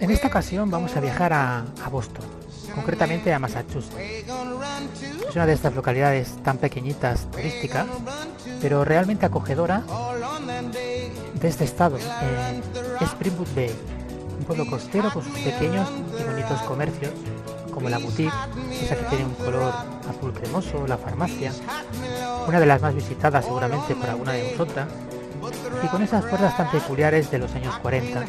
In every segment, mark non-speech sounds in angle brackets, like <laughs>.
En esta ocasión vamos a viajar a, Boston, concretamente a Massachusetts. Es una de estas localidades tan pequeñitas turísticas, pero realmente acogedora de este estado. Eh, Springwood Bay, un pueblo costero con sus pequeños y bonitos comercios, como la boutique, esa que tiene un color azul cremoso, la farmacia, una de las más visitadas seguramente por alguna de vosotras, y con esas puertas tan peculiares de los años 40.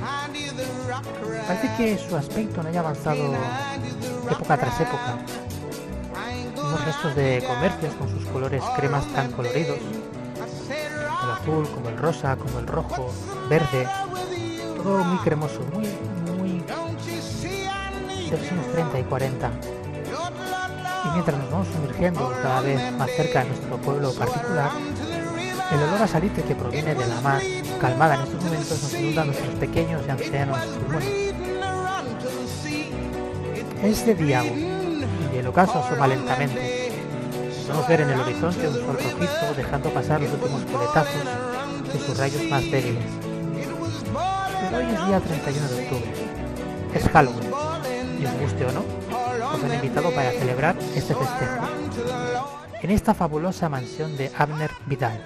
Parece que su aspecto no haya avanzado época tras época. Unos restos de comercios con sus colores cremas tan coloridos, el azul, como el rosa, como el rojo, verde, todo muy cremoso, muy, muy de los años 30 y 40. Y mientras nos vamos sumergiendo cada vez más cerca de nuestro pueblo particular, el olor a salite que proviene de la mar, calmada en estos momentos, nos inunda nuestros pequeños y ancianos pulmones. Es de día y el ocaso asoma lentamente. Podemos ver en el horizonte un sol rojizo dejando pasar los últimos coletazos de sus rayos más débiles. Hoy es día 31 de octubre. Es Halloween. Y os guste o no, os han invitado para celebrar este festejo. En esta fabulosa mansión de Abner Vidal,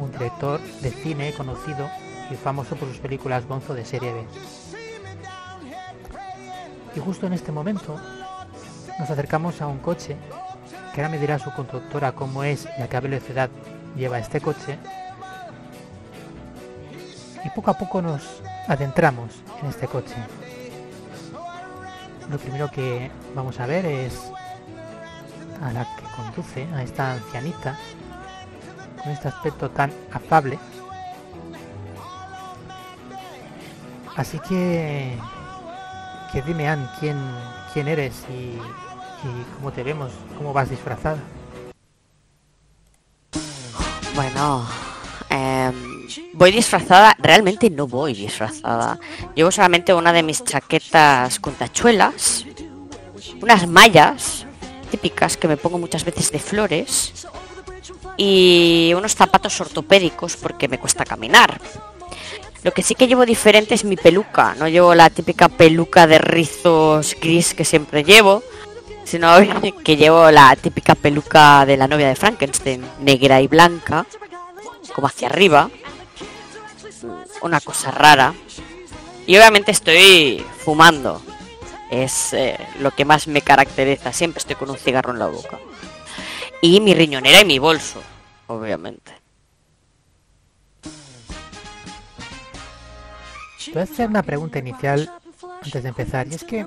un director de cine conocido y famoso por sus películas gonzo de serie B. Y justo en este momento nos acercamos a un coche que ahora me dirá su conductora cómo es y a qué velocidad lleva este coche. Y poco a poco nos adentramos en este coche. Lo primero que vamos a ver es a la que conduce, a esta ancianita, con este aspecto tan afable. Así que, dime, Ann, quién, quién eres y, y cómo te vemos, cómo vas disfrazada. Bueno, em, voy disfrazada, realmente no voy disfrazada. Llevo solamente una de mis chaquetas con tachuelas, unas mallas típicas que me pongo muchas veces de flores y unos zapatos ortopédicos porque me cuesta caminar. Lo que sí que llevo diferente es mi peluca. No llevo la típica peluca de rizos gris que siempre llevo, sino <laughs> que llevo la típica peluca de la novia de Frankenstein, negra y blanca, como hacia arriba. Una cosa rara. Y obviamente estoy fumando. Es eh, lo que más me caracteriza. Siempre estoy con un cigarro en la boca. Y mi riñonera y mi bolso, obviamente. Te voy a hacer una pregunta inicial antes de empezar. Y es que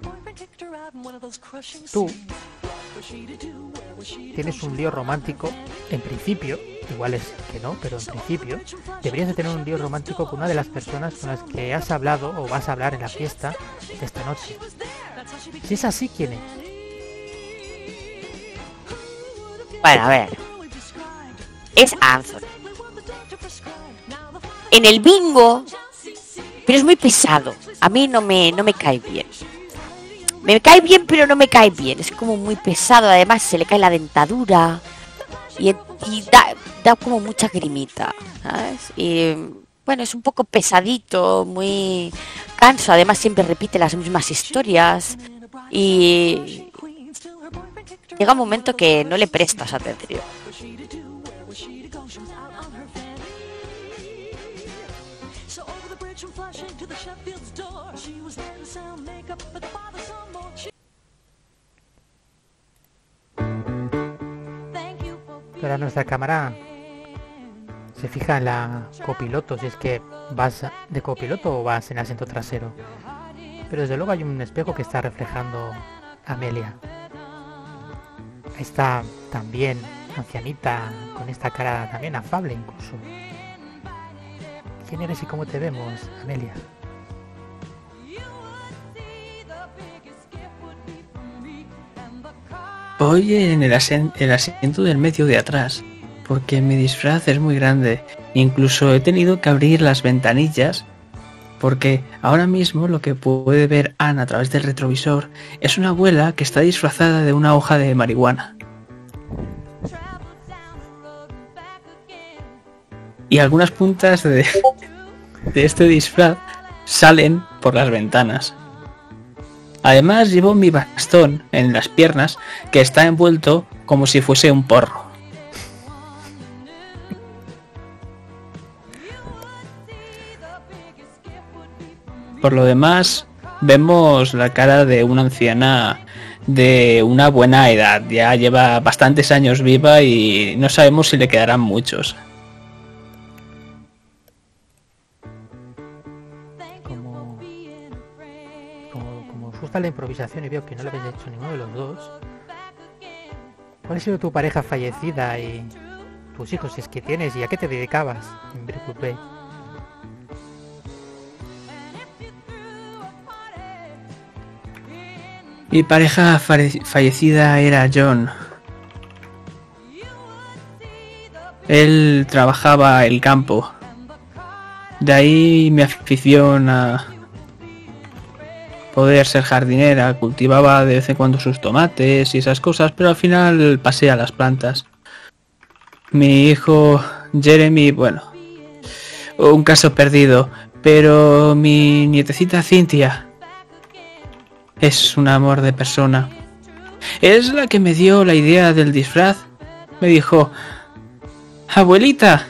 tú tienes un lío romántico, en principio, igual es que no, pero en principio, deberías de tener un lío romántico con una de las personas con las que has hablado o vas a hablar en la fiesta de esta noche. Si es así, ¿quién es? Bueno, a ver. Es Anthony. En el bingo, es muy pesado. A mí no me, no me cae bien. Me cae bien, pero no me cae bien. Es como muy pesado. Además, se le cae la dentadura. Y, da, da como mucha grimita. Y bueno, es un poco pesadito, muy canso. Además, siempre repite las mismas historias. Y llega un momento que no le prestas atención. Pero nuestra cámara se fija en la copiloto, si es que vas de copiloto o vas en asiento trasero. Pero desde luego hay un espejo que está reflejando a Amelia. Ahí está también ancianita, con esta cara también afable incluso. ¿Quién eres y cómo te vemos, Amelia? Voy en el, asiento del medio de atrás, porque mi disfraz es muy grande. Incluso he tenido que abrir las ventanillas, porque ahora mismo lo que puede ver Anne a través del retrovisor es una abuela que está disfrazada de una hoja de marihuana. Y algunas puntas de este disfraz salen por las ventanas. Además llevo mi bastón en las piernas que está envuelto como si fuese un porro. Por lo demás, vemos la cara de una anciana de una buena edad. Ya lleva bastantes años viva y no sabemos si le quedarán muchos. La improvisación y veo que no lo habéis hecho ninguno de los dos, ¿cuál ha sido tu pareja fallecida y tus hijos, es que tienes, y a qué te dedicabas? Mi pareja fallecida era John. Él trabajaba el campo. De ahí mi afición a poder ser jardinera. Cultivaba de vez en cuando sus tomates y esas cosas, pero al final pasé a las plantas. Mi hijo Jeremy, bueno, un caso perdido, pero mi nietecita Cynthia es un amor de persona. Es la que me dio la idea del disfraz. Me dijo, abuelita,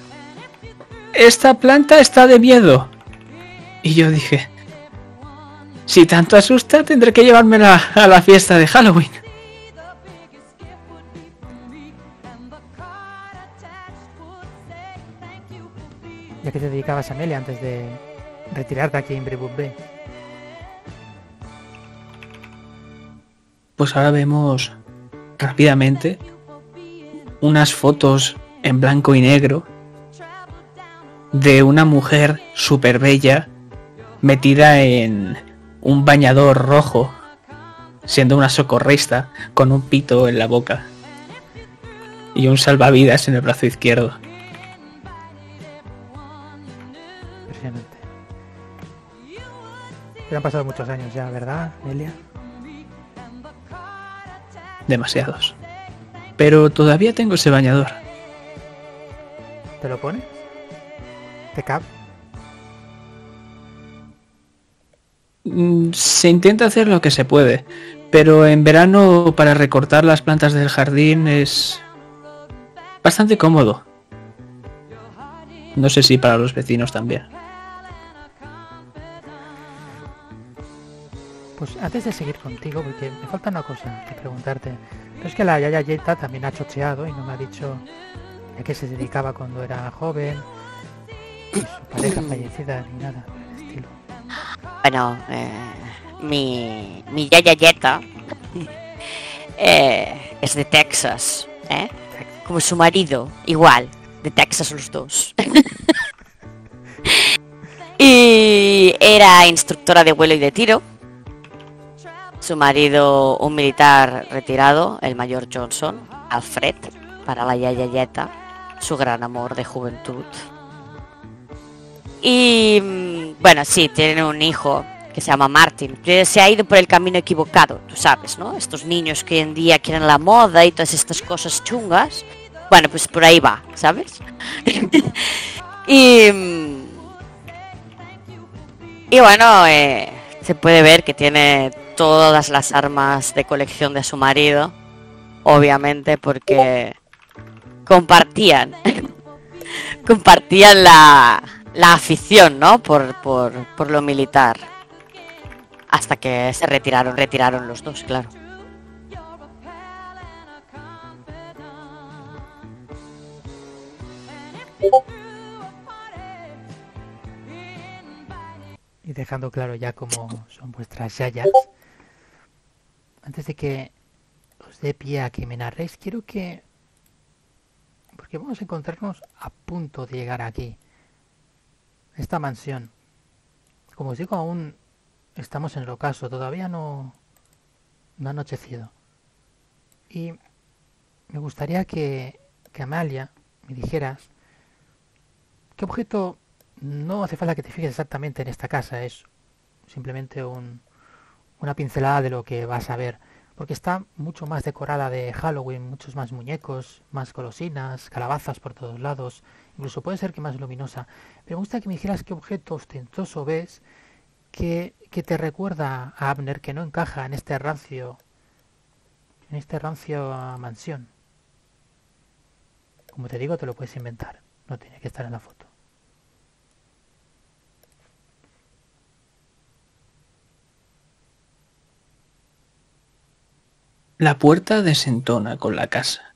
esta planta está de miedo. Y yo dije, si tanto asusta, tendré que llevármela a la fiesta de Halloween. ¿Y a qué te dedicabas, Amelia, antes de retirarte aquí en Breakwood Bay? Pues ahora vemos rápidamente unas fotos en blanco y negro de una mujer súper bella metida en un bañador rojo, siendo una socorrista con un pito en la boca y un salvavidas en el brazo izquierdo. Impresionante. Pero han pasado muchos años ya, ¿verdad, Amelia? Demasiados. Pero todavía tengo ese bañador. ¿Te lo pones? ¿Te cap? Se intenta hacer lo que se puede, pero en verano para recortar las plantas del jardín es bastante cómodo. No sé si para los vecinos también. Pues antes de seguir contigo, porque me falta una cosa que preguntarte. Pero es que la Yaya Yeta también ha chocheado y no me ha dicho a qué se dedicaba cuando era joven, su pareja fallecida, ni nada. Bueno, eh, mi, mi yaya Yeta <laughs> eh, es de Texas, ¿eh? Como su marido, igual, de Texas los dos. <laughs> y era instructora de vuelo y de tiro. Su marido, un militar retirado, el mayor Johnson, Alfred, para la Yaya Yeta, su gran amor de juventud. Y mm, bueno, sí, tienen un hijo que se llama Martin, se ha ido por el camino equivocado, tú sabes, ¿no? Estos niños que hoy en día quieren la moda y todas estas cosas chungas. Bueno, pues por ahí va, ¿sabes? <laughs> y, mm, y bueno, eh, se puede ver que tiene todas las armas de colección de su marido, obviamente porque compartían, <laughs> compartían la, la afición, ¿no? Por, por, por lo militar. Hasta que se retiraron, retiraron los dos, claro. Y dejando claro ya cómo son vuestras yayas, antes de que os dé pie a que me narréis, quiero que... Porque vamos a encontrarnos a punto de llegar aquí, esta mansión. Como os digo, aún estamos en el ocaso, todavía no, no ha anochecido. Y me gustaría que, que Amalia me dijeras qué objeto no hace falta que te fijes exactamente en esta casa, es simplemente un, una pincelada de lo que vas a ver, porque está mucho más decorada de Halloween, muchos más muñecos, más golosinas, calabazas por todos lados, incluso puede ser que más luminosa. Pero me gusta que me dijeras qué objeto ostentoso ves que, que te recuerda a Abner que no encaja en este rancio, en este rancio mansión. Como te digo, te lo puedes inventar. No tiene que estar en la foto. La puerta desentona con la casa.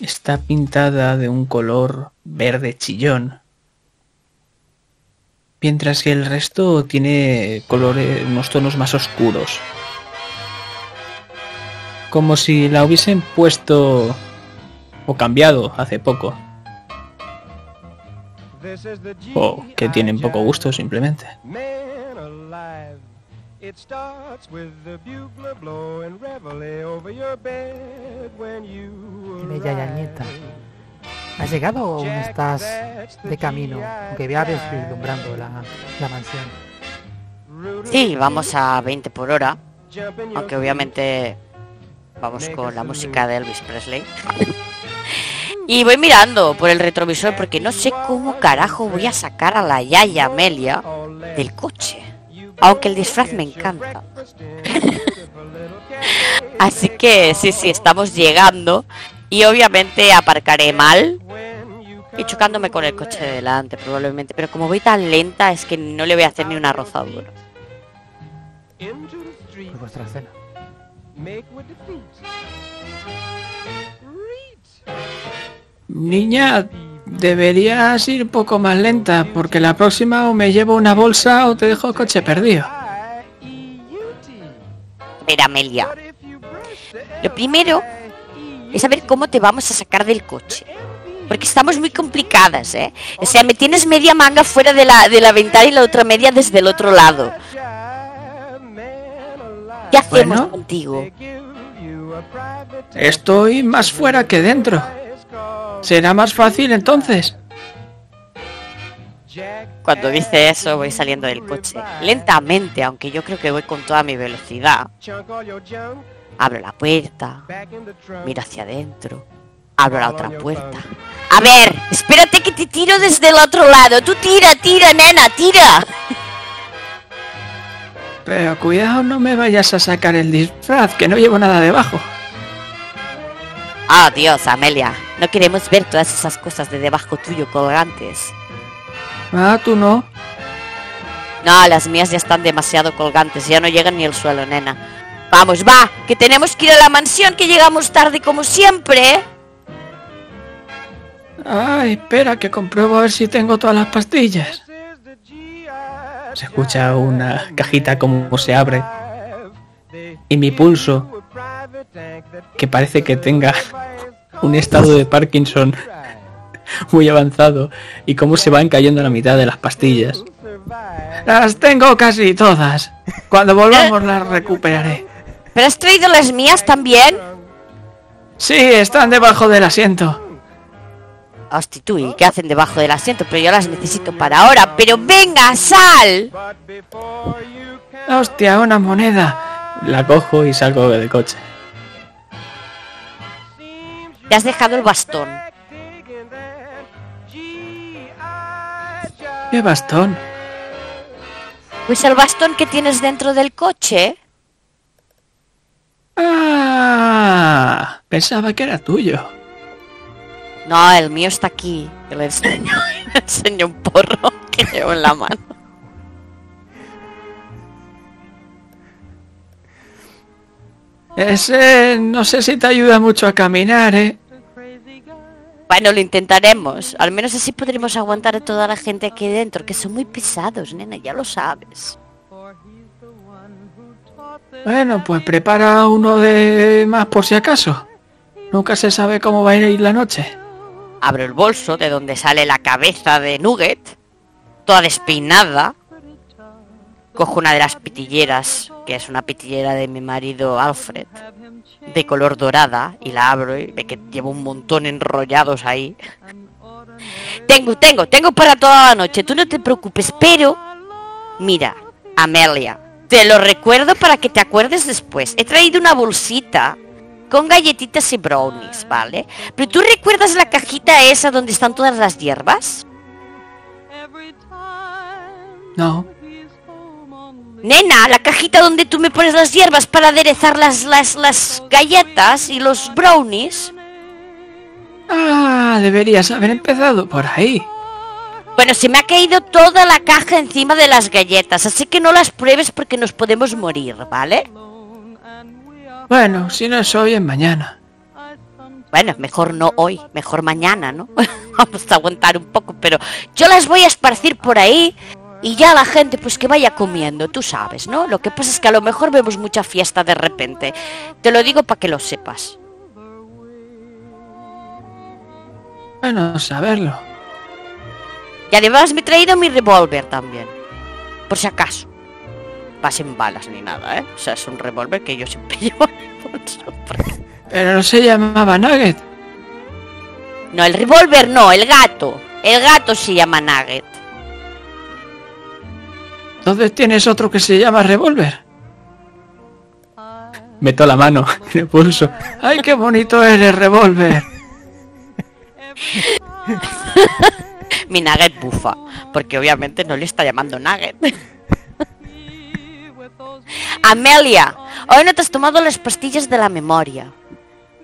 Está pintada de un color verde chillón, mientras que el resto tiene colores, unos tonos más oscuros. Como si la hubiesen puesto o cambiado hace poco. O que tienen poco gusto simplemente. It starts with the bugler blowing reveille over your bed when you Dime, Yayañeta, ¿has llegado o aún estás de camino? Aunque ya ves vislumbrando la, la mansión. Sí, vamos a 20 por hora. Aunque obviamente vamos con la música de Elvis Presley. Y voy mirando por el retrovisor porque no sé cómo carajo voy a sacar a la Yaya Amelia del coche aunque el disfraz me encanta. <laughs> Así que sí, sí, estamos llegando y obviamente aparcaré mal y chocándome con el coche de delante probablemente, pero como voy tan lenta es que no le voy a hacer ni una rozadura. vuestra cena. Niña, Deberías ir un poco más lenta, porque la próxima o me llevo una bolsa o te dejo el coche perdido. Mira, Amelia. Lo primero es saber cómo te vamos a sacar del coche. Porque estamos muy complicadas, ¿eh? O sea, me tienes media manga fuera de la, de la ventana y la otra media desde el otro lado. ¿Qué hacemos contigo? Estoy más fuera que dentro. Será más fácil entonces. Cuando dice eso voy saliendo del coche, lentamente, aunque yo creo que voy con toda mi velocidad. Abro la puerta, miro hacia adentro, abro la otra puerta. A ver, espérate que te tiro desde el otro lado. Tú tira, tira, nena, tira. Pero cuidado, no me vayas a sacar el disfraz, que no llevo nada debajo. Ah, Dios, Amelia. No queremos ver todas esas cosas de debajo tuyo colgantes. Ah, tú no. No, las mías ya están demasiado colgantes, ya no llegan ni al suelo, nena. Vamos, va, que tenemos que ir a la mansión, que llegamos tarde como siempre. Ay, espera, que compruebo a ver si tengo todas las pastillas. Se escucha una cajita como se abre. Y mi pulso que parece que tenga un estado de Parkinson <laughs> muy avanzado y cómo se van cayendo la mitad de las pastillas. Las tengo casi todas. Cuando volvamos las recuperaré. ¿Pero has traído las mías también? Sí, están debajo del asiento. Hostia, tú, ¿y qué hacen debajo del asiento? Pero yo las necesito para ahora. ¡Pero venga, sal! Hostia, una moneda. La cojo y salgo del coche. Te has dejado el bastón. ¿Qué bastón? Pues el bastón que tienes dentro del coche. Ah, pensaba que era tuyo. No, el mío está aquí. Le enseño, <laughs> le enseño un porro que llevo en la mano. Ese no sé si te ayuda mucho a caminar, ¿eh? Bueno, lo intentaremos. Al menos así podremos aguantar a toda la gente aquí dentro, que son muy pesados, nena, ya lo sabes. Bueno, pues prepara uno de más por si acaso. Nunca se sabe cómo va a ir la noche. Abro el bolso de donde sale la cabeza de Nugget, toda despeinada. Cojo una de las pitilleras, que es una pitillera de mi marido Alfred, de color dorada, y la abro y ve que llevo un montón enrollados ahí. Tengo, tengo, tengo para toda la noche, tú no te preocupes, pero... Mira, Amelia, te lo recuerdo para que te acuerdes después. He traído una bolsita con galletitas y brownies, ¿vale? Pero tú recuerdas la cajita esa donde están todas las hierbas? No. Nena, la cajita donde tú me pones las hierbas para aderezar las, las, las galletas y los brownies. Ah, deberías haber empezado por ahí. Bueno, se me ha caído toda la caja encima de las galletas, así que no las pruebes porque nos podemos morir, ¿vale? Bueno, si no es hoy, es mañana. Bueno, mejor no hoy, mejor mañana, ¿no? <laughs> Vamos a aguantar un poco, pero yo las voy a esparcir por ahí y ya la gente pues que vaya comiendo, tú sabes, ¿no? Lo que pasa es que a lo mejor vemos mucha fiesta de repente. Te lo digo para que lo sepas. Bueno, saberlo. Y además me he traído mi revólver también. Por si acaso. Va sin balas ni nada, ¿eh? O sea, es un revólver que yo siempre <laughs> llevo en Pero no se llamaba Nugget. No, el revólver no, el gato. El gato se llama Nugget. Entonces tienes otro que se llama revólver. Meto la mano <laughs> en el pulso. ¡Ay, qué bonito eres, revólver! <laughs> Mi Nugget bufa. Porque obviamente no le está llamando Nugget. <laughs> Amelia, hoy no te has tomado las pastillas de la memoria.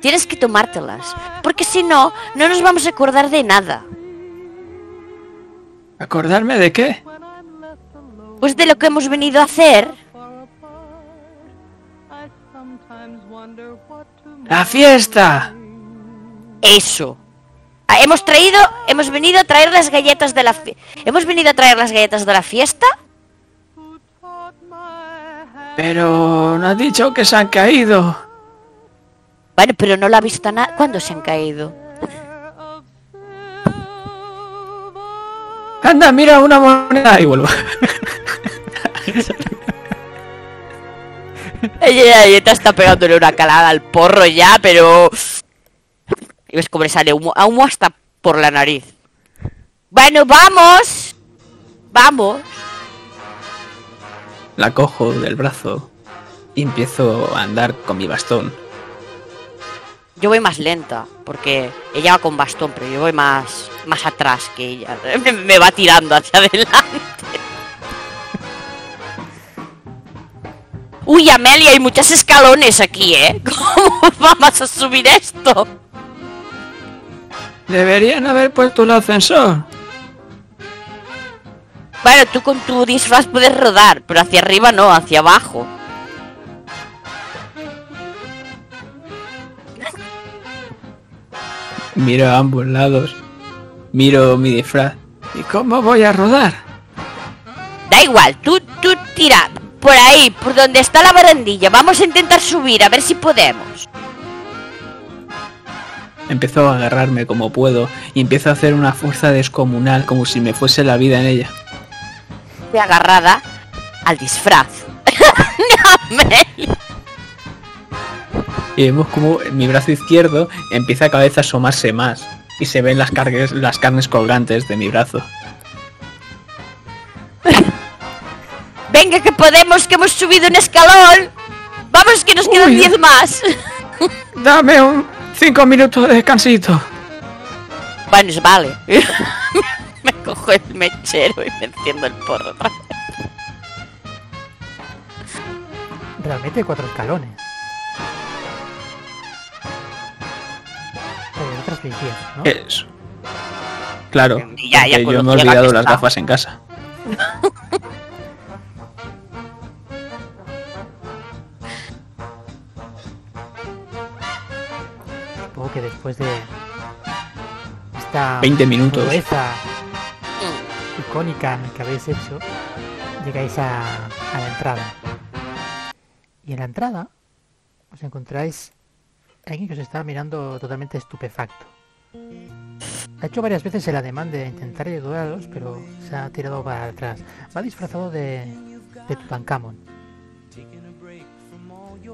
Tienes que tomártelas. Porque si no, no nos vamos a acordar de nada. ¿Acordarme de qué? Pues de lo que hemos venido a hacer. ¡La fiesta! Eso. Ah, Hemos traído, hemos venido a traer las galletas de la fi- Hemos venido a traer las galletas de la fiesta. Pero no has dicho que se han caído. Bueno, pero no la ha visto nada. ¿Cuándo se han caído? Anda, mira una moneda y vuelvo. Ella galleta está pegándole una calada al porro ya, pero... Y ves cómo le sale humo, a humo hasta por la nariz. Bueno, vamos. Vamos. La cojo del brazo y empiezo a andar con mi bastón. Yo voy más lenta, porque ella va con bastón, pero yo voy más, más atrás que ella. <laughs> Me, me va tirando hacia adelante. Uy, Amelia, hay muchos escalones aquí, ¿eh? <laughs> ¿Cómo vamos a subir esto? Deberían haber puesto el ascensor. Bueno, tú con tu disfraz puedes rodar, pero hacia arriba no, hacia abajo. Miro a ambos lados. Miro mi disfraz. ¿Y cómo voy a rodar? Da igual, tú, tú tira por ahí, por donde está la barandilla. Vamos a intentar subir, a ver si podemos. Empiezo a agarrarme como puedo y empiezo a hacer una fuerza descomunal como si me fuese la vida en ella. Estoy agarrada al disfraz. <laughs> Y vemos como mi brazo izquierdo empieza cada vez a asomarse más y se ven las, cargues, las carnes colgantes de mi brazo. <laughs> Venga, que podemos, que hemos subido un escalón. Vamos, que nos quedan Uy. 10 más. <laughs> Dame un cinco minutos de descansito. Bueno, es vale. <laughs> me cojo el mechero y me enciendo el porro. Realmente cuatro escalones. Eso. Claro, Ya, ya, yo me he olvidado las está. gafas en casa. Supongo que después de esta 20 minutos. icónica que habéis hecho, llegáis a, a la entrada. Y en la entrada os encontráis alguien que os está mirando totalmente estupefacto. Ha hecho varias veces el ademán de intentar ayudaros, pero se ha tirado para atrás. Va disfrazado de, de.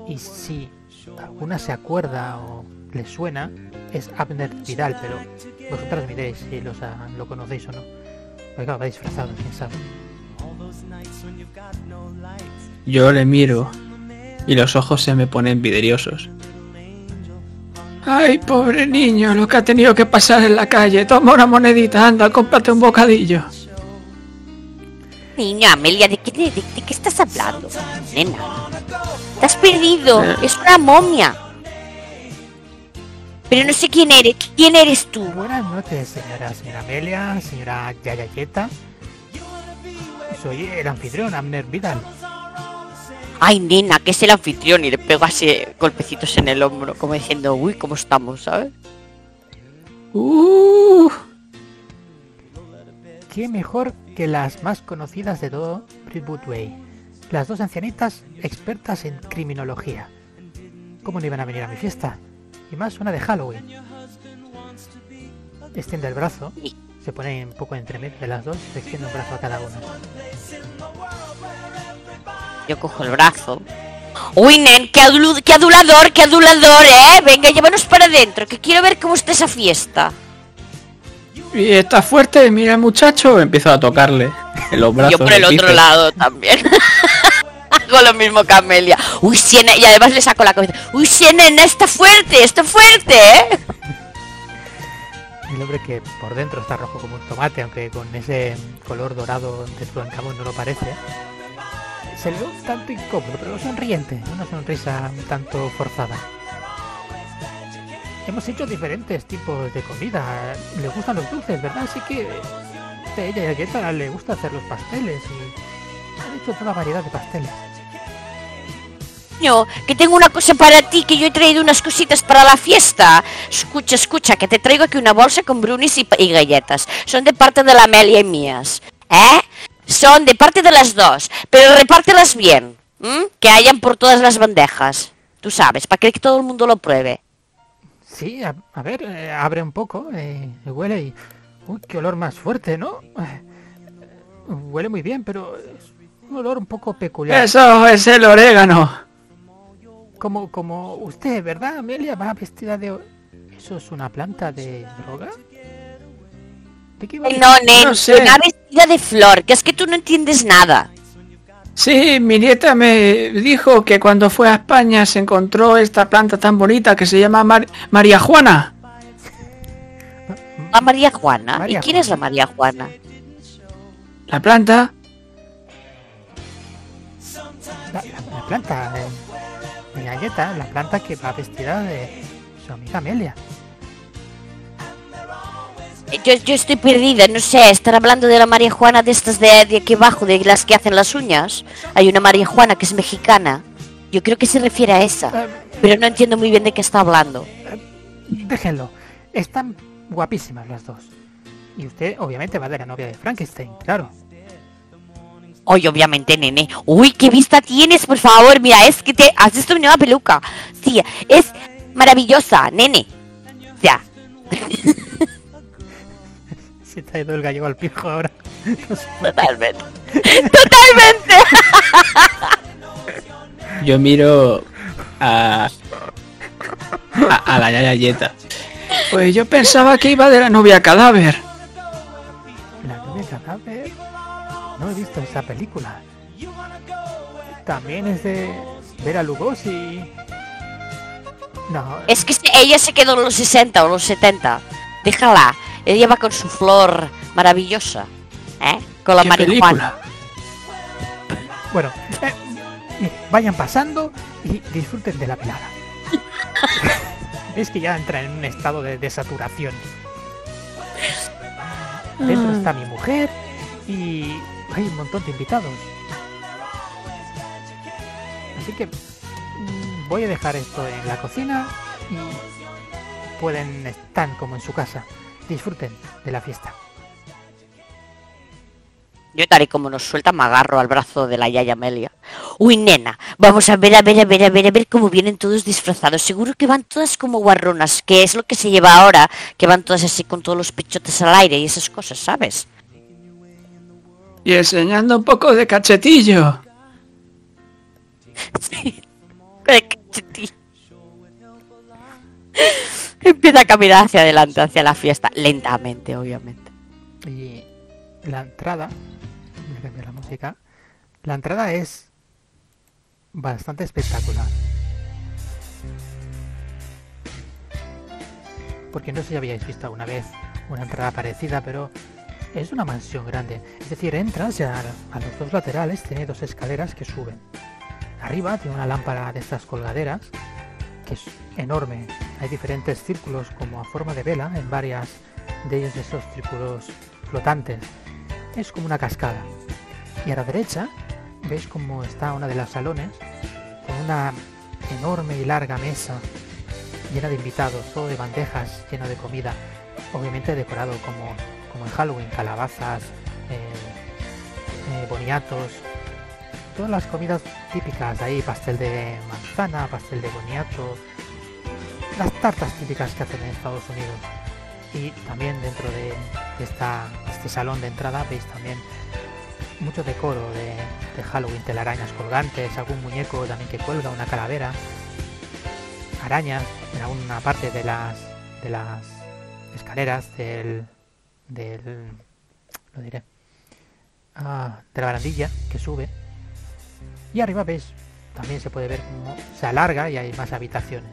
Y si alguna se acuerda o le suena, es Abner Vidal, pero vosotras miréis si los, lo conocéis o no. Porque claro, va disfrazado, quién sabe. Yo le miro y los ojos se me ponen vidriosos. Ay, pobre niño, lo que ha tenido que pasar en la calle. Toma una monedita, anda, cómprate un bocadillo. Niña, Amelia, ¿de qué, de, de qué estás hablando? Nena, te has perdido. Es una momia. Pero no sé quién eres. ¿Quién eres tú? Buenas noches, señora, señora Amelia, señora Yayayeta. Soy el anfitrión, Abner Vidal. Ay, nena, que es el anfitrión. Y le pego así golpecitos en el hombro, como diciendo, uy, ¿cómo estamos, sabes? Uh, ¿Qué mejor que las más conocidas de todo Brentwood Way? Las dos ancianitas expertas en criminología. ¿Cómo no iban a venir a mi fiesta? Y más una de Halloween. Extiende el brazo, se pone un poco entre medio de las dos se extiende un brazo a cada una. Yo cojo el brazo. Uy, nen, qué, qué adulador, qué adulador, ¿eh? Venga, llévanos para adentro, que quiero ver cómo está esa fiesta. y está fuerte, mira muchacho. Empiezo a tocarle en <laughs> los brazos. Yo por el otro lado también. <laughs> Hago lo mismo que Amelia. Uy, sí, nena, y además le saco la cabeza. Uy, sí, nena, está fuerte, está fuerte, ¿eh? El hombre que por dentro está rojo como un tomate, aunque con ese color dorado de Tutankamón no lo parece. Se le tanto incómodo, pero sonriente, una sonrisa un tanto forzada. Hemos hecho diferentes tipos de comida. Le gustan los dulces, ¿verdad? Así que ella y a le gusta hacer los pasteles y han hecho toda variedad de pasteles. Niño, que tengo una cosa para ti, que yo he traído unas cositas para la fiesta. Escucha, escucha, que te traigo aquí una bolsa con brunis y galletas. Son de parte de la Amelia y mías. ¿Eh? Son de parte de las dos, pero repártelas bien. ¿m? Que hayan por todas las bandejas. Tú sabes, para que todo el mundo lo pruebe. Sí, a, a ver, eh, abre un poco, eh, huele y... Uy, qué olor más fuerte, ¿no? Eh, huele muy bien, pero es un olor un poco peculiar. Eso es el orégano. Como, como usted, ¿verdad, Amelia? Va vestida de... ¿Eso es una planta de droga? ¿De qué va? No, nen, No sé. una vestida de flor, que es que tú no entiendes nada. Sí, mi nieta me dijo que cuando fue a España se encontró esta planta tan bonita que se llama Mar- María Juana. La María Juana. María ¿Y quién es la María Juana? La planta. La, la- la planta de, de galleta, la planta que va vestida de su amiga Amelia. Yo, yo estoy perdida, no sé, estar hablando de la María Juana de estas de, de aquí abajo, de las que hacen las uñas. Hay una María Juana que es mexicana. Yo creo que se refiere a esa, Eh, pero no entiendo muy bien de qué está hablando. déjenlo. Están guapísimas las dos. Y usted, obviamente, va de la novia de Frankenstein, claro. Oye, obviamente, nene. Uy, qué vista tienes, por favor. Mira, es que te has visto mi nueva peluca. Tía, es maravillosa, nene. Ya. <laughs> Se te ha ido el gallego al pijo ahora. Totalmente. Totalmente. Yo miro a, a, a la Yaya Yeta. Pues yo pensaba que iba de la novia cadáver. La novia cadáver. No he visto esa película. También es de Vera Lugosi. No, Es que ella se quedó en los 60 o los 70. Déjala. Ella va con su flor maravillosa. ¿Eh? Con la ¿Qué marihuana. película? bueno, eh, vayan pasando y disfruten de la velada. <laughs> es que ya entra en un estado de desaturación. Dentro está mi mujer y hay un montón de invitados. Así que mm, voy a dejar esto en la cocina y pueden estar como en su casa. Disfruten de la fiesta. Yo tal y como nos suelta me agarro al brazo de la Yaya Amelia. Uy, nena, vamos a ver, a ver, a ver, a ver, a ver cómo vienen todos disfrazados. Seguro que van todas como guarronas, que es lo que se lleva ahora, que van todas así con todos los pechotes al aire y esas cosas, ¿sabes? Y enseñando un poco de cachetillo. <laughs> Eh, cachetín. Empieza a caminar hacia adelante, hacia la fiesta, lentamente, obviamente. Y la entrada, a cambiar la música, la entrada es bastante espectacular. Porque no sé si habíais visto alguna vez una entrada parecida, pero es una mansión grande. Es decir, entras y a, a los dos laterales tiene dos escaleras que suben. Arriba tiene una lámpara de estas colgaderas que es enorme. Hay diferentes círculos como a forma de vela en varias de ellos esos círculos flotantes. Es como una cascada. Y a la derecha veis como está una de las salones con una enorme y larga mesa llena de invitados, todo de bandejas, lleno de comida, obviamente decorado como, como en Halloween, calabazas, eh, eh, boniatos, todas las comidas típicas ahí, pastel de manzana, pastel de boniato, las tartas típicas que hacen en Estados Unidos. Y también dentro de, de este salón de entrada veis también mucho decoro de, de Halloween, telarañas colgantes, algún muñeco también que cuelga, una calavera, arañas en alguna parte de las de las escaleras del del lo diré ah, de la barandilla que sube y arriba veis también se puede ver cómo se alarga y hay más habitaciones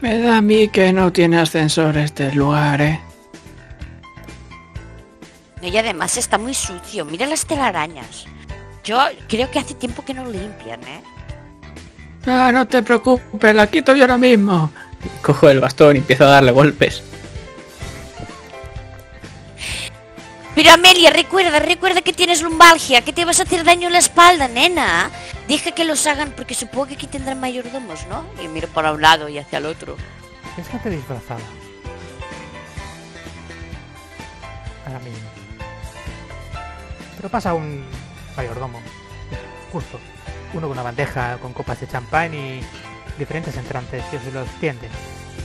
Me da a mí que no tiene ascensor este lugar, ¿eh? No, y además está muy sucio. Mira las telarañas. Yo creo que hace tiempo que no limpian, ¿eh? Ah, no te preocupes, la quito yo ahora mismo. Cojo el bastón y empiezo a darle golpes. Pero Amelia, recuerda, recuerda que tienes lumbalgia, que te vas a hacer daño en la espalda, nena. Deja que los hagan porque supongo que aquí tendrán mayordomos, ¿no? Y miro para un lado y hacia el otro. es gente disfrazada ahora mismo pero pasa un mayordomo justo uno con una bandeja con copas de champán y diferentes entrantes que se los tienden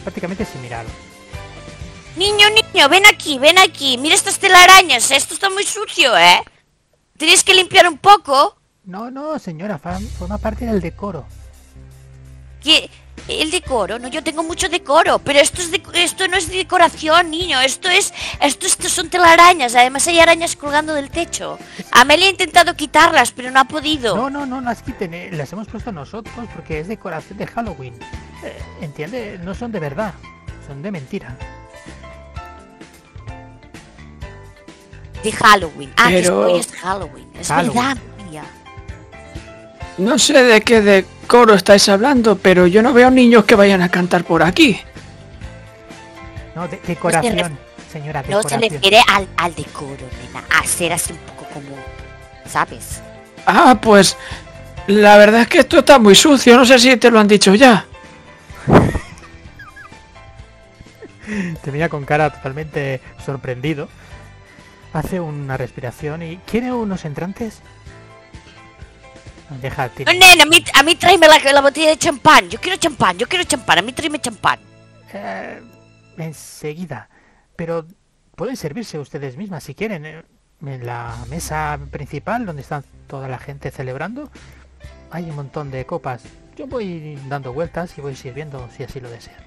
prácticamente sin mirarlo Niño, niño, ven aquí, ven aquí. Mira estas telarañas, esto está muy sucio, ¿eh? Tenéis que limpiar un poco. no no señora forma parte del decoro ¿Qué? El decoro, no, yo tengo mucho decoro, pero esto es de- esto no es de decoración, niño, esto es, esto, esto son telarañas, además hay arañas colgando del techo. Amelia ha intentado quitarlas, pero no ha podido. No, no, no las quiten, eh, las hemos puesto nosotros porque es decoración de Halloween. Eh, ¿Entiende? No son de verdad, son de mentira. De Halloween. Ah, Pero- que hoy es Halloween. Es Halloween. verdad. No sé de qué decoro estáis hablando, pero yo no veo niños que vayan a cantar por aquí. No, de- decoración, señora, No se decoración. refiere al, al decoro, nena, a ser así un poco como, ¿sabes? Ah, pues la verdad es que esto está muy sucio, no sé si te lo han dicho ya. <laughs> Te mira con cara totalmente sorprendido. Hace una respiración y quiere unos entrantes. Deja, No, nena, a mí, a mí tráeme la, la botella de champán. Yo quiero champán, yo quiero champán, a mí tráeme champán. Eh, enseguida. Pero pueden servirse ustedes mismas si quieren. eh, En la mesa principal, donde está toda la gente celebrando, hay un montón de copas. Yo voy dando vueltas y voy sirviendo si así lo desean.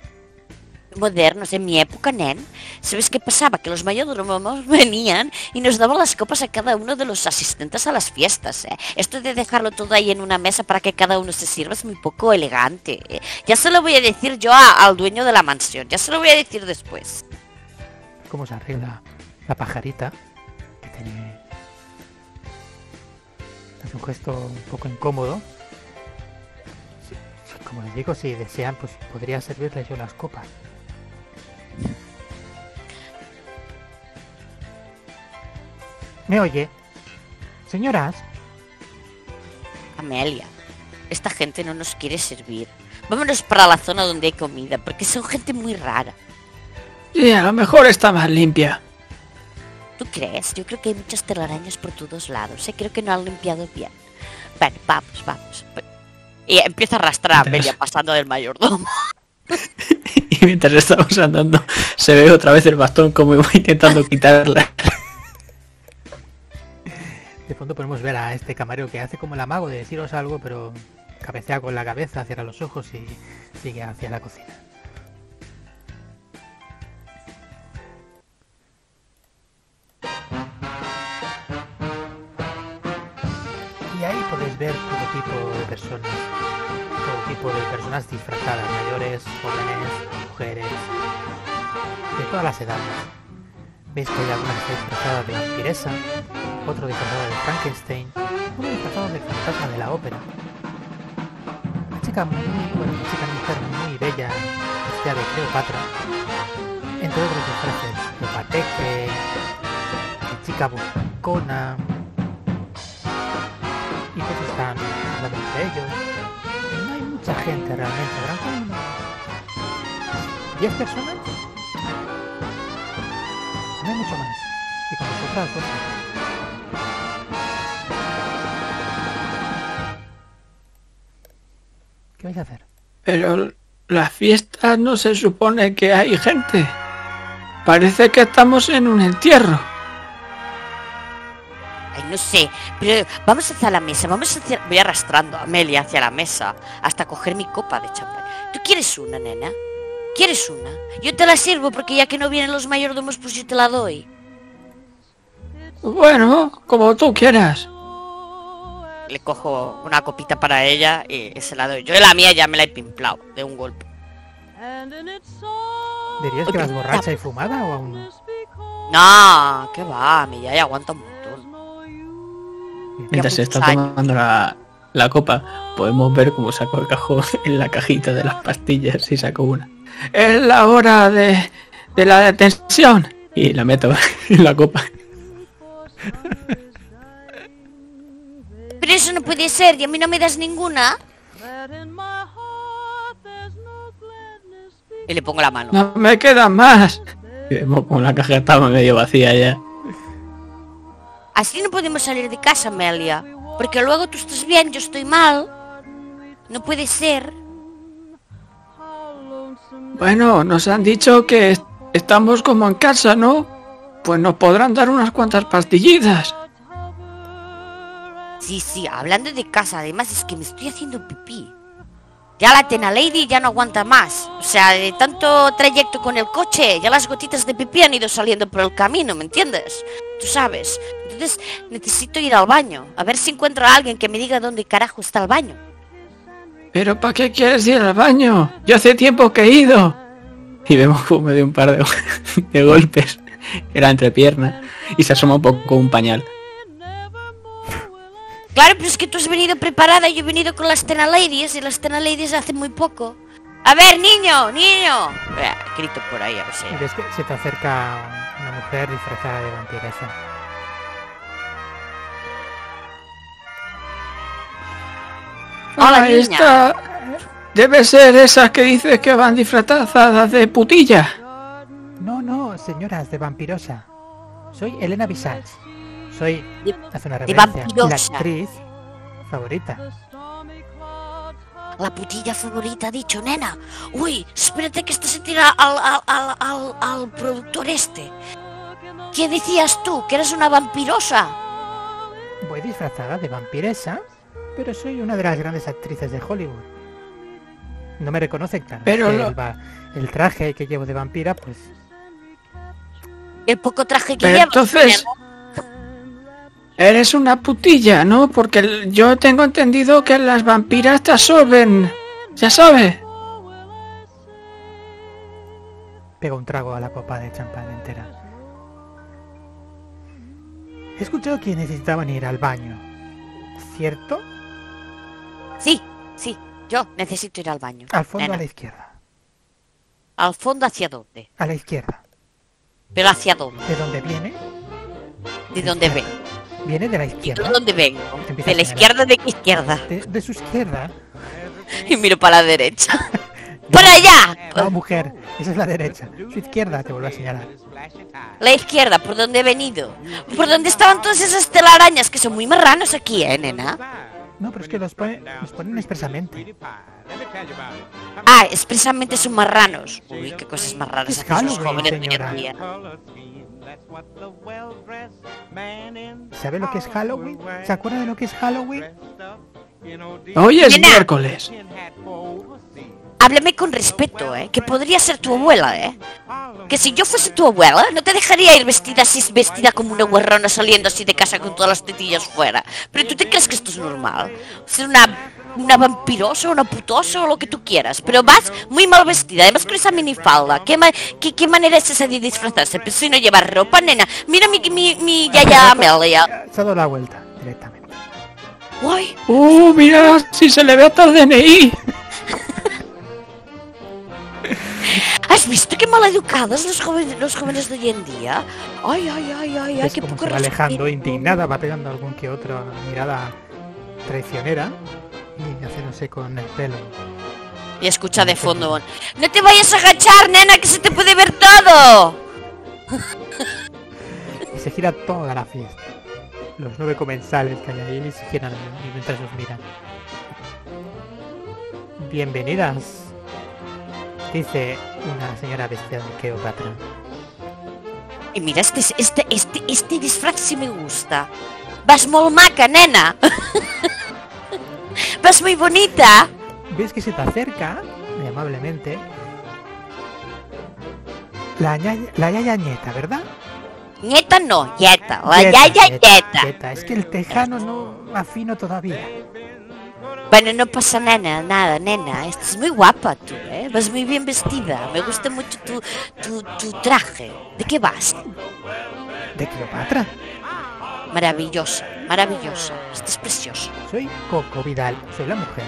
Modernos en mi época, nen, ¿sabes qué pasaba? Que los mayordomos <laughs> venían y nos daban las copas a cada uno de los asistentes a las fiestas. ¿eh? Esto de dejarlo todo ahí en una mesa para que cada uno se sirva es muy poco elegante. ¿eh? Ya se lo voy a decir yo al dueño de la mansión, ya se lo voy a decir después. Cómo se arregla la pajarita, que tiene... Un gesto un poco incómodo. Como les digo, si desean, pues podría servirles yo las copas. ¿Me oye? Señoras, Amelia, esta gente no nos quiere servir. Vámonos para la zona donde hay comida, porque son gente muy rara. Sí, a lo mejor está más limpia. ¿Tú crees? Yo creo que hay muchas telarañas por todos lados. ¿eh? Creo que no han limpiado bien. Bueno, vamos, vamos. Y empieza a arrastrar a Amelia pasando del mayordomo. <laughs> Y mientras estamos andando, se ve otra vez el bastón como iba intentando quitarla. de fondo podemos ver a este camarero que hace como el amago de deciros algo, pero cabecea con la cabeza, cierra los ojos y sigue hacia la cocina. Y ahí podéis ver todo tipo de personas. Tipo de personas disfrazadas, mayores, jóvenes, mujeres, de todas las edades. Veis que hay algunas que está disfrazada de vampiresa, otro disfrazado de Frankenstein, uno disfrazado del fantasma de la ópera. Una chica muy, bueno, una chica mujer muy bella, vestida de Cleopatra, entre otros disfraces de pateque, de chica buscona, gente realmente, ¿verdad? Como unos 10 personas. No hay mucho más. ¿Qué vais a hacer? Pero la fiesta no se supone que hay gente. Parece que estamos en un entierro. No sé, pero vamos hacia la mesa, vamos hacia... Voy arrastrando a Amelia hacia la mesa hasta coger mi copa de champán. ¿Tú quieres una, nena? ¿Quieres una? Yo te la sirvo porque ya que no vienen los mayordomos, pues yo te la doy. Bueno, como tú quieras. Le cojo una copita para ella y se la doy. Yo la mía ya me la he pimplado de un golpe. ¿Dirías que vas borracha y fumada o aún no? No, que va, mi ya aguanta un. Mientras se está años. tomando la, la copa, podemos ver cómo sacó el cajón <laughs> en la cajita de las pastillas y sacó una. Es la hora de, de la detención. Y la meto <laughs> en la copa. Pero eso no puede ser, y a mí no me das ninguna. Y le pongo la mano. No me quedan más. Y vemos como la caja estaba medio vacía ya. Así no podemos salir de casa, Amelia. Porque luego tú estás bien, yo estoy mal. No puede ser. Bueno, nos han dicho que est- estamos como en casa, ¿no? Pues nos podrán dar unas cuantas pastillitas. Sí, sí, hablando de casa, además es que me estoy haciendo pipí. Ya la Tena Lady ya no aguanta más. O sea, de tanto trayecto con el coche, ya las gotitas de pipí han ido saliendo por el camino, ¿me entiendes? Tú sabes. Entonces necesito ir al baño. A ver si encuentro a alguien que me diga dónde carajo está el baño. ¿Pero para qué quieres ir al baño? Yo hace tiempo que he ido. Y vemos como me dio un par de, <laughs> de golpes en la entrepierna y se asoma un poco un pañal. Claro, pero es que tú has venido preparada y yo he venido con las Tena Ladies y las Tena Ladies hace muy poco. A ver, niño, niño. Grito por ahí, a ver si... Ves que se te acerca una mujer disfrazada de vampiresa. Hola, Ah, niña. esta debe ser esas que dices que van disfrazadas de putilla. No, no, señoras de vampirosa. Soy Elena Visage. Soy, De- hace una de referencia, la actriz favorita. La putilla favorita ha dicho, nena. Uy, espérate que este se tira al, al, al, al, al productor este. ¿Qué decías tú? ¿Que eres una vampirosa? Voy disfrazada de vampiresa, pero soy una de las grandes actrices de Hollywood. No me reconocen, claro. Pero lo- el, traje que llevo de vampira, pues El poco traje que Pero llevas, entonces eres una putilla, ¿no? Porque yo tengo entendido que las vampiras te absorben. Ya sabes. pego un trago a la copa de champán entera. He escuchado que necesitaban ir al baño. ¿Cierto? Sí, sí. Yo necesito ir al baño. Al fondo nena. a la izquierda. ¿Al fondo hacia dónde? A la izquierda. ¿Pero hacia dónde? ¿De dónde viene? ¿De dónde vengo? Viene de la ¿De izquierda. dónde vengo? ¿De la izquierda de qué izquierda? De, de su izquierda. <laughs> Y miro para la derecha. <laughs> ¡Para allá! No, mujer. Esa es la derecha. Su izquierda te vuelvo a señalar. La izquierda, ¿por dónde he venido? ¿Por dónde estaban todas esas telarañas que son muy marranos aquí, eh, nena? No, pero es que los, pone- los ponen expresamente. Ah, expresamente son marranos. Uy, qué cosas más raras hacen los jóvenes de hoy señora. en día. ¿Sabe lo que es Halloween? ¿Se acuerda de lo que es Halloween? Hoy es miércoles. Háblame con respeto, ¿eh? Que podría ser tu abuela, ¿eh? Que si yo fuese tu abuela, no te dejaría ir vestida así, vestida como una guarrona saliendo así de casa con todas las tetillas fuera. Pero tú te crees que esto es normal. Ser una, una vampirosa, una putosa o lo que tú quieras. Pero vas muy mal vestida, además con esa minifalda. ¿Qué, ma- qué, qué manera es esa de disfrazarse? Pero si no llevas ropa, nena. Mira mi, mi, mi yaya Amelia. Se ha dado la vuelta directamente. Uy, ¡Uh, mira! Si se le ve hasta el DNI. ¿Has visto qué maleducados los jóvenes, los jóvenes de hoy en día? Ay, ay, ay, ay, ay, qué poco se va alejando, indignada, va pegando algún que otro mirada traicionera y haciéndose con el pelo. Y escucha de fondo, no te vayas a agachar, nena, que se te puede ver todo. <laughs> Y se gira toda la fiesta. Los nueve comensales que hay ahí se giran y mientras os miran. Bienvenidas, dice una señora vestida de Cleopatra. Y mira, este, este, este, este disfraz sí me gusta. Vas muy maca, nena. <laughs> Vas muy bonita. ¿Ves que se te acerca, amablemente, la, ñaya- la yaya nieta, ¿verdad? Nieta no, yeta. La yaya yeta. yeta. Es que el tejano no afino todavía. Bueno, no pasa nada, nada, nena. Estás muy guapa tú, ¿eh? Vas muy bien vestida. Me gusta mucho tu, tu, tu traje. ¿De qué vas? ¿De Cleopatra? Maravillosa, maravillosa. Estás preciosa. Soy Coco Vidal, soy la mujer.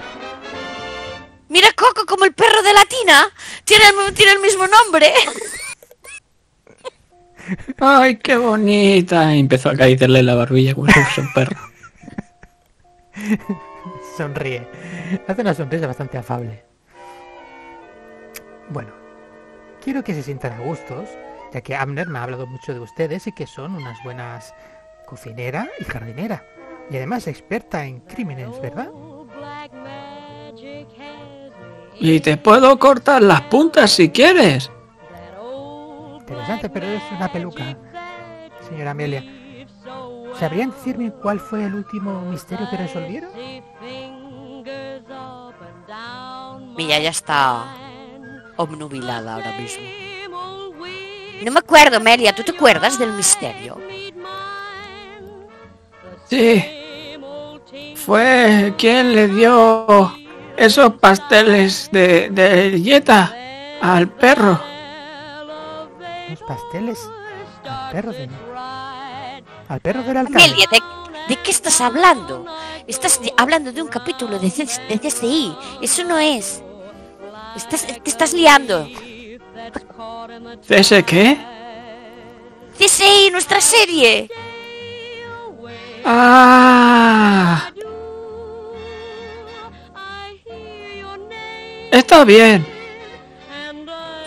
Mira Coco como el perro de Latina. Tiene el, tiene el mismo nombre. ¡Ay, qué bonita! Y empezó a acariciarle la barbilla como si fuese un perro. <laughs> Sonríe. Hace una sonrisa bastante afable. Bueno, quiero que se sientan a gustos, ya que Abner me ha hablado mucho de ustedes y que son unas buenas cocinera y jardinera. Y además experta en crímenes, ¿verdad? Y te puedo cortar las puntas si quieres. Interesante, pero es una peluca, señora Amelia. ¿Sabrían decirme cuál fue el último misterio que resolvieron? Mira, ya está obnubilada ahora mismo. No me acuerdo, Melia. ¿Tú te acuerdas del misterio? Sí. Fue quien le dio esos pasteles de, de yeta al perro. Los pasteles al perro de... Al perro del alcalde. Amelia, ¿de, de qué estás hablando? Estás hablando de un capítulo de, C- de CSI. Eso no es. Estás, te estás liando. ¿Ese qué? CSI, nuestra serie. Ah. Está bien.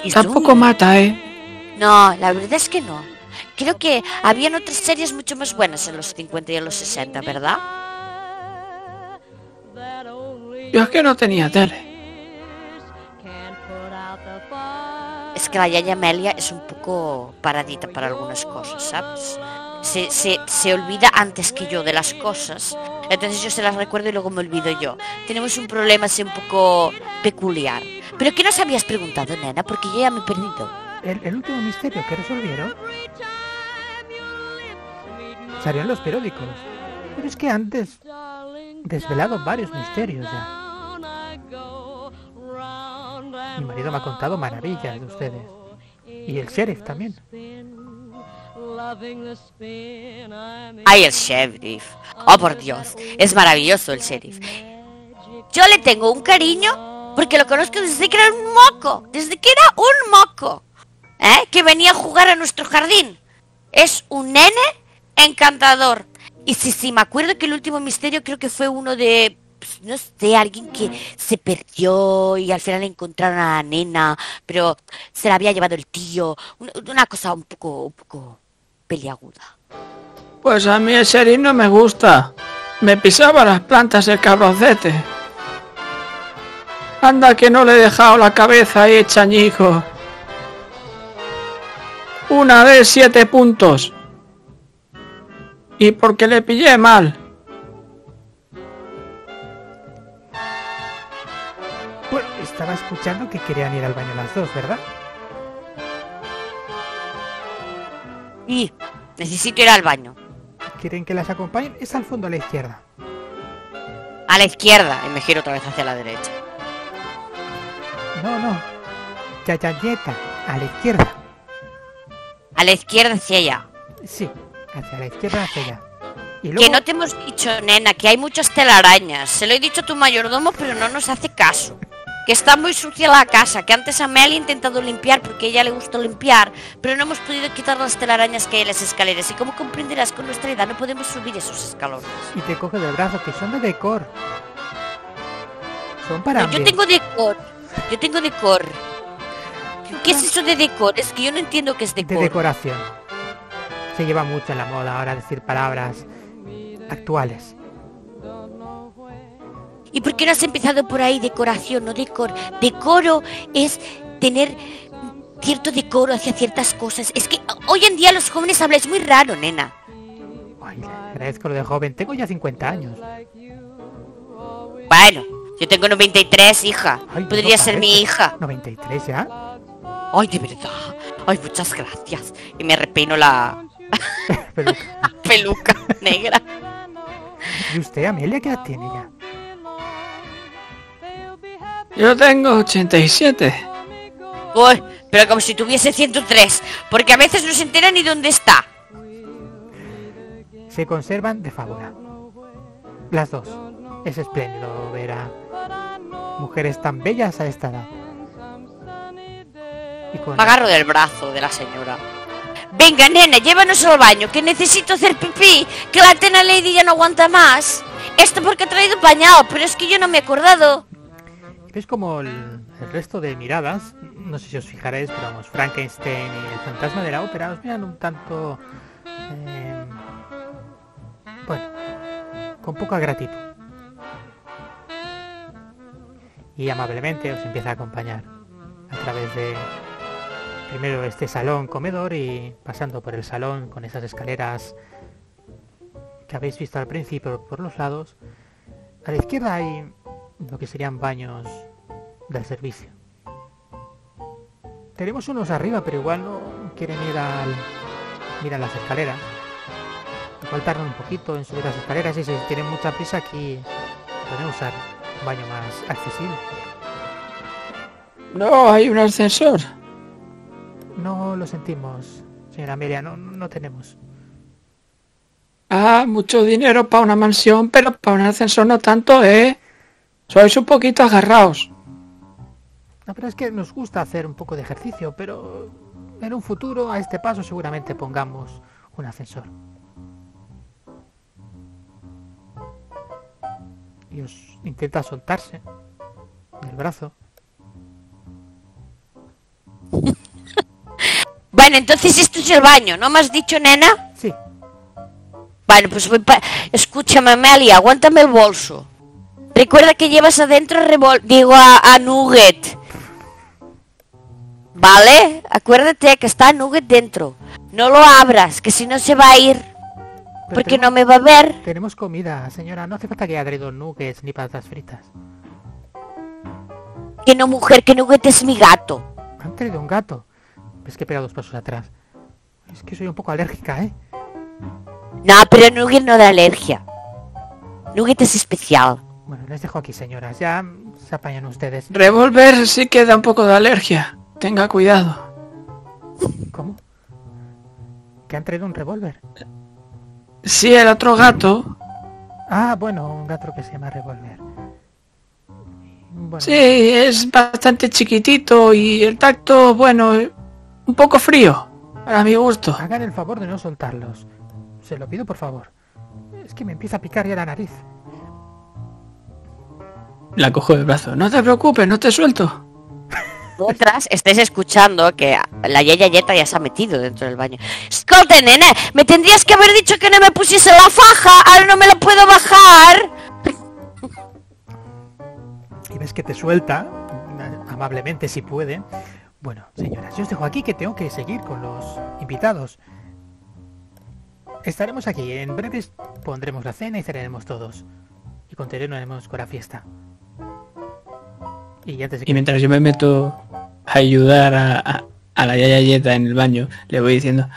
¿Y? Tampoco mata, ¿eh? No, la verdad es que no. Creo que habían otras series mucho más buenas en los 50 y en los 60, ¿verdad? Yo es que no tenía tele. Es que la Yaya Amelia es un poco paradita para algunas cosas, ¿sabes? Se, se, se olvida antes que yo de las cosas. Entonces yo se las recuerdo y luego me olvido yo. Tenemos un problema así un poco peculiar. ¿Pero qué nos habías preguntado, nena? Porque yo ya me he perdido. El, último misterio que resolvieron salió en los periódicos. Pero es que antes desvelado varios misterios ya. Mi marido me ha contado maravillas de ustedes. Y el sheriff también. Ay, el sheriff. Oh, por Dios. Es maravilloso el sheriff. Yo le tengo un cariño porque lo conozco desde que era un moco. Desde que era un moco. ¿Eh? Que venía a jugar a nuestro jardín. Es un nene encantador. Y sí, sí, me acuerdo que el último misterio creo que fue uno de... No sé, alguien que se perdió y al final encontraron a la nena, pero se la había llevado el tío. Una, cosa un poco, un poco peliaguda. Pues a mí el sheriff no me gusta. Me pisaba las plantas el cabroncete. Anda que no le he dejado la cabeza ahí chañico. Una vez siete puntos. Y porque le pillé mal. Estaba escuchando que querían ir al baño las dos, ¿verdad? Y necesito ir al baño. ¿Quieren que las acompañen? Es al fondo a la izquierda. A la izquierda. Y me giro otra vez hacia la derecha. No, no. Yayayeta, a la izquierda. A la izquierda hacia allá. Sí, hacia la izquierda, hacia allá. Y Que luego, no te hemos dicho, nena, que hay muchas telarañas. Se lo he dicho a tu mayordomo, pero no nos hace caso. Que está muy sucia la casa, que antes Amelia ha intentado limpiar porque a ella le gusta limpiar, pero no hemos podido quitar las telarañas que hay en las escaleras. Y como comprenderás, con nuestra edad no podemos subir esos escalones. y te coge del brazo, que son de decor. Son para No, yo tengo decor. Yo tengo decor. ¿Qué es eso de decor? Es que yo no entiendo qué es de decor. decoración. Se lleva mucho en la moda ahora decir palabras actuales. ¿Y por qué no has empezado por ahí? Decoración, no decor. Decoro es tener cierto decoro hacia ciertas cosas. Es que hoy en día los jóvenes habláis muy raro, nena. Ay, agradezco lo de joven. Tengo ya 50 años. Bueno, yo tengo 93, hija. Ay, no Podría ser mi hija. 93 ya. Ay, de verdad. Ay, muchas gracias. Y me repeino la <laughs> Pero, <laughs> peluca negra. ¿Y usted, Amelia, qué edad tiene ya? Yo tengo 87. Uy, pero como si tuviese 103. Porque a veces no se entera ni dónde está. Se conservan de fábula. Las dos. Es espléndido ver a mujeres tan bellas a esta edad. Y con... Me agarro del brazo de la señora. Venga, nena, llévanos al baño, que necesito hacer pipí, que la Tena Lady ya no aguanta más. Esto porque ha traído pañal, pero es que yo no me he acordado. ¿Ves como el, el resto de miradas? No sé si os fijaréis, pero vamos, Frankenstein y el fantasma de la ópera os miran un tanto... eh, bueno, con poca gratitud. Y amablemente os empieza a acompañar a través de primero este salón comedor y pasando por el salón con esas escaleras que habéis visto al principio por los lados. A la izquierda hay lo que serían baños del servicio. Tenemos unos arriba, pero igual no quieren ir al ir a las escaleras. Igual tardan un poquito en subir las escaleras y si tienen mucha prisa aquí pueden usar un baño más accesible. No, hay un ascensor. No lo sentimos, señora Amelia, no, no tenemos. Ah, mucho dinero para una mansión, pero para un ascensor no tanto, ¿eh? Sois un poquito agarrados. No, pero es que nos gusta hacer un poco de ejercicio, pero en un futuro a este paso seguramente pongamos un ascensor. Y os intenta soltarse del brazo. <laughs> Bueno, entonces esto es el baño, ¿no me has dicho, nena? Sí, Bueno, pues voy pa... Escúchame, Amelia, aguántame el bolso. Recuerda que llevas adentro revol... Digo, a, a Nugget. ¿Vale? Acuérdate que está Nugget dentro. No lo abras, que si no se va a ir. pero Porque tenemos, no me va a ver. tenemos comida, señora. No hace falta que haya traído nuggets ni patatas fritas. Que no, mujer, que Nugget es mi gato. Han traído un gato. Es que pega dos pasos atrás. Es que soy un poco alérgica, ¿eh? No, pero Nugget no da alergia. Nugget es especial. Bueno, les dejo aquí, señoras. Ya se apañan ustedes. Revolver sí que da un poco de alergia. Tenga cuidado. ¿Cómo? ¿Que han traído un revólver? Sí, el otro gato. Ah, bueno, un gato que se llama revólver. Bueno, Sí, es bastante chiquitito y el tacto, bueno, un poco frío. Para mi gusto. hagan el favor de no soltarlos. Se lo pido, por favor. Es que me empieza a picar ya la nariz. La cojo del brazo. No te preocupes, no te suelto. Vosotras estáis escuchando que la Yaya Yeta ya se ha metido dentro del baño. Escolta, nene, me tendrías que haber dicho que no me pusiese la faja, ahora no me la puedo bajar. Y ves que te suelta, amablemente si puede. Bueno, señoras, yo os dejo aquí que tengo que seguir con los invitados. Estaremos aquí, en breves pondremos la cena y cenaremos todos. Y continuaremos con la fiesta. Y mientras yo me meto a ayudar a, a- a la Yaya Yeta en el baño, le voy diciendo,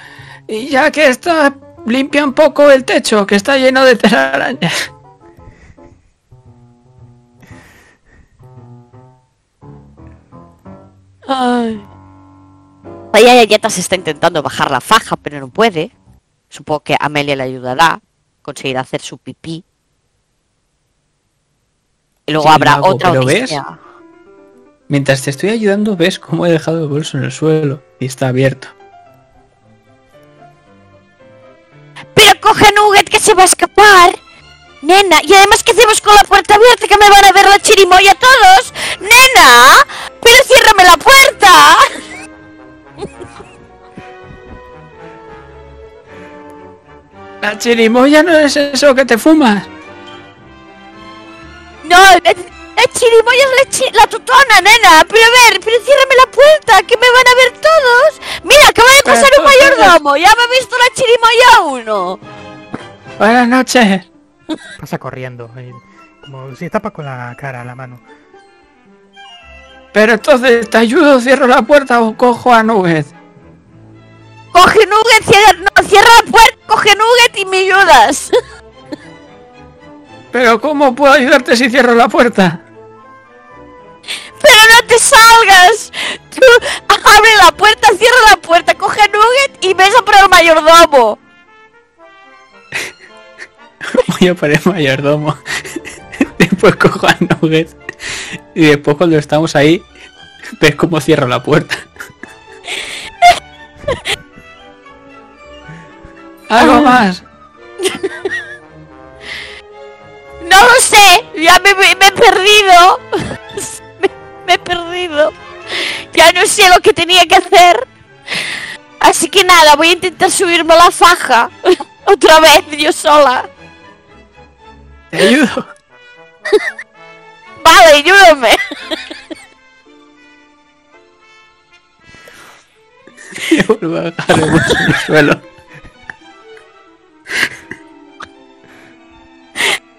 Y ya que está, limpia un poco el techo, que está lleno de telarañas. Ay. Vaya Galleta se está intentando bajar la faja, pero no puede. Supongo que Amelia le ayudará. Conseguirá hacer su pipí. Y luego Sí, habrá hago, otra pero ¿ves? Mientras te estoy ayudando, ves cómo he dejado el bolso en el suelo y está abierto. Pero coge Nugget que se va a escapar. Nena, y además ¿qué hacemos con la puerta abierta que me van a ver la chirimoya todos? Nena, pero ciérrame la puerta. La chirimoya no es eso que te fumas. No, la, chirimoya es la, chi- la tutona, nena. Pero a ver, pero ciérrame la puerta, que me van a ver todos. Mira, acaba de pasar un mayordomo. Ya me ha visto la chirimoya uno. Buenas noches. <laughs> Pasa corriendo, eh, como si tapa con la cara, la mano. Pero entonces, ¿te ayudo, cierro la puerta o cojo a Nugget? Coge Nugget, cierra, no, cierra la puerta, coge Nugget y me ayudas. <laughs> Pero ¿cómo puedo ayudarte si cierro la puerta? Te salgas. Tú abre la puerta, cierra la puerta, coge Nugget y besa por el mayordomo. <laughs> Voy a poner mayordomo. <laughs> después cojo a Nugget. Y después cuando estamos ahí, ves cómo cierro la puerta. <laughs> ¿Algo más? No lo sé, ya me, me- me he perdido. Me, he perdido. Ya no sé lo que tenía que hacer. Así que nada, voy a intentar subirme a la faja. <laughs> Otra vez, yo sola. Te ayudo. <laughs> Vale, ayúdame. <laughs> Y vuelvo a dejar el bolso en el suelo.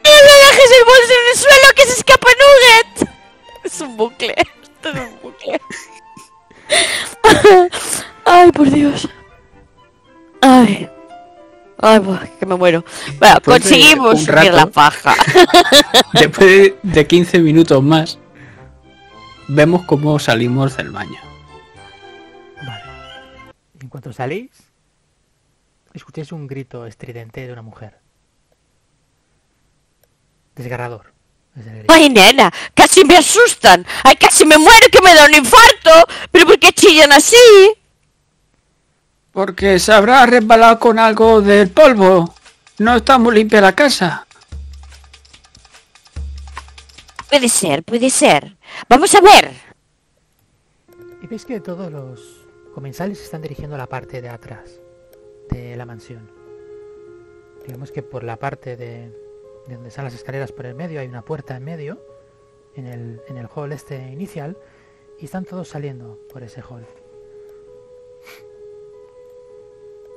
¡No me dejes el bolso en el suelo que se escapa Nugget! Es un bucle. <laughs> Esto es un bucle. Ay, por Dios. Ay. Ay, buah, que me muero. Bueno, Después de conseguimos subir la paja. <laughs> Después de- de 15 minutos más, vemos cómo salimos del baño. Vale. En cuanto salís, escucháis un grito estridente de una mujer. Desgarrador. Ay, nena, casi me asustan. Ay, casi me muero que me da un infarto. ¿Pero por qué chillan así? Porque se habrá resbalado con algo del polvo. No está muy limpia la casa. Puede ser, puede ser. Vamos a ver. Y veis que todos los comensales se están dirigiendo a la parte de atrás de la mansión. Digamos que por la parte de, de donde están las escaleras por el medio hay una puerta en medio, en el, en el hall este inicial, y están todos saliendo por ese hall.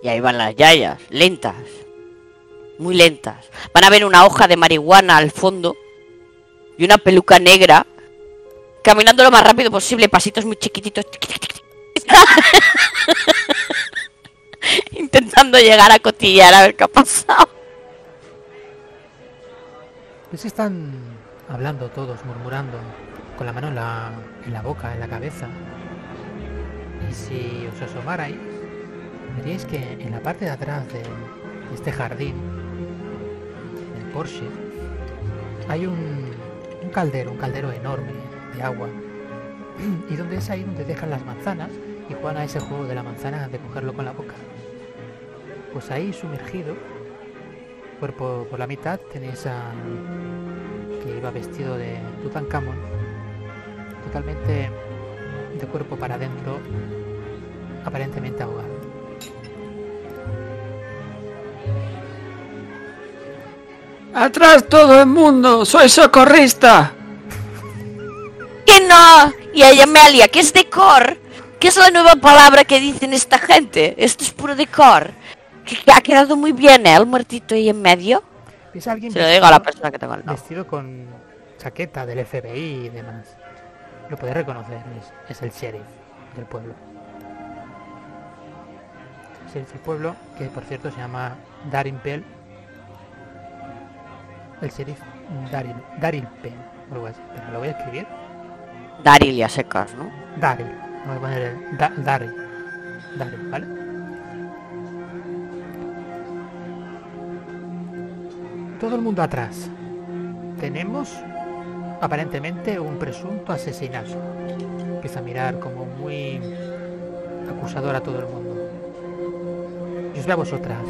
Y ahí van las yayas, lentas. Muy lentas. Van a ver una hoja de marihuana al fondo. Y una peluca negra. Caminando lo más rápido posible, pasitos muy chiquititos. <laughs> Intentando llegar a cotillar a ver qué ha pasado. Pues están hablando todos, murmurando, con la mano en la, boca, en la cabeza. Y si os asomarais, veríais que en la parte de atrás de, de este jardín, del Porsche, hay un, un caldero, un caldero enorme de agua. <clears throat> Y donde es ahí donde dejan las manzanas y juegan a ese juego de la manzana de cogerlo con la boca. Pues ahí sumergido, cuerpo por la mitad, tenéis a que iba vestido de Tutankamón, totalmente de cuerpo para adentro, aparentemente ahogado. ¡Atrás todo el mundo! ¡Soy socorrista! ¡Que no! Y a Amelia, que es decor. ¿Qué es la nueva palabra que dicen esta gente? Esto es puro decor. Que ha quedado muy bien, ¿eh? El muertito ahí en medio. ¿Veis a alguien Se lo digo a la persona que tengo al lado. vestido con chaqueta del FBI y demás? Lo podéis reconocer, es, es el sheriff del pueblo. sheriff del pueblo, que por cierto se llama Darin Pell. El sheriff Daryl, Daryl Pell, o algo así, pero lo voy a escribir. Daryl y a secas, ¿no? Daryl, voy a poner el da, Daryl, Daryl, ¿vale? Todo el mundo atrás. Tenemos aparentemente un presunto asesinato. Empieza a mirar como muy acusador a todo el mundo. Yo os veo a vosotras.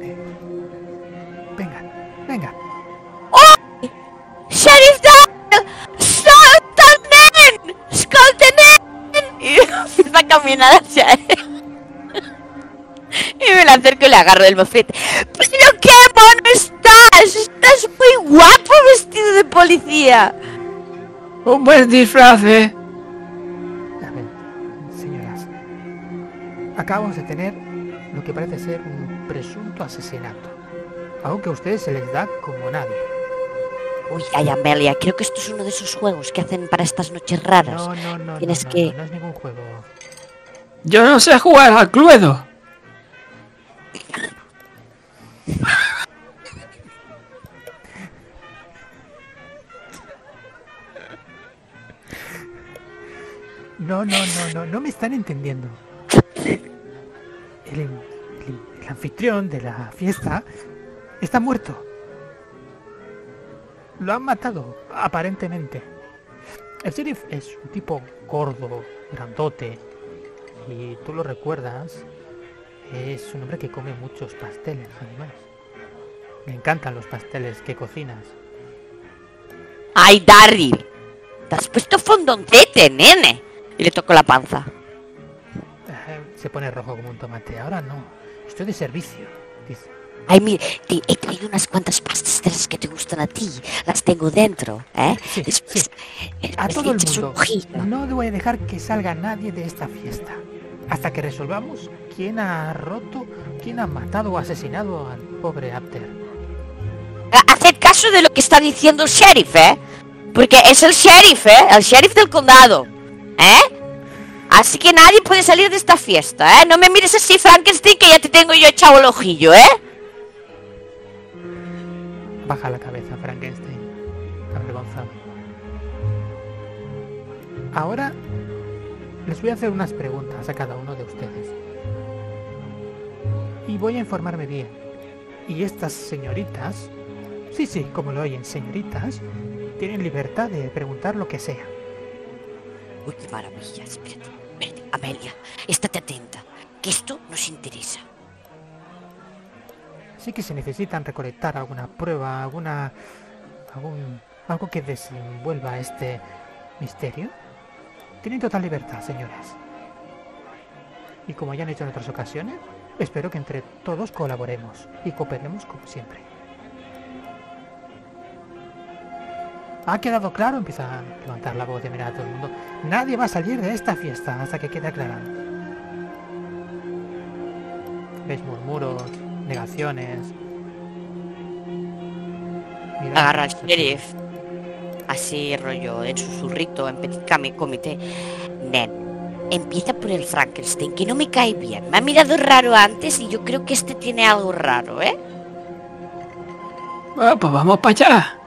Eh, venga, venga. Sheriff Daryl! ¡Soltanen! ¡Escoltanen! <laughs> Y empieza a caminar hacia él. Y me la acerco y le agarro del moflete. ¡Pero qué estás! ¡Estás muy guapo vestido de policía! Un buen disfraz, ¿eh? A ver, señoras. Acabamos de tener lo que parece ser un presunto asesinato. Algo que a ustedes se les da como nadie. Uy, ay, Amelia, creo que esto es uno de esos juegos que hacen para estas noches raras. No, no, no, Tienes no, no, que- no, no es ningún juego. Yo no sé jugar al cluedo. No, no, no, no, no me están entendiendo. El, anfitrión de la fiesta está muerto. Lo han matado, aparentemente. El sheriff es un tipo gordo, grandote, y tú lo recuerdas. Es un hombre que come muchos pasteles, además. Me encantan los pasteles que cocinas. ¡Ay, Daryl! Te has puesto fondoncete, nene. Y le toco la panza. Se pone rojo como un tomate. Ahora no. Estoy de servicio, dice. Ay, mira, te he traído unas cuantas pastas de las que te gustan a ti. Las tengo dentro, ¿eh? Sí, Después, sí. A todo el mundo. No voy a dejar que salga nadie de esta fiesta. Hasta que resolvamos quién ha roto, quién ha matado o asesinado al pobre Abder. Ha- Haced caso de lo que está diciendo el sheriff, ¿eh? Porque es el sheriff, ¿eh? El sheriff del condado, ¿eh? Así que nadie puede salir de esta fiesta, ¿eh? No me mires así, Frankenstein, que ya te tengo yo echado el ojillo, ¿eh? Baja la cabeza, Frankenstein. Avergonzado. Ahora les voy a hacer unas preguntas a cada uno de ustedes. Y voy a informarme bien. Y estas señoritas, sí, sí, como lo oyen, señoritas, tienen libertad de preguntar lo que sea. Uy, qué maravilla. Espérate. Amelia, estate atenta, que esto nos interesa. Así que si necesitan recolectar alguna prueba, alguna. algún. algo que desenvuelva este misterio, tienen total libertad, señoras. Y como ya han hecho en otras ocasiones, espero que entre todos colaboremos y cooperemos como siempre. ¿Ha quedado claro? Empieza a levantar la voz y a mirar a todo el mundo. Nadie va a salir de esta fiesta hasta que quede aclarado. ¿Veis murmuros, negaciones? Mirad, Agarra al sheriff. Así rollo, en susurrito, en petit comité. Nen, empieza por el Frankenstein, que no me cae bien. Me ha mirado raro antes y yo creo que este tiene algo raro, ¿eh? Bueno, pues vamos para allá.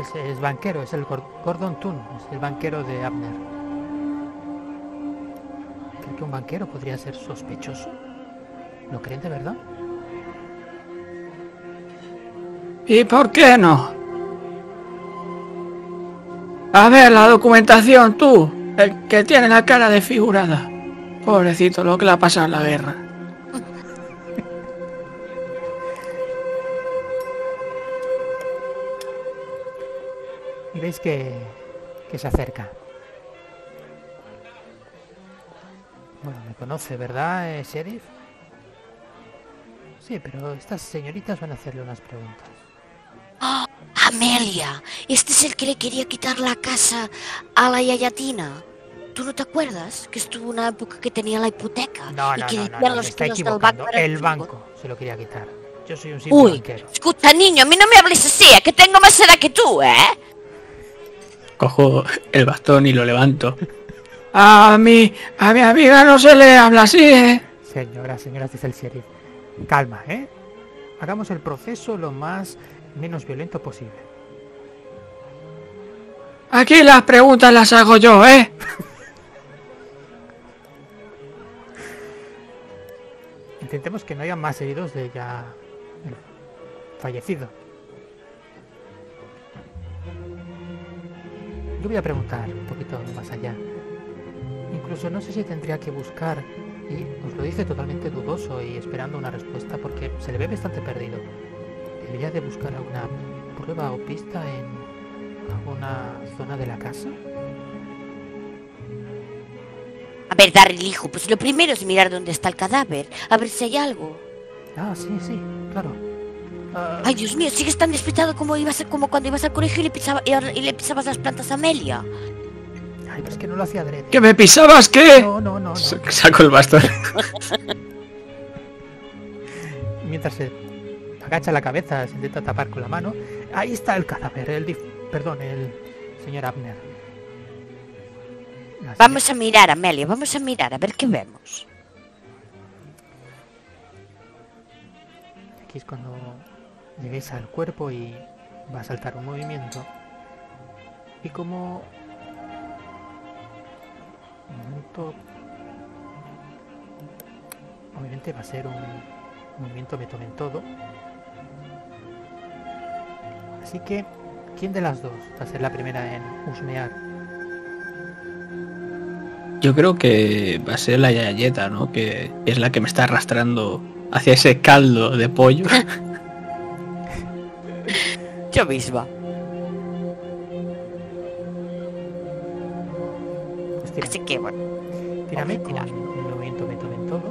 Es, es, banquero, es el Gor- Gordon Toon, es el banquero de Abner. ¿Creen que un banquero podría ser sospechoso? ¿Lo creen de verdad? ¿Y por qué no? A ver la documentación, tú, el que tiene la cara desfigurada. Pobrecito, lo que le ha pasado en la guerra. Veis que, que se acerca. Bueno, me conoce, ¿verdad, eh, sheriff? Sí, pero estas señoritas van a hacerle unas preguntas. Amelia, este es el que le quería quitar la casa a la Yayatina. ¿Tú no te acuerdas? Que estuvo una época que tenía la hipoteca No, y que no, decían no, no, los está del El banco se lo quería quitar. Yo soy un simple Uy, banquero. escucha niño, a mí no me hables así, ¿eh? que tengo más edad que tú, ¿eh? Cojo el bastón y lo levanto. <laughs> A mi, a mi amiga no se le habla así, ¿eh? Señoras, señoras, dice el sheriff. Calma, ¿eh? Hagamos el proceso lo más menos violento posible. Aquí las preguntas las hago yo, ¿eh? Intentemos que no haya más heridos de ya el fallecido. Yo voy a preguntar un poquito más allá. Incluso no sé si tendría que buscar, y os lo dice totalmente dudoso y esperando una respuesta porque se le ve bastante perdido. ¿Debería de buscar alguna prueba o pista en alguna zona de la casa? A ver, Darryl, hijo, pues lo primero es mirar dónde está el cadáver, a ver si hay algo. Ah, sí, sí, claro. Ay, Dios mío, sigues tan despistado como ibas como cuando ibas al colegio y le, pisaba- y le pisabas las plantas a Amelia. ay, pero es que no lo hacía adrede. ¿Que me pisabas qué? No, no, no, no. Saco el bastón. <laughs> Mientras se agacha la cabeza, se intenta tapar con la mano. Ahí está el cadáver, el dif- perdón, el señor Abner. Así Vamos a mirar, Amelia, vamos a mirar, a ver qué vemos. Aquí es cuando lleguéis al cuerpo y va a saltar un movimiento. Y como... Un momento... Obviamente va a ser un movimiento me tomen todo. Así que, ¿quién de las dos va a ser la primera en husmear? Yo creo que va a ser la Yayeta, ¿no? Que es la que me está arrastrando hacia ese caldo de pollo. <laughs> Yo misma. Pues Así que bueno. tírame con el movimiento me tomen todo.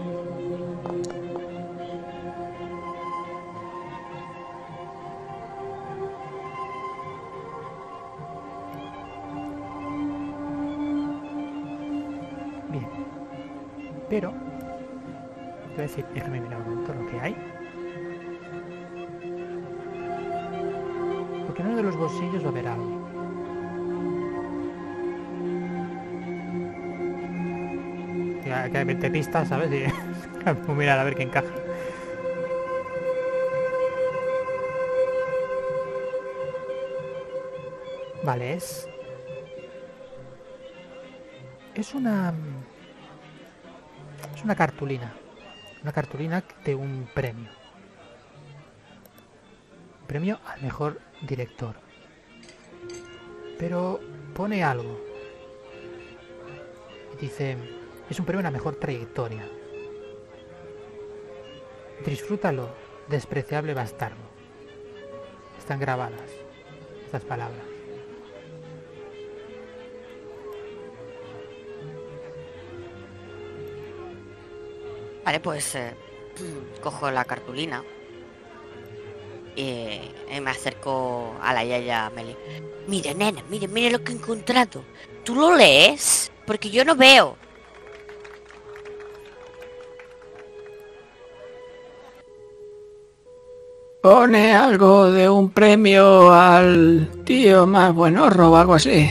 Bien. Pero, voy a decir, déjame mirar un momento lo que hay. Los bolsillos haber algo. Ya que hay 20 pistas, ¿sabes? Y <laughs> mirar a ver qué encaja. Vale, es... Es una... Es una cartulina. Una cartulina de un premio. Premio al mejor director. Pero pone algo. Dice, es un premio a mejor trayectoria. Disfrútalo, despreciable bastardo. Están grabadas estas palabras. Vale, pues eh, cojo la cartulina y, y me acerco a la Yaya Meli. Mire, nena, mire, mire lo que he encontrado. ¿Tú lo lees? Porque yo no veo. Pone algo de un premio al tío más bueno o algo así.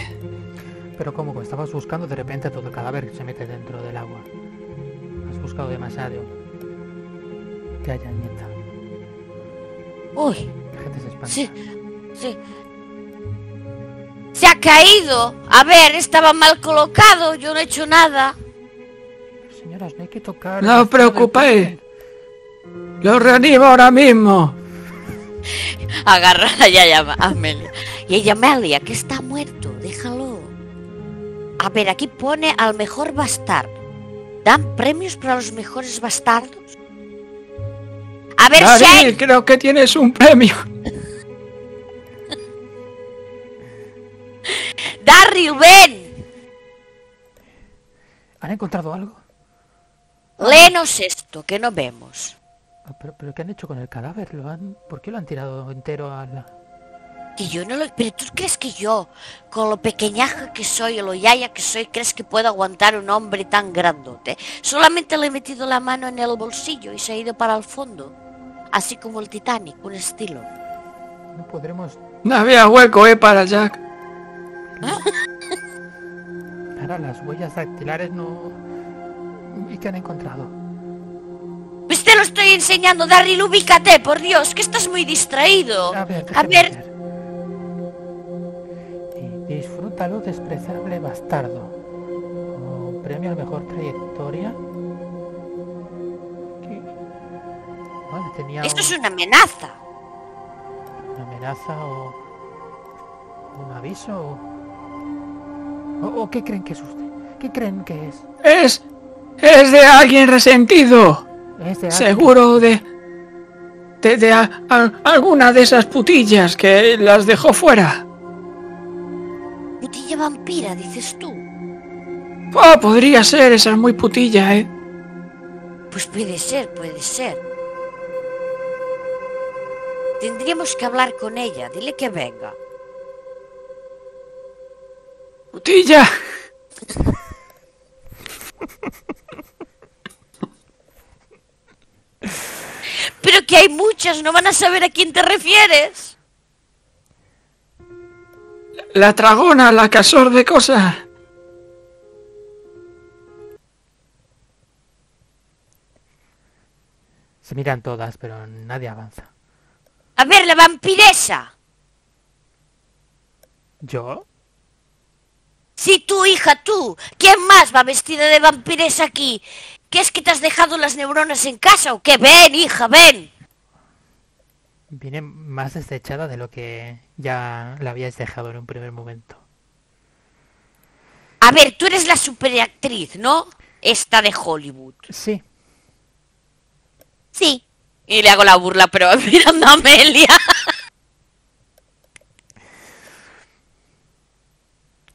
Pero como estabas buscando, de repente todo el cadáver se mete dentro del agua. Has buscado demasiado. Ya, ya, nieta. Uy, La gente se espanta. sí, sí. Se ha caído. A ver, estaba mal colocado. Yo no he hecho nada. Señoras, no hay que tocar. No os preocupéis. Lo reanimo ahora mismo. Agarra a la Yaya Amelia. Y ella, Amelia, que está muerto. Déjalo. A ver, aquí pone al mejor bastardo. ¿Dan premios para los mejores bastardos? A ver, si hay... Daryl, creo que tienes un premio. <laughs> Darryl, ven. ¿Han encontrado algo? Léenos esto, que no vemos. Ah, ¿Pero, pero qué han hecho con el cadáver? ¿Lo han... ¿Por qué lo han tirado entero a la... Que yo no lo... Pero tú crees que yo, con lo pequeñaja que soy, o lo yaya que soy, crees que puedo aguantar un hombre tan grandote. Solamente le he metido la mano en el bolsillo y se ha ido para el fondo. Así como el Titanic, un estilo. No podremos... No había hueco, eh, para Jack. <laughs> Ahora las huellas dactilares no... ¿Y qué han encontrado? Pues te lo estoy enseñando, Darryl, ubícate, por Dios, que estás muy distraído. A ver, A ver, disfrútalo, despreciable bastardo. O premio a mejor trayectoria. ¿Qué? Vale, tenía esto un- es una amenaza. una amenaza o un aviso o... o... o qué creen que es usted? ¿Qué creen que es? Es... Es de alguien resentido. ¿Es de alguien? Seguro de... De, de a- a- alguna de esas putillas que las dejó fuera. Vampira, dices tú. Oh, podría ser, esa es muy putilla, ¿eh? Pues puede ser, puede ser. Tendríamos que hablar con ella, dile que venga. Putilla. Pero que hay muchas, no van a saber a quién te refieres. La tragona, la casor de cosas. Se miran todas, pero nadie avanza. A ver, la vampiresa. ¿Yo? Sí, tú, hija, tú. ¿Quién más va vestida de vampiresa aquí? ¿Qué es que te has dejado las neuronas en casa o qué? Ven, hija, ven. Viene más deshechada de lo que ya la habíais dejado en un primer momento. A ver, tú eres la superactriz, ¿no? Esta de Hollywood. Sí, Sí. Y le hago la burla, pero <laughs> mirando a Amelia.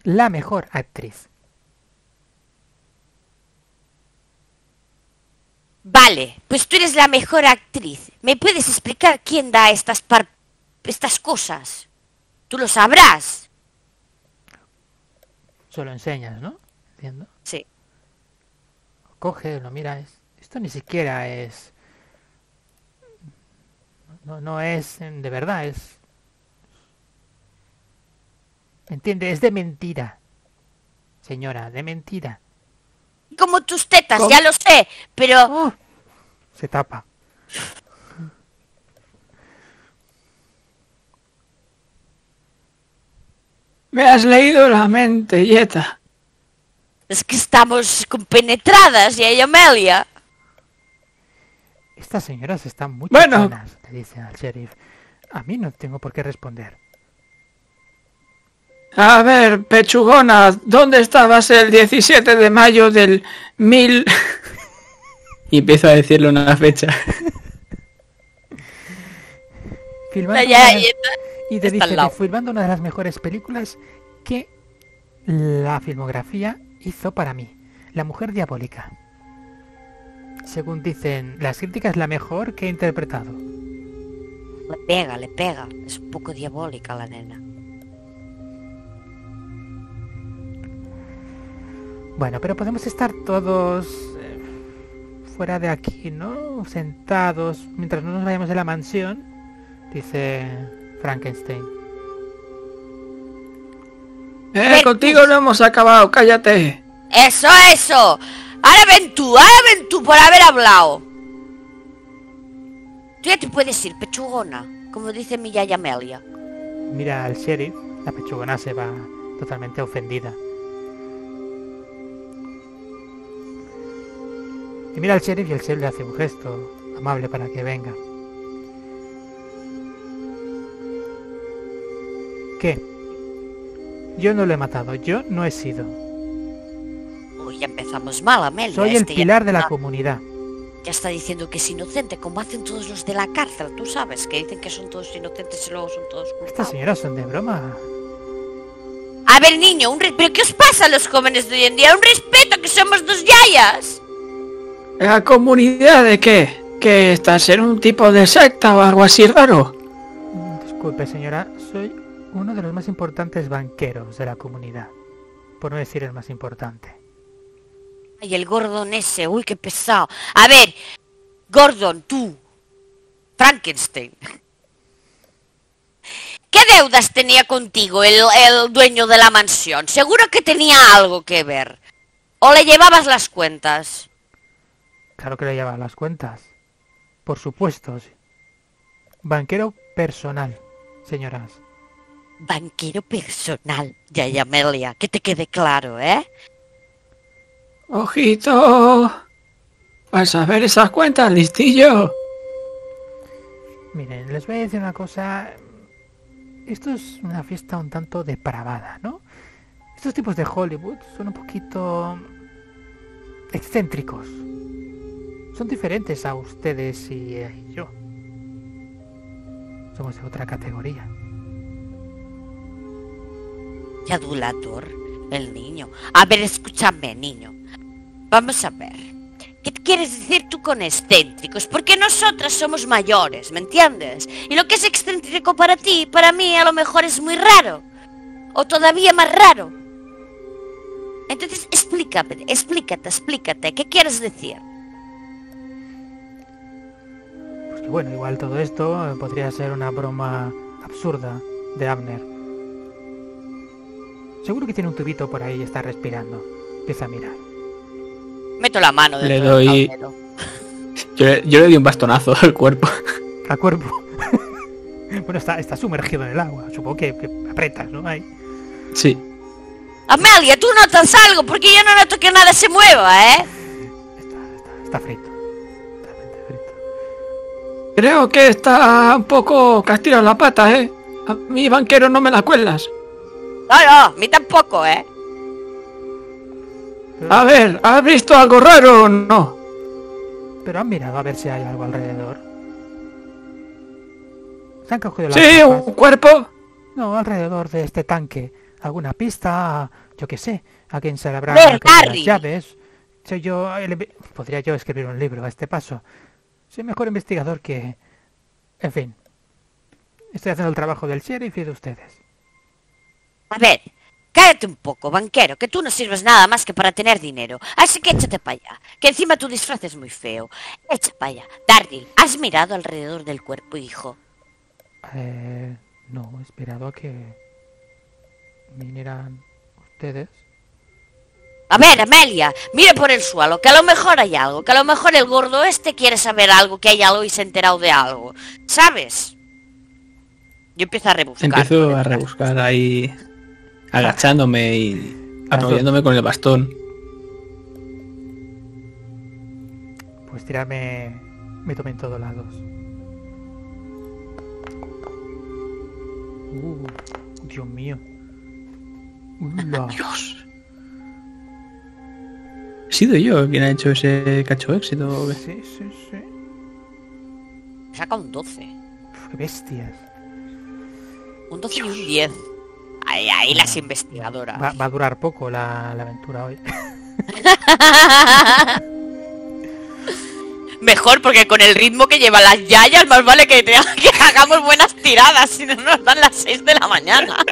la mejor actriz. Vale, pues tú eres la mejor actriz. ¿Me puedes explicar quién da estas par... estas cosas? Tú lo sabrás. Solo enseñas, ¿no? Entiendo. Sí. Coge, lo mira. es- Esto ni siquiera es... No, no es de verdad, es... ¿Entiende? Es de mentira. Señora, de mentira. Como tus tetas, ¿Cómo? ya lo sé, pero... ¡Oh! Se tapa. Me has leído la mente, Yeta. Es que estamos compenetradas, y ahí Amelia. Estas señoras están muy Bueno. chichonas, le dice al sheriff. A mí no tengo por qué responder. A ver, pechugona, ¿dónde estabas el 17 de mayo del mil... <laughs> y empiezo a decirle una fecha. Filmando Ya, una de- ya, y lado. que filmando una de las mejores películas que la filmografía hizo para mí. La mujer diabólica. Según dicen las críticas, la mejor que he interpretado. Le pega, le pega. Es un poco diabólica la nena. Bueno, pero podemos estar todos eh, fuera de aquí, ¿no? Sentados mientras no nos vayamos de la mansión, dice Frankenstein. Eh, contigo no hemos acabado, cállate. ¡Eso, eso! Ahora ven tú, ahora ven tú por haber hablado. Tú ya te puedes ir, pechugona, como dice mi yaya Amelia. Mira al sheriff, la pechugona se va totalmente ofendida. Y mira al sheriff y el sheriff le hace un gesto amable para que venga. ¿Qué? Yo no lo he matado, yo no he sido. Uy, ya empezamos mal, Amelia. Soy el este pilar de la está- comunidad. Ya está diciendo que es inocente, como hacen todos los de la cárcel, tú sabes, que dicen que son todos inocentes y luego son todos Estas culpables. señoras son de broma. A ver, niño, un ¿pero qué os pasa a los jóvenes de hoy en día? Un respeto, que somos dos yayas. ¿La comunidad de qué? ¿Que estás en un tipo de secta o algo así raro? Disculpe, señora, soy uno de los más importantes banqueros de la comunidad. Por no decir el más importante. Ay, el Gordon ese, uy, qué pesado. A ver, Gordon, tú, Frankenstein. ¿Qué deudas tenía contigo el, el dueño de la mansión? Seguro que tenía algo que ver. ¿O le llevabas las cuentas? Claro que le lleva las cuentas. Por supuesto. sí. Banquero personal, señoras. Banquero personal, Yaya Amelia, que te quede claro, ¿eh? ¡Ojito! Vas a ver esas cuentas, listillo. Miren, les voy a decir una cosa. Esto es una fiesta un tanto depravada, ¿no? Estos tipos de Hollywood son un poquito excéntricos. Son diferentes a ustedes y a yo. Somos de otra categoría. Adulador, el niño. A ver, escúchame, niño. Vamos a ver. ¿Qué quieres decir tú con excéntricos? Porque nosotras somos mayores, ¿me entiendes? Y lo que es excéntrico para ti, para mí a lo mejor es muy raro. O todavía más raro. Entonces, explícame, explícate, explícate. ¿Qué quieres decir? Pues bueno, igual todo esto eh, podría ser una broma absurda de Abner. Seguro que tiene un tubito por ahí y está respirando. Empieza a mirar. Meto la mano Le dentro del doy-. <laughs> Yo, le- yo le di un bastonazo al cuerpo. <laughs> A cuerpo. <laughs> bueno, está, está sumergido en el agua. Supongo que, que apretas, ¿no? Ahí. Sí. Amelia, tú notas algo, porque yo no noto que nada se mueva, ¿eh? Está, está, está frito. Totalmente frito. Creo que está un poco castigado la pata, ¿eh? A mi banquero no me la cuelas. No, no, a mí tampoco, ¿eh? A ver, ¿has visto algo raro o no? pero han mirado a ver si hay algo alrededor. Se han cogido las Sí, gafas. un cuerpo. No, alrededor de este tanque. ¿Alguna pista? Yo qué sé. ¿A quién se le habrá las llaves? Soy yo... el Podría yo escribir un libro a este paso. Soy mejor investigador que... En fin. Estoy haciendo el trabajo del sheriff y de ustedes. A ver, cállate un poco, banquero, que tú no sirves nada más que para tener dinero. Así que échate para allá, que encima tu disfraz es muy feo. Echa para allá. Darryl, ¿has mirado alrededor del cuerpo, hijo? Eh, no, he esperado a que vinieran ustedes. A ver, Amelia, mire por el suelo, que a lo mejor hay algo, que a lo mejor el gordo este quiere saber algo, que hay algo y se ha enterado de algo. ¿Sabes? Yo empiezo a rebuscar. Empiezo a rebuscar ahí, agachándome y apoyándome con el bastón. Pues tirarme... Me tomé en todos lados. Uh, Dios mío. Ula. Dios. ¿He sido yo quien ha hecho ese cacho éxito? Sí, sí, sí. Saca un 12. Uf, qué bestias. Un 12 y un 10. Ahí, ahí las investigadoras. Va, va a durar poco la, la aventura hoy. <laughs> Mejor porque con el ritmo que lleva las yayas, más vale que, te- <laughs> que hagamos buenas tiradas, si no nos dan las 6 de la mañana. <laughs>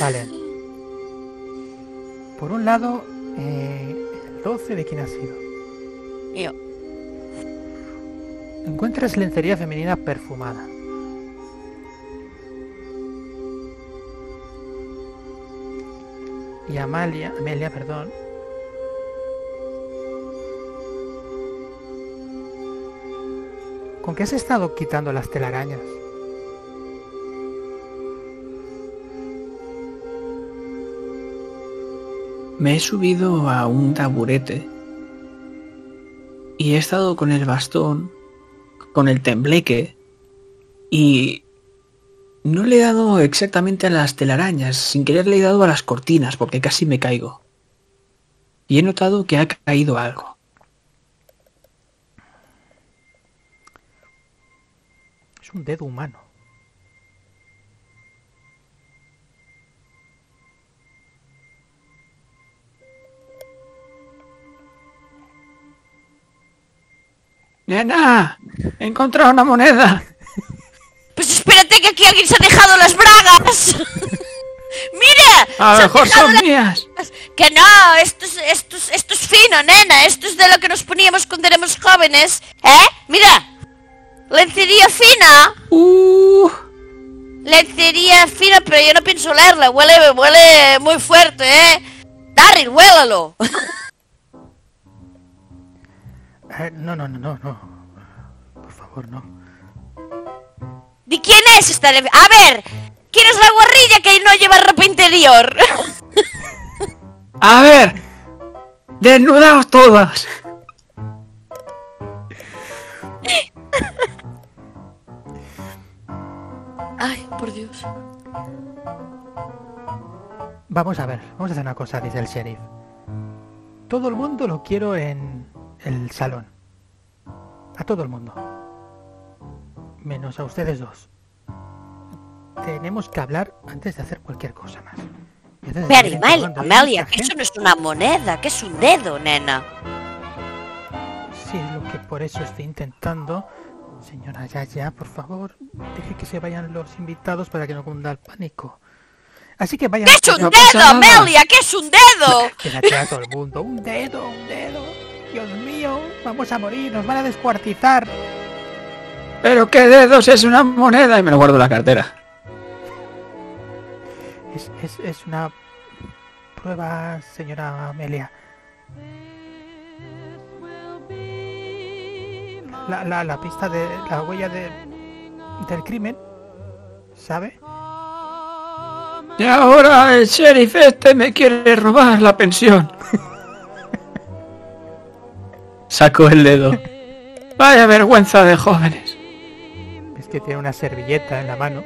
Vale. Por un lado, eh, el 12 de quién ha sido. Mío. Encuentras lencería femenina perfumada. Y Amalia, Amelia, perdón. ¿Con qué has estado quitando las telarañas? Me he subido a un taburete y he estado con el bastón, con el tembleque y no le he dado exactamente a las telarañas, sin querer le he dado a las cortinas porque casi me caigo. Y he notado que ha caído algo. Es un dedo humano. ¡Nena! ¡He encontrado una moneda! Pues espérate que aquí alguien se ha dejado las bragas. <laughs> ¡Mira! A lo mejor son las- mías. Que no, esto es, esto, es, esto es fino, nena. Esto es de lo que nos poníamos cuando éramos jóvenes. ¿Eh? Mira. Lencería fina. ¡Uh! lencería fina, pero yo no pienso leerla. Huele, huele muy fuerte, ¿eh? Darryl, huélalo. Eh, no, no, no, no, no. Por favor, no. ¿De quién es esta? le- A ver, ¿quién es la guarrilla que no lleva ropa interior? <laughs> A ver, desnudaos todas. Ay, por Dios. Vamos a ver, vamos a hacer una cosa, dice el sheriff. Todo el mundo lo quiero en el salón. A todo el mundo. Menos a ustedes dos. Tenemos que hablar antes de hacer cualquier cosa más. Pero seguir Amelia, que eso no es una moneda, que es un dedo, nena. Sí, es lo que por eso estoy intentando. Señora Yaya, por favor, deje que se vayan los invitados para que no cunda el pánico. Así que vayan ¿Qué es un No dedo. Amelia? ¿Qué es un dedo? <laughs> Quédate a todo el mundo. Un dedo, un dedo. Dios mío, vamos a morir, nos van a descuartizar. Pero qué dedos es una moneda y me lo guardo en la cartera. Es, es, es una prueba, señora Amelia. La, la, la pista de la huella de, del crimen, ¿sabe? Y ahora el sheriff este me quiere robar la pensión. <laughs> Saco el dedo. Vaya vergüenza de jóvenes. Que tiene una servilleta en la mano.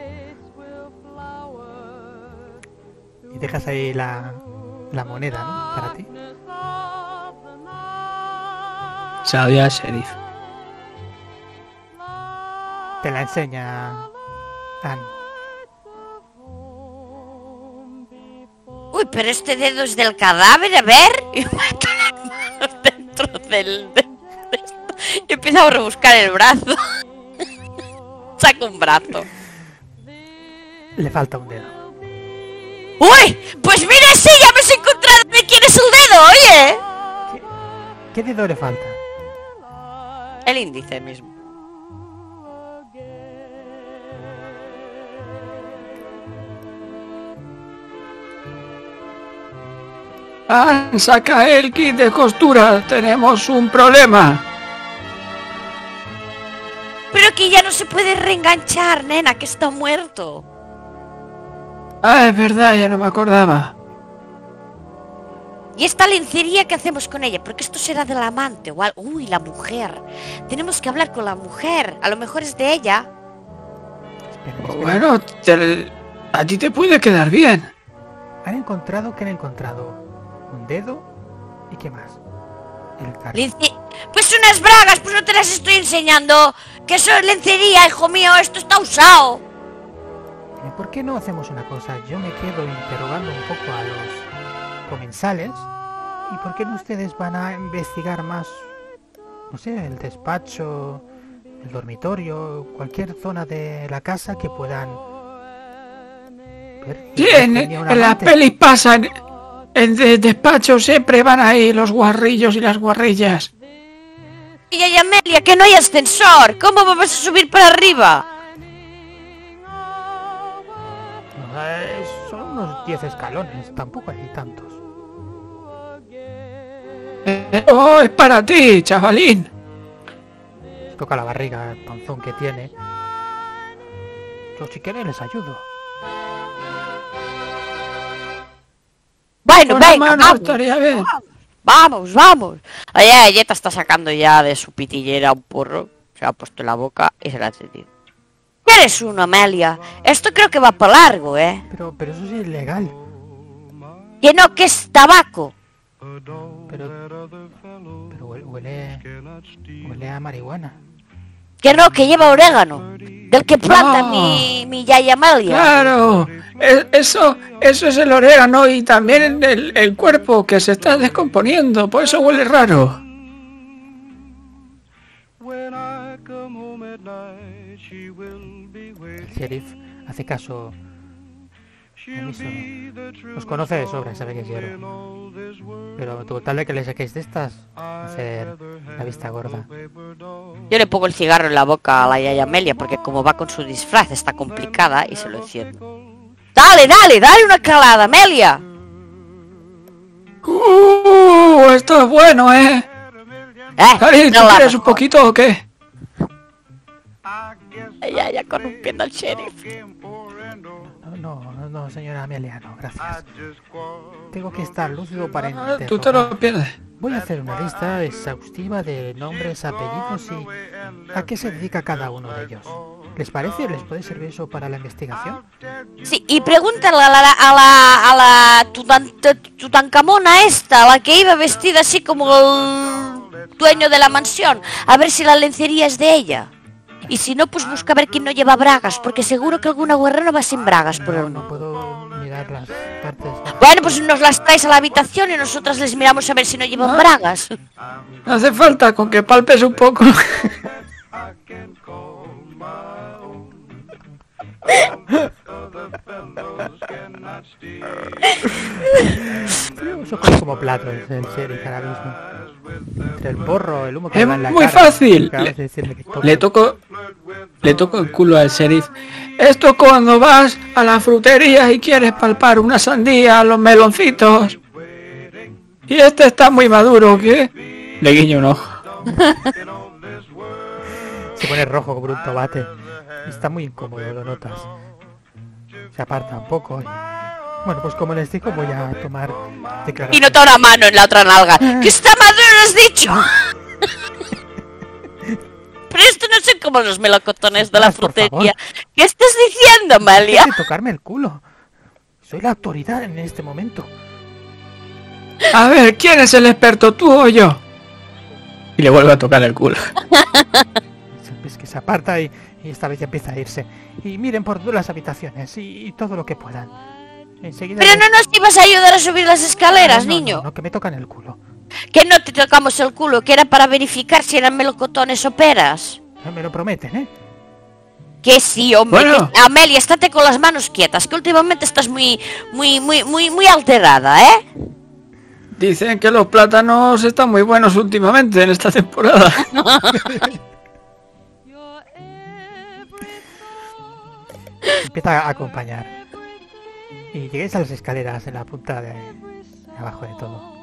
Y dejas ahí la, la moneda, ¿no? Para ti. Sabía el sheriff. Te la enseña Anne. Uy, pero este dedo es del cadáver, a ver. <laughs> Y meto las manos dentro del... de- de esto. Y empiezo a rebuscar el brazo. Saco un brazo. Le falta un dedo. ¡Uy! Pues mira, sí, ya hemos encontrado de quién es el dedo, oye. ¿Qué, qué dedo le falta? El índice mismo. Ah, saca el kit de costura. Tenemos un problema. Pero que ya no se puede reenganchar, nena, que está muerto. Ah, es verdad, ya no me acordaba. ¿Y esta lencería qué hacemos con ella? Porque esto será del amante o algo. Uy, la mujer. Tenemos que hablar con la mujer. A lo mejor es de ella. Bueno, te- a ti te puede quedar bien. Han encontrado, ¿qué han encontrado? Un dedo y qué más. El Pues unas bragas, pues no te las estoy enseñando. Que eso es lencería, hijo mío. Esto está usado. ¿Por qué no hacemos una cosa? Yo me quedo interrogando un poco a los comensales. ¿Y por qué no ustedes van a investigar más? No sé, el despacho, el dormitorio, cualquier zona de la casa que puedan ver. en, en las pelis pasan. En de despacho siempre van ahí los guarrillos y las guarrillas. Y ay, Amelia, que no hay ascensor. ¿Cómo vamos a subir para arriba? Eh, son unos 10 escalones, tampoco hay tantos. Eh, oh, es para ti, chavalín. Toca la barriga, el panzón que tiene. Yo si quieren les ayudo. Bueno, Una venga, mano vamos. estaría bien. Vamos, vamos. Oye, ella te está sacando ya de su pitillera un porro. Se ha puesto en la boca y se la ha encendido. ¿Qué eres uno, Amelia? Esto creo que va para largo, ¿eh? Pero, pero eso es ilegal. Que no, que es tabaco. Pero, pero huele, huele a marihuana. Que no, que lleva orégano. Del que planta No. mi, mi yaya Amelia. Claro, eso, eso es el orégano y también el, el cuerpo que se está descomponiendo, por eso huele raro. El sheriff hace caso. Os conoce de sobra, sabe que quiero. Pero tu tal de que le saquéis de estas, hacer la vista gorda. Yo le pongo el cigarro en la boca a la Yaya Amelia porque como va con su disfraz está complicada y se lo enciendo. Dale, dale, dale una calada, Amelia. ¡Uh! Esto es bueno, ¿eh? Eh, Cari, ¿tú no la quieres un poquito o qué? Ya, ya corrompiendo al sheriff. No, señora Amelia, no, gracias. Tengo que estar lúcido para Ah, Tú te lo pierdes. Voy a hacer una lista exhaustiva de nombres, apellidos y a qué se dedica cada uno de ellos. ¿Les parece? ¿Les puede servir eso para la investigación? Sí, y pregúntale a la, a la, a la Tutan- Tutankamona esta, la que iba vestida así como el dueño de la mansión, a ver si la lencería es de ella. Y si no, pues busca a ver quién no lleva bragas, porque seguro que alguna guerrera va sin bragas por el no mundo. puedo mirar las partes. Bueno, pues nos las traes a la habitación y nosotras les miramos a ver si no llevan bragas. No hace falta con que palpes un poco. <laughs> Eso fue como platos el sheriff ahora mismo. Entre el porro, el humo que Es va en la muy cara, fácil. Le- que toco. Le toco el culo al sheriff. Esto cuando vas a la frutería y quieres palpar una sandía, los meloncitos. Y este está muy maduro, ¿qué? Le guiño un ojo. Se pone rojo como un tomate. Está muy incómodo, lo notas. Se aparta un poco. y- Bueno, pues como les digo, voy a tomar Y nota una mano en la otra nalga. ¡Que está maduro, has dicho! <laughs> Pero esto no son como los melocotones de la frutería. ¿Qué estás diciendo, de tocarme el culo. Soy la autoridad en este momento. A ver, ¿quién es el experto, tú o yo? Y le vuelvo a tocar el culo. <laughs> Es que se aparta y, y esta vez ya empieza a irse. Y miren por todas las habitaciones y, y todo lo que puedan. Enseguida... Pero les- no nos ibas a ayudar a subir las escaleras, No, no, niño. No, no, que me tocan el culo. Que no te tocamos el culo, que era para verificar si eran melocotones o peras. No me lo prometen, ¿eh? Que sí, hombre. Bueno. que- Amelia, estate con las manos quietas, que últimamente estás muy, muy, muy, muy, muy alterada, ¿eh? Dicen que los plátanos están muy buenos últimamente en esta temporada. <laughs> Empieza a acompañar. Y lleguéis a las escaleras en la punta de, de abajo de todo.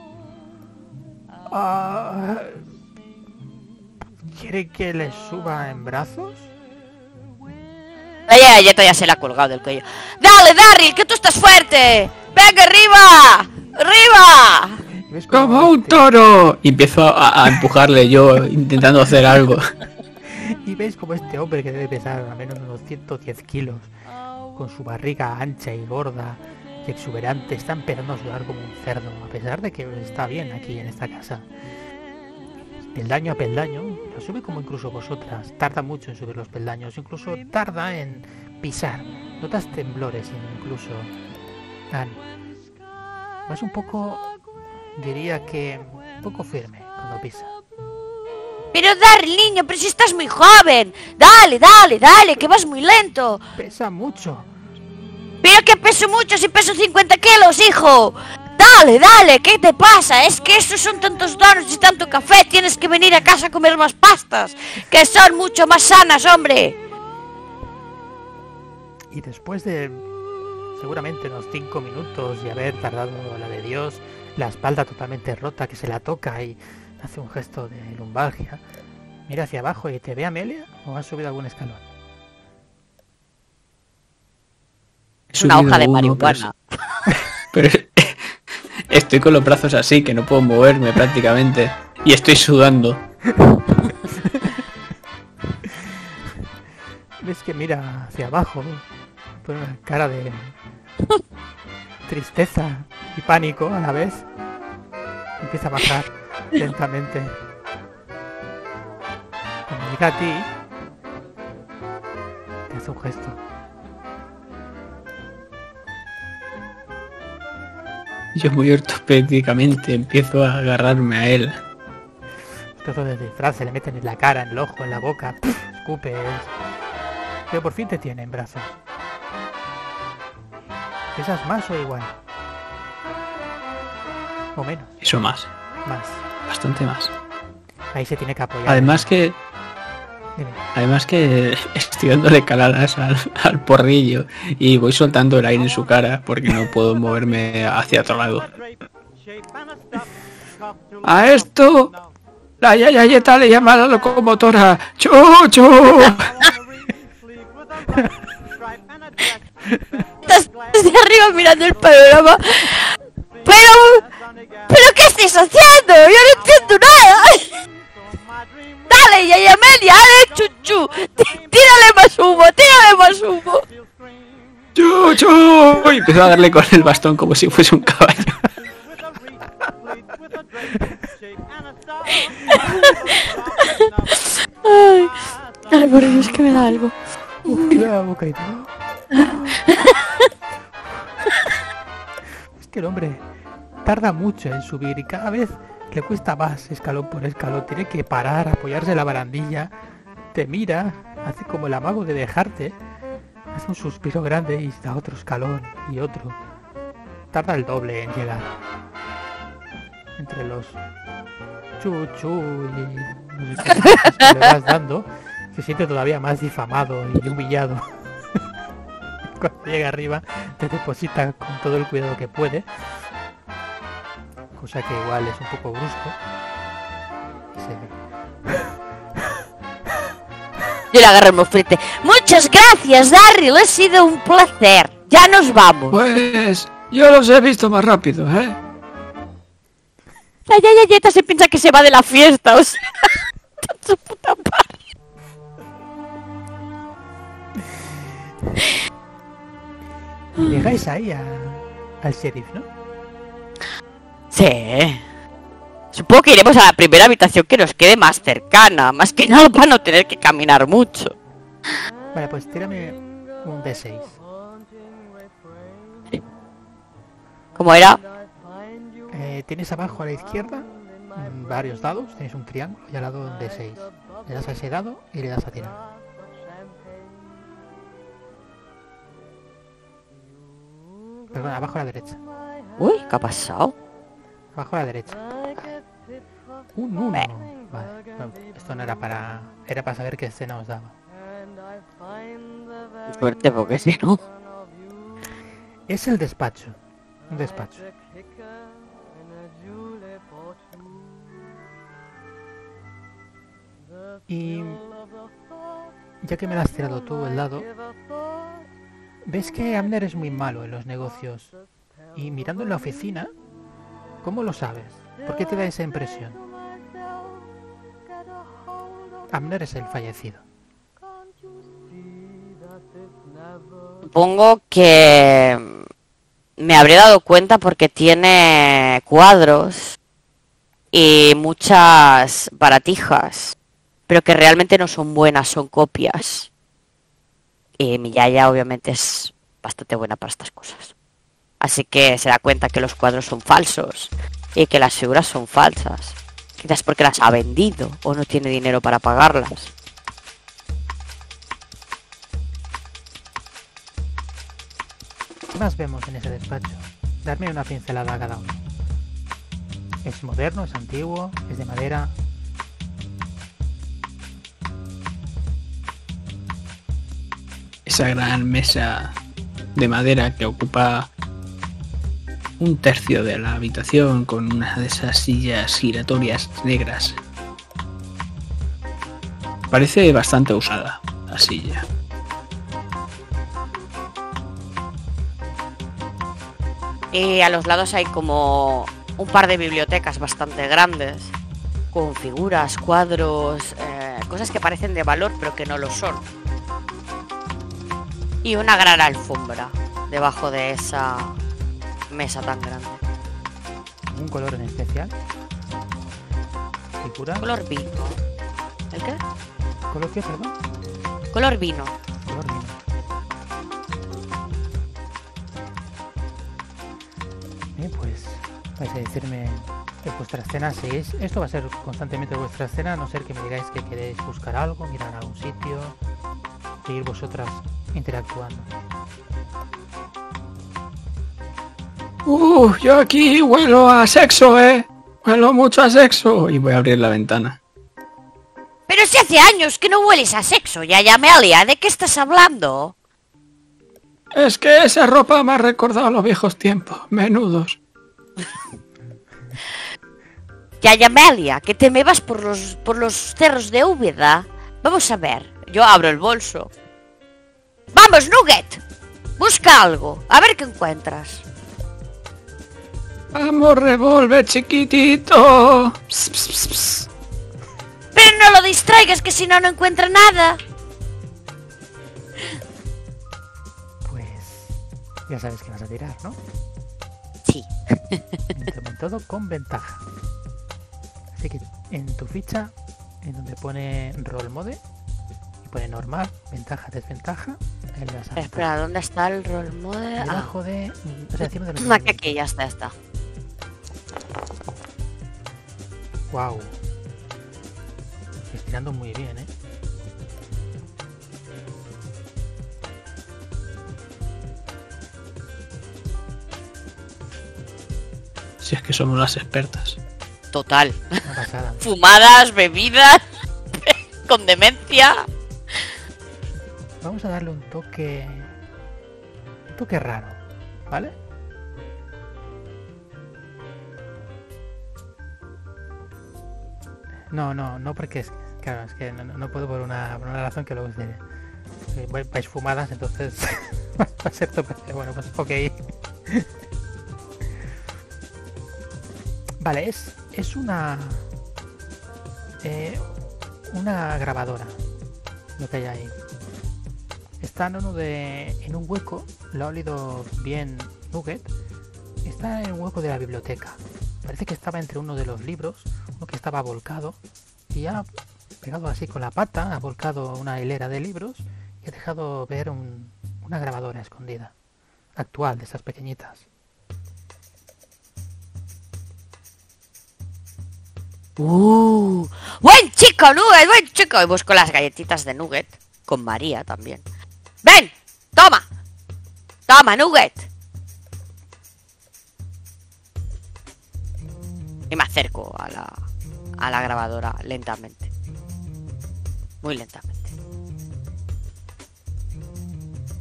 Ah, ¿Quiere que le suba en brazos? Ya, ya se la ha colgado del cuello. ¡Dale, Darryl, que tú estás fuerte! ¡Venga, arriba! ¡Arriba! ¿Y ves cómo ¡Como un toro! Y empiezo a, a empujarle yo, intentando hacer algo. <laughs> Y veis como este hombre que debe pesar al menos unos 110 kilos, con su barriga ancha y gorda y exuberante, está empezando a sudar como un cerdo, a pesar de que está bien aquí en esta casa. Peldaño a peldaño, lo sube como incluso vosotras, tarda mucho en subir los peldaños, incluso tarda en pisar, notas temblores incluso. Dan, vas un poco, diría que, poco firme cuando pisa. Pero Darryl, niño, pero si estás muy joven. Dale, dale, dale, que vas muy lento. Pesa mucho. Pero que peso mucho si peso 50 kilos, hijo. Dale, dale, ¿qué te pasa? Es que estos son tantos donuts y tanto café. Tienes que venir a casa a comer más pastas, que son mucho más sanas, hombre. Y después de seguramente unos 5 minutos de haber tardado la de Dios, la espalda totalmente rota que se la toca y hace un gesto de lumbalgia, mira hacia abajo y te ve Amelia o has subido algún escalón. Es una hoja de marihuana. Pero, <laughs> pero <laughs> estoy con los brazos así, que no puedo moverme prácticamente. Y estoy sudando. <laughs> Ves que mira hacia abajo, pone una cara de tristeza y pánico a la vez. Empieza a bajar lentamente. Cuando llega a ti, te hace un gesto. Yo muy ortopédicamente empiezo a agarrarme a él. Trozo de disfraz se le meten en la cara, en el ojo, en la boca, escupes. Pero por fin te tiene en brazos. ¿Pesas más o igual? O menos, Eso más. más. Bastante más. Ahí se tiene que apoyar. Además que Dime. Además que <laughs> estoy dándole caladas al, al porrillo y voy soltando el aire en su cara porque no puedo moverme hacia otro lado. <laughs> A esto la yayayeta le llama a la locomotora ¡Chuchu! <laughs> Estás desde arriba mirando el panorama. Pero... ¿Pero qué estáis haciendo? Yo no entiendo nada. <laughs> Dale, Yaya Amelia, dale, chuchu. Tí- Tírale más humo, tírale más humo. ¡Chuchu! Y empezó a darle con el bastón como si fuese un caballo. Ay, <laughs> ay, por Dios, que me da algo. Cuidado, bocadito. <laughs> es que el hombre tarda mucho en subir y cada vez le cuesta más escalón por escalón. Tiene que parar, apoyarse en la barandilla, te mira, hace como el amago de dejarte, hace un suspiro grande y da otro escalón y otro. Tarda el doble en llegar. Entre los chuchu y le vas dando, se siente todavía más difamado y humillado. <laughs> Cuando llega arriba, te deposita con todo el cuidado que puede. Cosa que igual es un poco brusco. Y se- Yo le agarré el moflete. Muchas gracias, Darryl. Ha sido un placer. Ya nos vamos. Pues yo los he visto más rápido, ¿eh? La Yayayeta se piensa que se va de la fiesta. O sea, <laughs> su puta Llegáis ahí a- al sheriff, ¿no? Sí. Supongo que iremos a la primera habitación que nos quede más cercana. Más que <laughs> nada para no tener que caminar mucho. Vale, pues tírame un D6. Como era? Eh, tienes abajo a la izquierda mm, varios dados, tienes un triángulo y al lado un D6. Le das a ese dado y le das a tirar. Perdón, abajo a la derecha. Uy, ¿qué ha pasado? Abajo a la derecha. Un 1. Vale, no, esto no era para... Era para saber qué escena os daba. Suerte, porque si no. Es el despacho. Un despacho. Y ya que me lo has tirado tú el dado, ves que Amner es muy malo en los negocios. Y mirando en la oficina, ¿cómo lo sabes? ¿Por qué te da esa impresión? Amner es el fallecido. Supongo que me habré dado cuenta porque tiene cuadros y muchas baratijas, pero que realmente no son buenas, son copias. Y mi yaya obviamente es bastante buena para estas cosas. Así que se da cuenta que los cuadros son falsos y que las figuras son falsas. Quizás porque las ha vendido o no tiene dinero para pagarlas. ¿Qué más vemos en ese despacho? Darme una pincelada a cada uno. ¿Es moderno? ¿Es antiguo? ¿Es de madera? Esa gran mesa de madera que ocupa un tercio de la habitación con una de esas sillas giratorias negras. Parece bastante usada la silla. Y a los lados hay como un par de bibliotecas bastante grandes, con figuras, cuadros, eh, cosas que parecen de valor pero que no lo son. Y una gran alfombra debajo de esa mesa tan grande. ¿Un color en especial? ¿Figura? Color vino. ¿El qué? ¿Color qué, perdón? Color vino. Color vino. Bien, pues vais a decirme en vuestra escena seguís. Esto va a ser constantemente vuestra escena, a no ser que me digáis que queréis buscar algo, mirar a algún sitio, seguir vosotras interactuando. Uh, yo aquí huelo a sexo, eh. Huelo mucho a sexo. Y voy a abrir la ventana. Pero si hace años que no hueles a sexo, ya Amelia, ¿de qué estás hablando? Es que esa ropa me ha recordado los viejos tiempos, menudos. <laughs> Ya Amelia, que te me vas por los, por los cerros de Úbeda. Vamos a ver, yo abro el bolso. ¡Vamos, Nugget! Busca algo, a ver qué encuentras. Vamos, revolver, chiquitito. Pero no lo distraigas, que si no, no encuentra nada. Pues ya sabes que vas a tirar, ¿no? Sí. <laughs> Todo con ventaja. Así que en tu ficha, en donde pone roll mode, y pone normal, ventaja, desventaja, en las Espera, ¿dónde está el roll mode? Ah, Debajo de. O sea, encima de los aquí, aquí, ya está, ya está. Wow. Estirando muy bien, ¿eh? Si es que somos las expertas. Total. <laughs> Fumadas, bebidas, <laughs> con demencia. Vamos a darle un toque. Un toque raro, ¿vale? No, no, no porque es. Claro, es que no, puedo por una, por una razón que luego diré. Eh, vais- Vais fumadas, entonces <laughs> va a ser tope. Bueno, pues ok. Vale, es, es una. eh, una grabadora. Lo que hay ahí. Está en de. en un hueco. Lo ha olido bien Nugget. Está en un hueco de la biblioteca. Parece que estaba entre uno de los libros. Uno que estaba volcado. Y ha pegado así con la pata. Ha volcado una hilera de libros. Y ha dejado ver un- una grabadora escondida. Actual, de esas pequeñitas. Uh, buen chico, Nugget, buen chico. Y busco las galletitas de Nugget. Con María también. ¡Ven! ¡Toma! ¡Toma, Nugget! Y me acerco a la, a la grabadora lentamente. Muy lentamente.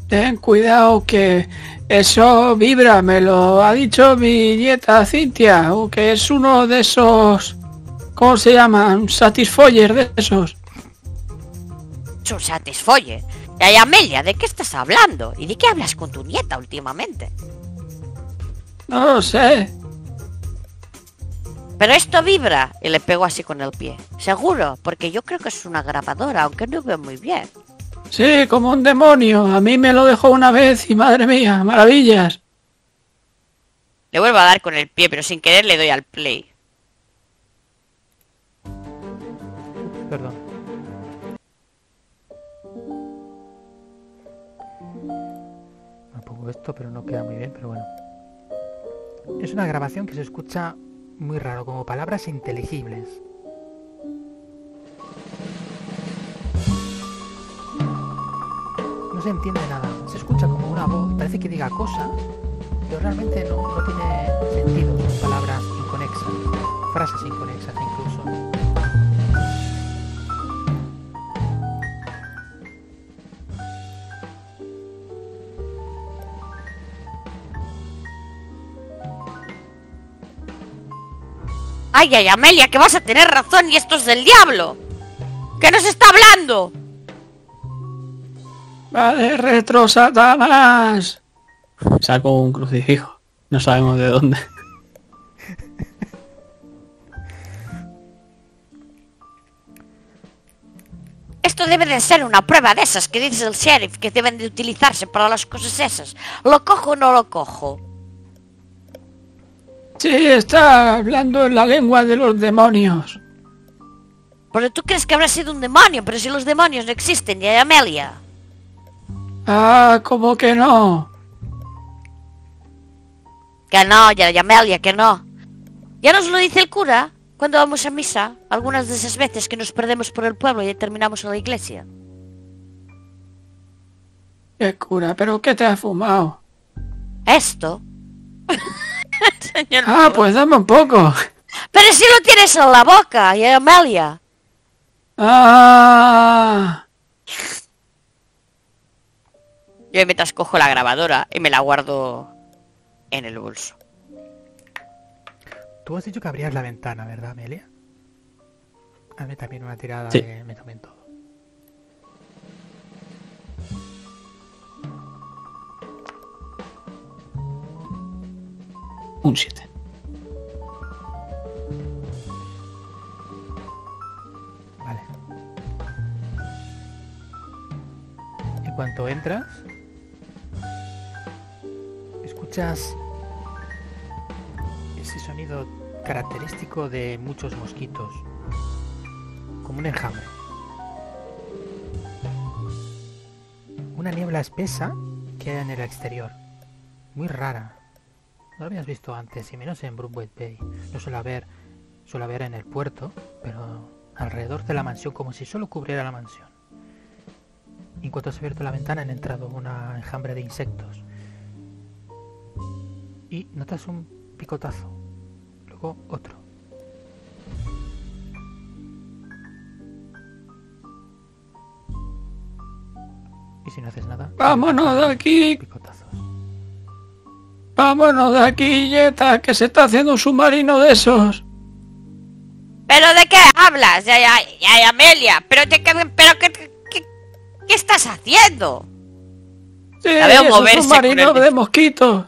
Ten cuidado que eso vibra, me lo ha dicho mi nieta Cintia, que es uno de esos... ¿Cómo se llaman? Satisfoyer de esos. Es un satisfolle. Y ay, Amelia, ¿de qué estás hablando? ¿Y de qué hablas con tu nieta últimamente? No lo sé. Pero esto vibra. Y le pego así con el pie. Seguro, porque yo creo que es una grabadora, aunque no veo muy bien. Sí, como un demonio. A mí me lo dejó una vez y madre mía, maravillas. Le vuelvo a dar con el pie, pero sin querer le doy al play. Perdón. Me pongo esto, pero no queda muy bien, pero bueno. Es una grabación que se escucha muy raro, como palabras inteligibles. No se entiende nada. Se escucha como una voz, parece que diga cosa, pero realmente no, no tiene sentido. Son palabras inconexas, frases inconexas incluso. Ay, ay, Amelia, que vas a tener razón y esto es del diablo. ¿Qué nos está hablando? Vale, retro Satanás. Saco un crucifijo. No sabemos de dónde. Esto debe de ser una prueba de esas que dice el sheriff que deben de utilizarse para las cosas esas. ¿Lo cojo o no lo cojo? Sí, está hablando en la lengua de los demonios. Pero tú crees que habrá sido un demonio, pero si los demonios no existen, y hay Amelia. Ah, como que no. Que no, ya hay Amelia, que no. Ya nos lo dice el cura cuando vamos a misa, algunas de esas veces que nos perdemos por el pueblo y terminamos en la iglesia. Qué cura, pero ¿qué te has fumado? Esto. <laughs> <laughs> Señor Ah, pues dame un poco. Pero si lo tienes en la boca, y Amelia. Ah. Yo mientras cojo la grabadora y me la guardo en el bolso. Tú has dicho que abrías la ventana, ¿verdad, Amelia? Hazme también una tirada Sí. de me Un 7. Vale. En cuanto entras, escuchas ese sonido característico de muchos mosquitos, como un enjambre. Una niebla espesa que hay en el exterior, muy rara. No lo habías visto antes, y menos en Brookwood Bay. No suele haber, suele haber en el puerto, pero alrededor de la mansión, como si solo cubriera la mansión. En cuanto has abierto la ventana, han entrado una enjambre de insectos. Y notas un picotazo. Luego otro. Y si no haces nada, Vámonos de aquí. picotazos. Vámonos de aquí, Jetta, que se está haciendo un submarino de esos. ¿Pero de qué hablas? Ya, ya, ya, ya, Amelia. ¿Pero, qué, pero qué, qué, qué estás haciendo? Sí, La veo un moverse submarino con el- de mosquitos.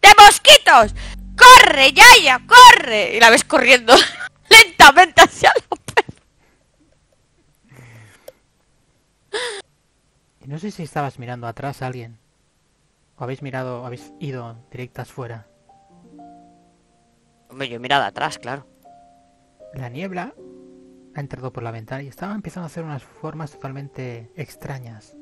¡De mosquitos! ¡Corre, Yaya, corre! Y la ves corriendo <laughs> lentamente hacia. Y no sé si estabas mirando atrás a alguien. O habéis mirado, habéis ido directas fuera. Hombre, yo he mirado atrás, claro. La niebla ha entrado por la ventana y estaba empezando a hacer unas formas totalmente extrañas.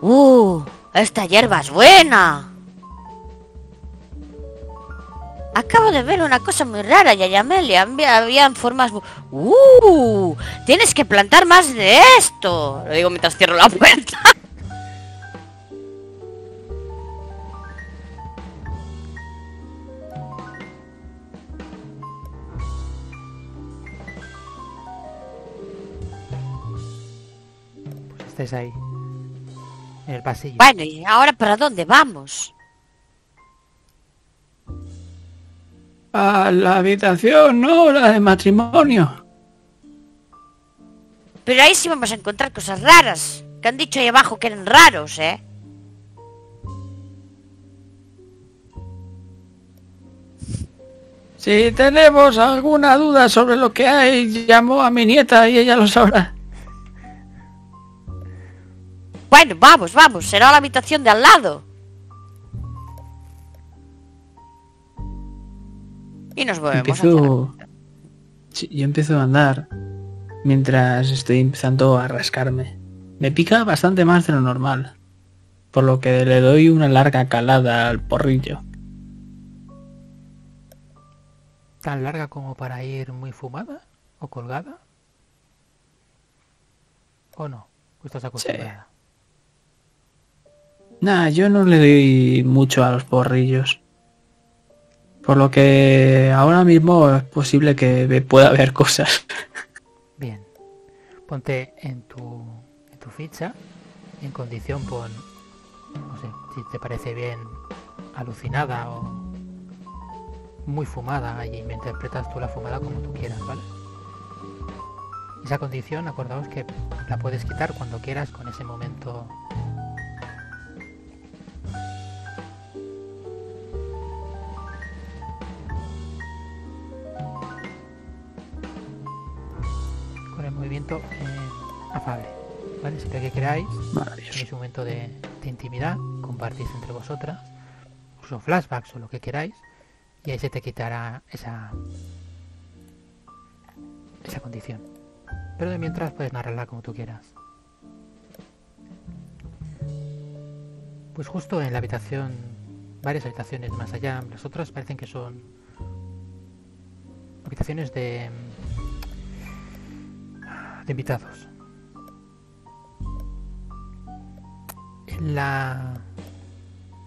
¡Uh! Esta hierba es buena. Acabo de ver una cosa muy rara, Yaya Amelia. Había, habían formas... ¡Uh! Tienes que plantar más de esto. Lo digo mientras cierro la puerta. Pues estáis ahí. En el pasillo. Bueno, ¿y ahora para dónde vamos? A la habitación, no, la de matrimonio. Pero ahí sí vamos a encontrar cosas raras. Que han dicho ahí abajo que eran raros, ¿eh? Si tenemos alguna duda sobre lo que hay, llamo a mi nieta y ella lo sabrá. Bueno, vamos, vamos. Será la habitación de al lado. Y nos la- Empiezo... Sí, yo empiezo a andar mientras estoy empezando a rascarme. Me pica bastante más de lo normal, por lo que le doy una larga calada al porrillo. ¿Tan larga como para ir muy fumada? ¿O colgada? ¿O no? ¿O estás acostumbrada? Nah, yo no le doy mucho a los porrillos. Por lo que ahora mismo es posible que pueda ver cosas. Bien. Ponte en tu, ficha en condición pon, no sé, si te parece bien alucinada o muy fumada y me interpretas tú la fumada como tú quieras, ¿vale? Esa condición, acordaos que la puedes quitar cuando quieras con ese momento con el movimiento eh, afable, ¿vale? Siempre que queráis, tenéis un momento de, de intimidad, compartís entre vosotras, incluso flashbacks o lo que queráis, y ahí se te quitará esa esa condición. Pero de mientras puedes narrarla como tú quieras. Pues justo en la habitación, varias habitaciones más allá, las otras parecen que son habitaciones de invitados. En la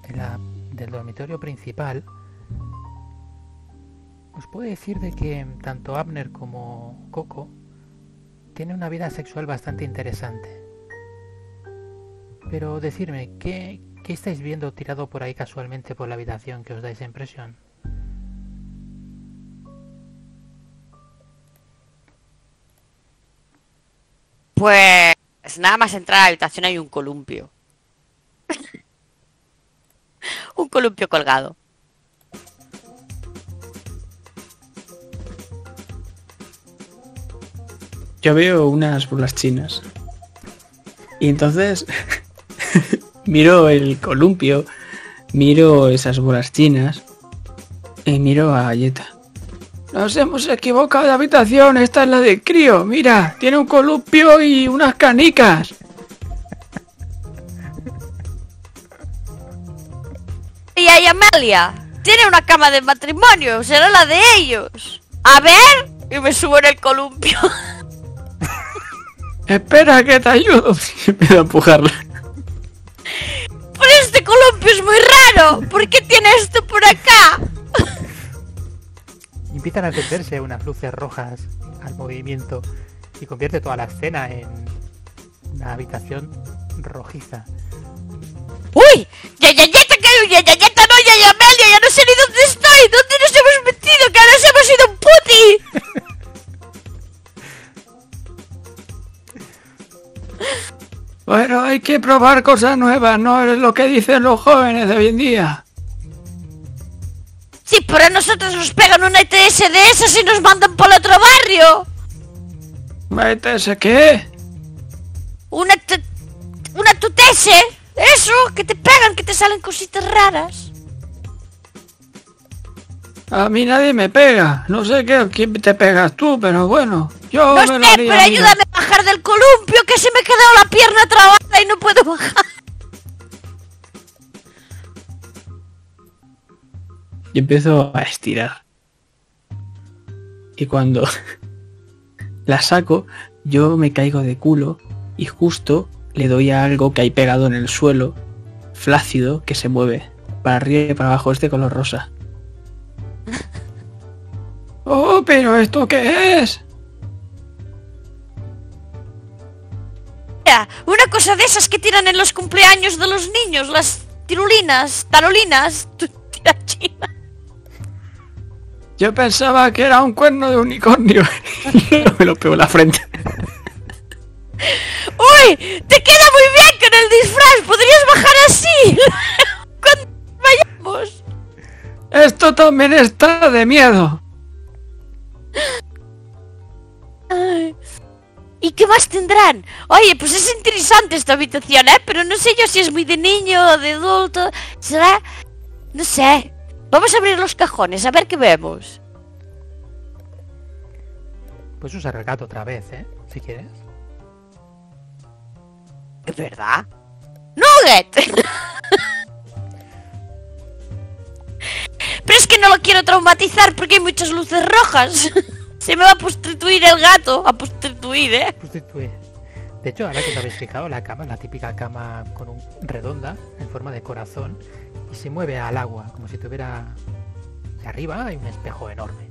de la- del dormitorio principal, os puedo decir de que tanto Abner como Coco tienen una vida sexual bastante interesante. Pero decirme, ¿qué, qué estáis viendo tirado por ahí casualmente por la habitación que os da esa impresión? Pues nada más entrar a la habitación hay un columpio. <laughs> un columpio colgado. Yo veo unas bolas chinas. Y entonces <laughs> miro el columpio, miro esas bolas chinas y miro a Galleta. Nos hemos equivocado de habitación, esta es la de crío. Mira, tiene un columpio y unas canicas. Y hay Amelia. Tiene una cama de matrimonio. Será la de ellos. A ver. Y me subo en el columpio. <laughs> Espera que te ayudo. <laughs> Empiezo a empujarla. Pero este columpio es muy raro. ¿Por qué tiene esto por acá? Empiezan a encenderse unas luces rojas al movimiento y convierte toda la escena en una habitación rojiza. ¡Uy! ¡Yayayeta, que Yayayeta no! ¡Yaya Amelia! ¡Ya no sé ni dónde estoy! ¿Dónde nos hemos metido? ¡Que ahora nos hemos ido un puti! <laughs> Bueno, hay que probar cosas nuevas, no es lo que dicen los jóvenes de hoy en día. Sí, pero a nosotros nos pegan una ETS de esas y nos mandan por el otro barrio. ¿Métese qué? Una t- una tutese. Eso, que te pegan, que te salen cositas raras. A mí nadie me pega. No sé qué, quién te pegas tú, pero bueno. Yo No me sé, lo haría. pero ayúdame a bajar del columpio, que se me ha quedado la pierna trabada y no puedo bajar. Y empiezo a estirar. Y cuando <laughs> la saco, yo me caigo de culo y justo le doy a algo que hay pegado en el suelo, flácido, que se mueve para arriba y para abajo, es de color rosa. <laughs> Oh, pero ¿esto qué es? Mira, una cosa de esas que tiran en los cumpleaños de los niños, las tirulinas, tarolinas, <laughs> tirachinas. Yo pensaba que era un cuerno de unicornio. <laughs> Me lo pego en la frente. ¡Uy! ¡Te queda muy bien con el disfraz! ¡Podrías bajar así! <laughs> Cuando vayamos. Esto también está de miedo. ¿Y qué más tendrán? Oye, pues es interesante esta habitación, ¿eh? Pero no sé yo si es muy de niño o de adulto. ¿Será? No sé. Vamos a abrir los cajones, a ver qué vemos. Puedes usar el gato otra vez, ¿eh? Si quieres. ¿Es verdad? ¡Nugget! <laughs> Pero es que no lo quiero traumatizar porque hay muchas luces rojas. <laughs> Se me va a prostituir el gato. A prostituir, ¿eh? Sustituye. De hecho, ahora que os habéis fijado, la cama la típica cama con un redonda en forma de corazón y se mueve al agua, como si tuviera... Y arriba hay un espejo enorme.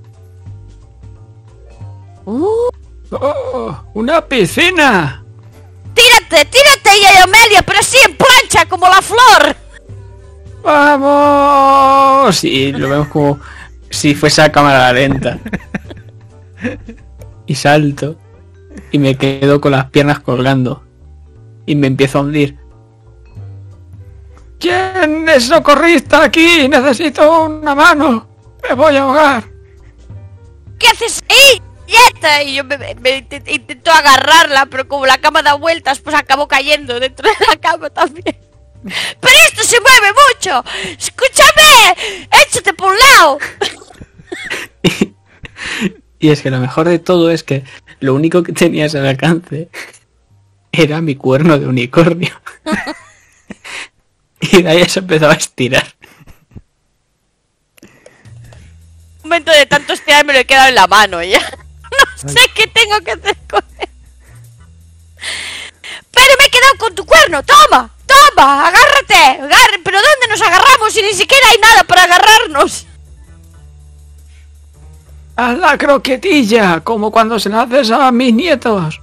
Uh, ¡Oh! ¡Una piscina! ¡Tírate, tírate, Yaya Amelia! Pero así en plancha, como la flor. ¡Vamos! Y lo vemos como si fuese a cámara lenta. Y salto. Y me quedo con las piernas colgando. Y me empiezo a hundir. ¿Quién es socorrista aquí? Necesito una mano. Me voy a ahogar. ¿Qué haces ahí? ¡Yeta! Y yo me, me- me intent- intento agarrarla, pero como la cama da vueltas, pues acabo cayendo dentro de la cama también. ¡Pero esto se mueve mucho! ¡Escúchame! ¡Échate por un lado! <laughs> Y es que lo mejor de todo es que lo único que tenías al alcance era mi cuerno de unicornio. <laughs> <laughs> y de ahí se empezaba a estirar. Un momento de tanto estirar me lo he quedado en la mano ya. <laughs> No sé qué tengo que hacer con él. Pero me he quedado con tu cuerno. ¡Toma! ¡Toma! ¡Agárrate! Agarre, ¿Pero dónde nos agarramos si ni siquiera hay nada para agarrarnos? A la croquetilla, como cuando se la haces a mis nietos.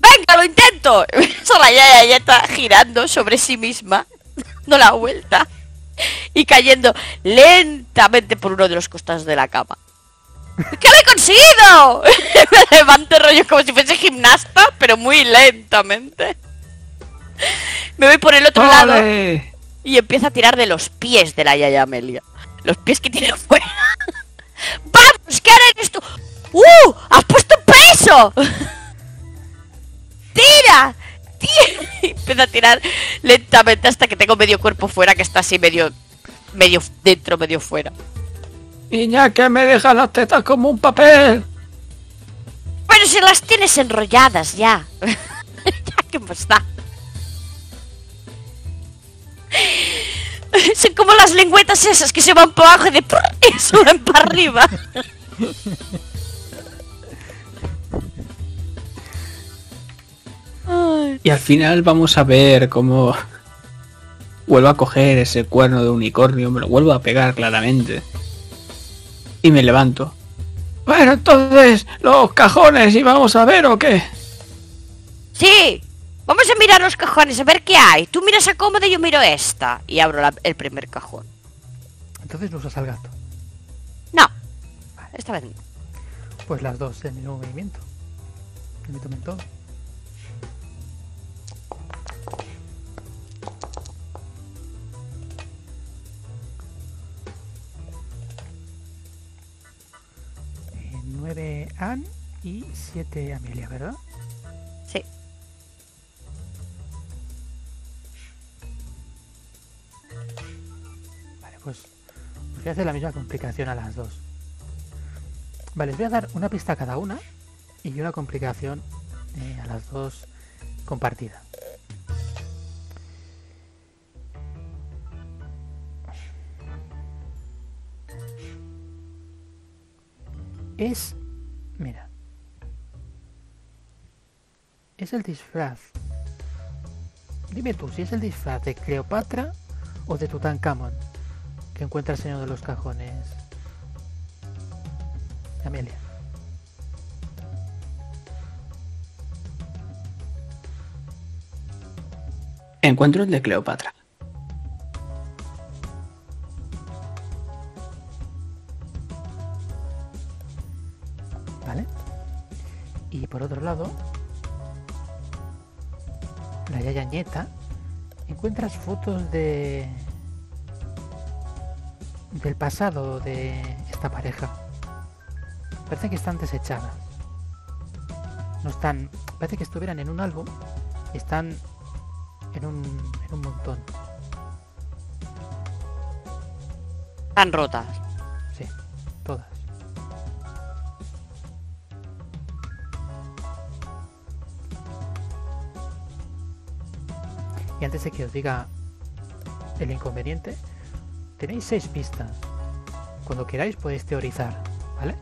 ¡Venga, lo intento! <laughs> Solo la Yaya ya está girando sobre sí misma, dando la vuelta y cayendo lentamente por uno de los costados de la cama. <laughs> ¿Qué lo he conseguido? <laughs> Me levanto rollo como si fuese gimnasta, pero muy lentamente. Me voy por el otro lado y empiezo a tirar de los pies de la Yaya Amelia. Los pies que tiene fuera. <laughs> ¡Vamos! ¿Qué haré esto? ¡Uh! ¡Has puesto peso! ¡Tira! Y <laughs> empiezo a tirar lentamente hasta que tengo medio cuerpo fuera, que está así medio. medio dentro, medio fuera. Niña, que me deja las tetas como un papel. Pero si las tienes enrolladas ya. <laughs> ya que pues está. <laughs> Son como las lengüetas esas que se van para abajo y de y suben para arriba. Ay, Y al final vamos a ver cómo vuelvo a coger ese cuerno de unicornio, me lo vuelvo a pegar claramente. Y me levanto. Bueno, entonces, los cajones, ¿y vamos a ver o qué? Sí, vamos a mirar los cajones, a ver qué hay. Tú miras esa cómoda y yo miro esta. Y abro la- el primer cajón. Entonces no usas al gato. No, esta vez no. Pues las dos en el mismo movimiento. Permítame todo. Eh, Nueve Ann y siete Amelia, ¿verdad? Sí. Vale, pues os voy a hacer la misma complicación a las dos. Vale, os voy a dar una pista a cada una y una complicación eh, a las dos compartida. Es... Mira. Es el disfraz. Dime tú, si es el disfraz de Cleopatra o de Tutankamón que encuentra el señor de los cajones. Amelia. Encuentro el de Cleopatra. Por otro lado, la Yaya Nieta, encuentras fotos de del pasado de esta pareja. Parece que están desechadas. No están, parece que estuvieran en un álbum, y están en un, en un montón. Están rotas. Y antes de que os diga el inconveniente, tenéis seis pistas. Cuando queráis podéis teorizar, ¿vale?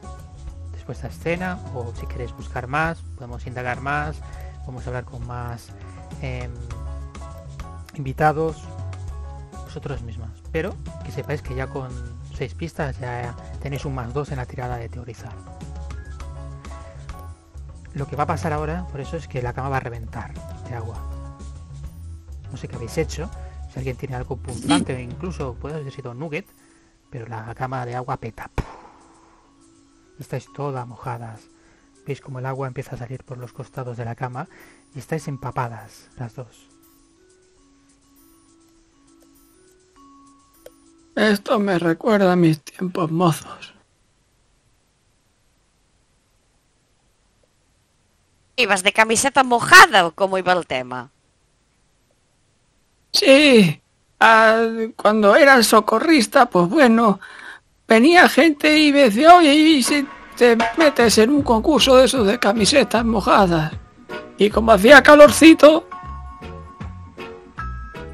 Después de esta escena, o si queréis buscar más, podemos indagar más, a hablar con más em, invitados, vosotros mismas. Pero que sepáis que ya con seis pistas ya tenéis un más dos en la tirada de teorizar. Lo que va a pasar ahora, por eso es que la cama va a reventar de agua. No sé qué habéis hecho, si alguien tiene algo punzante, incluso puede haber sido nugget, pero la cama de agua peta. Estáis todas mojadas. Veis como el agua empieza a salir por los costados de la cama y estáis empapadas las dos. Esto me recuerda a mis tiempos mozos. ¿Ibas de camiseta mojada o cómo iba el tema? Sí, ah, cuando era socorrista, pues bueno, venía gente y me decía, oye, ¿y si te metes en un concurso de esos de camisetas mojadas? Y como hacía calorcito,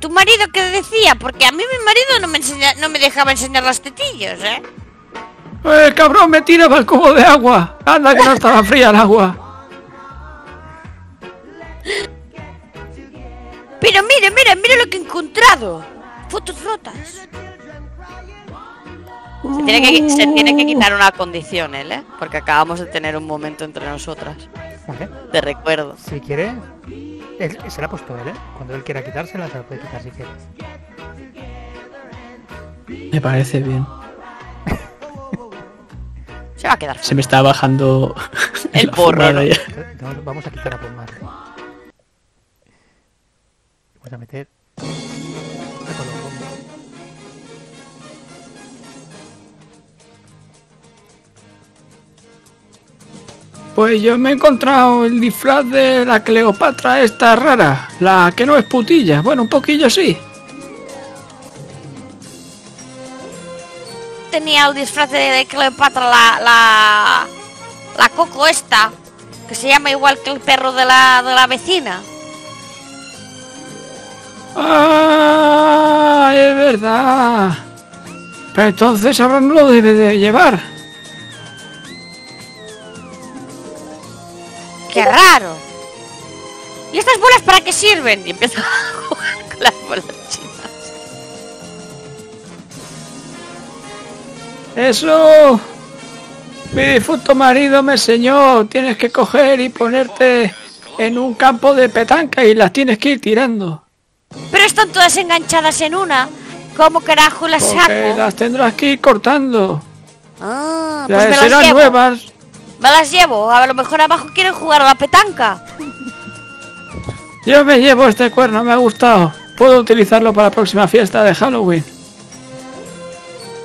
¿Tu marido qué decía? Porque a mí mi marido no me, enseña, no me dejaba enseñar las tetillas, ¿eh? pues el cabrón me tiraba el cubo de agua. Anda que no estaba fría el agua. <laughs> Pero mire, mire, mire lo que he encontrado. Fotos rotas. Se tiene, que, se tiene que quitar una condición, él, ¿eh? Porque acabamos de tener un momento entre nosotras. ¿Vale? De recuerdo. Si quiere, él, se la ha puesto él, ¿eh? Cuando él quiera quitársela, se la puede quitar si quiere. Me parece bien. Se va a quedar. Se me está bajando El porro, vamos a quitar a Paul Vamos a meter. Pues yo me he encontrado el disfraz de la Cleopatra esta rara, la que no es putilla. Bueno, un poquillo sí. Tenía el disfraz de, de Cleopatra, la, la. La coco esta. Que se llama igual que el perro de la, de la vecina. Ah, es verdad. Pero entonces ahora no lo debe de llevar. ¡Qué raro! ¿Y estas bolas para qué sirven? Y empieza a jugar con las bolas chinas. Eso. Mi difunto marido me enseñó. Tienes que coger y ponerte en un campo de petanca y las tienes que ir tirando. Pero están todas enganchadas en una. ¿Cómo carajo las Porque saco? las tendrás que ir cortando. Ah, pues Las me las serán llevo. nuevas. Me las llevo. A lo mejor abajo quieren jugar a la petanca. Yo me llevo este cuerno, me ha gustado. Puedo utilizarlo para la próxima fiesta de Halloween.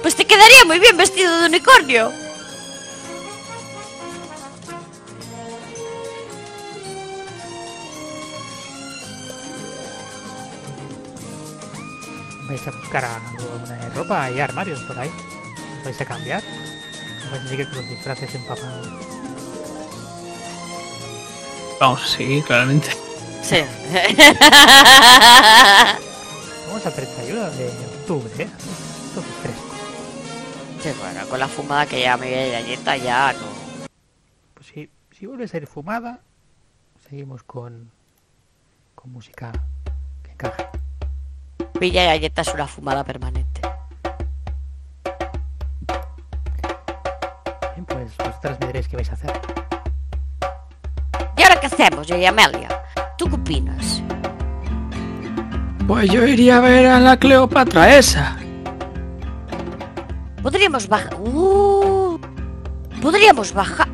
Pues te quedaría muy bien vestido de unicornio. Vais a buscar a alguna ropa y armarios por ahí. ¿Os vais a cambiar? ¿Os vais a seguir con los disfraces empapados? Vamos seguir, claramente. Sí. Vamos al 31 de octubre, ¿eh? Esto es fresco. Sí, bueno, con la fumada que ya me voy galleta ya no. Pues si, si vuelves a ir fumada, seguimos con, con música que encaje. Villa y galleta es una fumada permanente. Bien, pues vosotras me diréis qué vais a hacer. ¿Y ahora qué hacemos, yo y Amelia? ¿Tú qué opinas? Pues yo iría a ver a la Cleopatra esa. Podríamos bajar. Uh, podríamos bajar.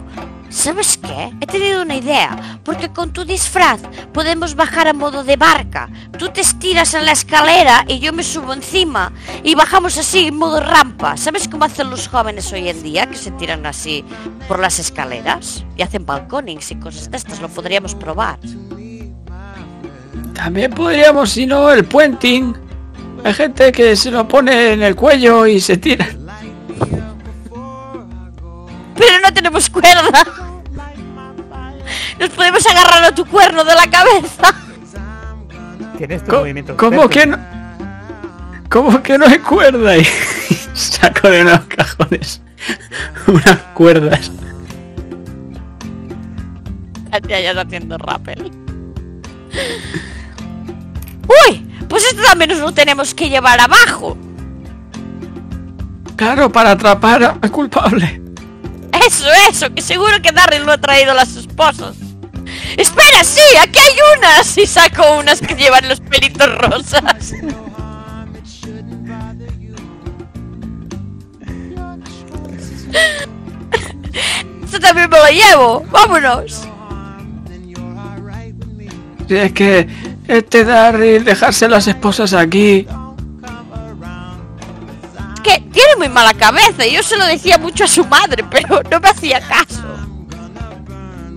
¿Sabes qué? He tenido una idea. Porque con tu disfraz podemos bajar a modo de barca. Tú te estiras en la escalera y yo me subo encima. Y bajamos así en modo rampa. ¿Sabes cómo hacen los jóvenes hoy en día? Que se tiran así por las escaleras. Y hacen balconings y cosas de estas. Lo podríamos probar. También podríamos, si no, el puenting. Hay gente que se lo pone en el cuello y se tira. Pero no tenemos cuerda. Nos podemos agarrar a tu cuerno de la cabeza. Tienes tu movimiento. ¿Cómo que no? ¿Cómo que no hay cuerda? Y <laughs> saco de unos cajones unas cuerdas. La tía ya está haciendo rappel. ¡Uy! Pues esto también nos lo tenemos que llevar abajo. Claro, para atrapar al culpable. Eso, eso, que seguro que Darryl lo ha traído a las esposas. ¡Espera, sí! ¡Aquí hay unas! Y saco unas que llevan los pelitos rosas. Esto también me lo llevo. ¡Vámonos! Si es que este dar y dejarse las esposas aquí. que tiene muy mala cabeza yo se lo decía mucho a su madre, pero no me hacía caso.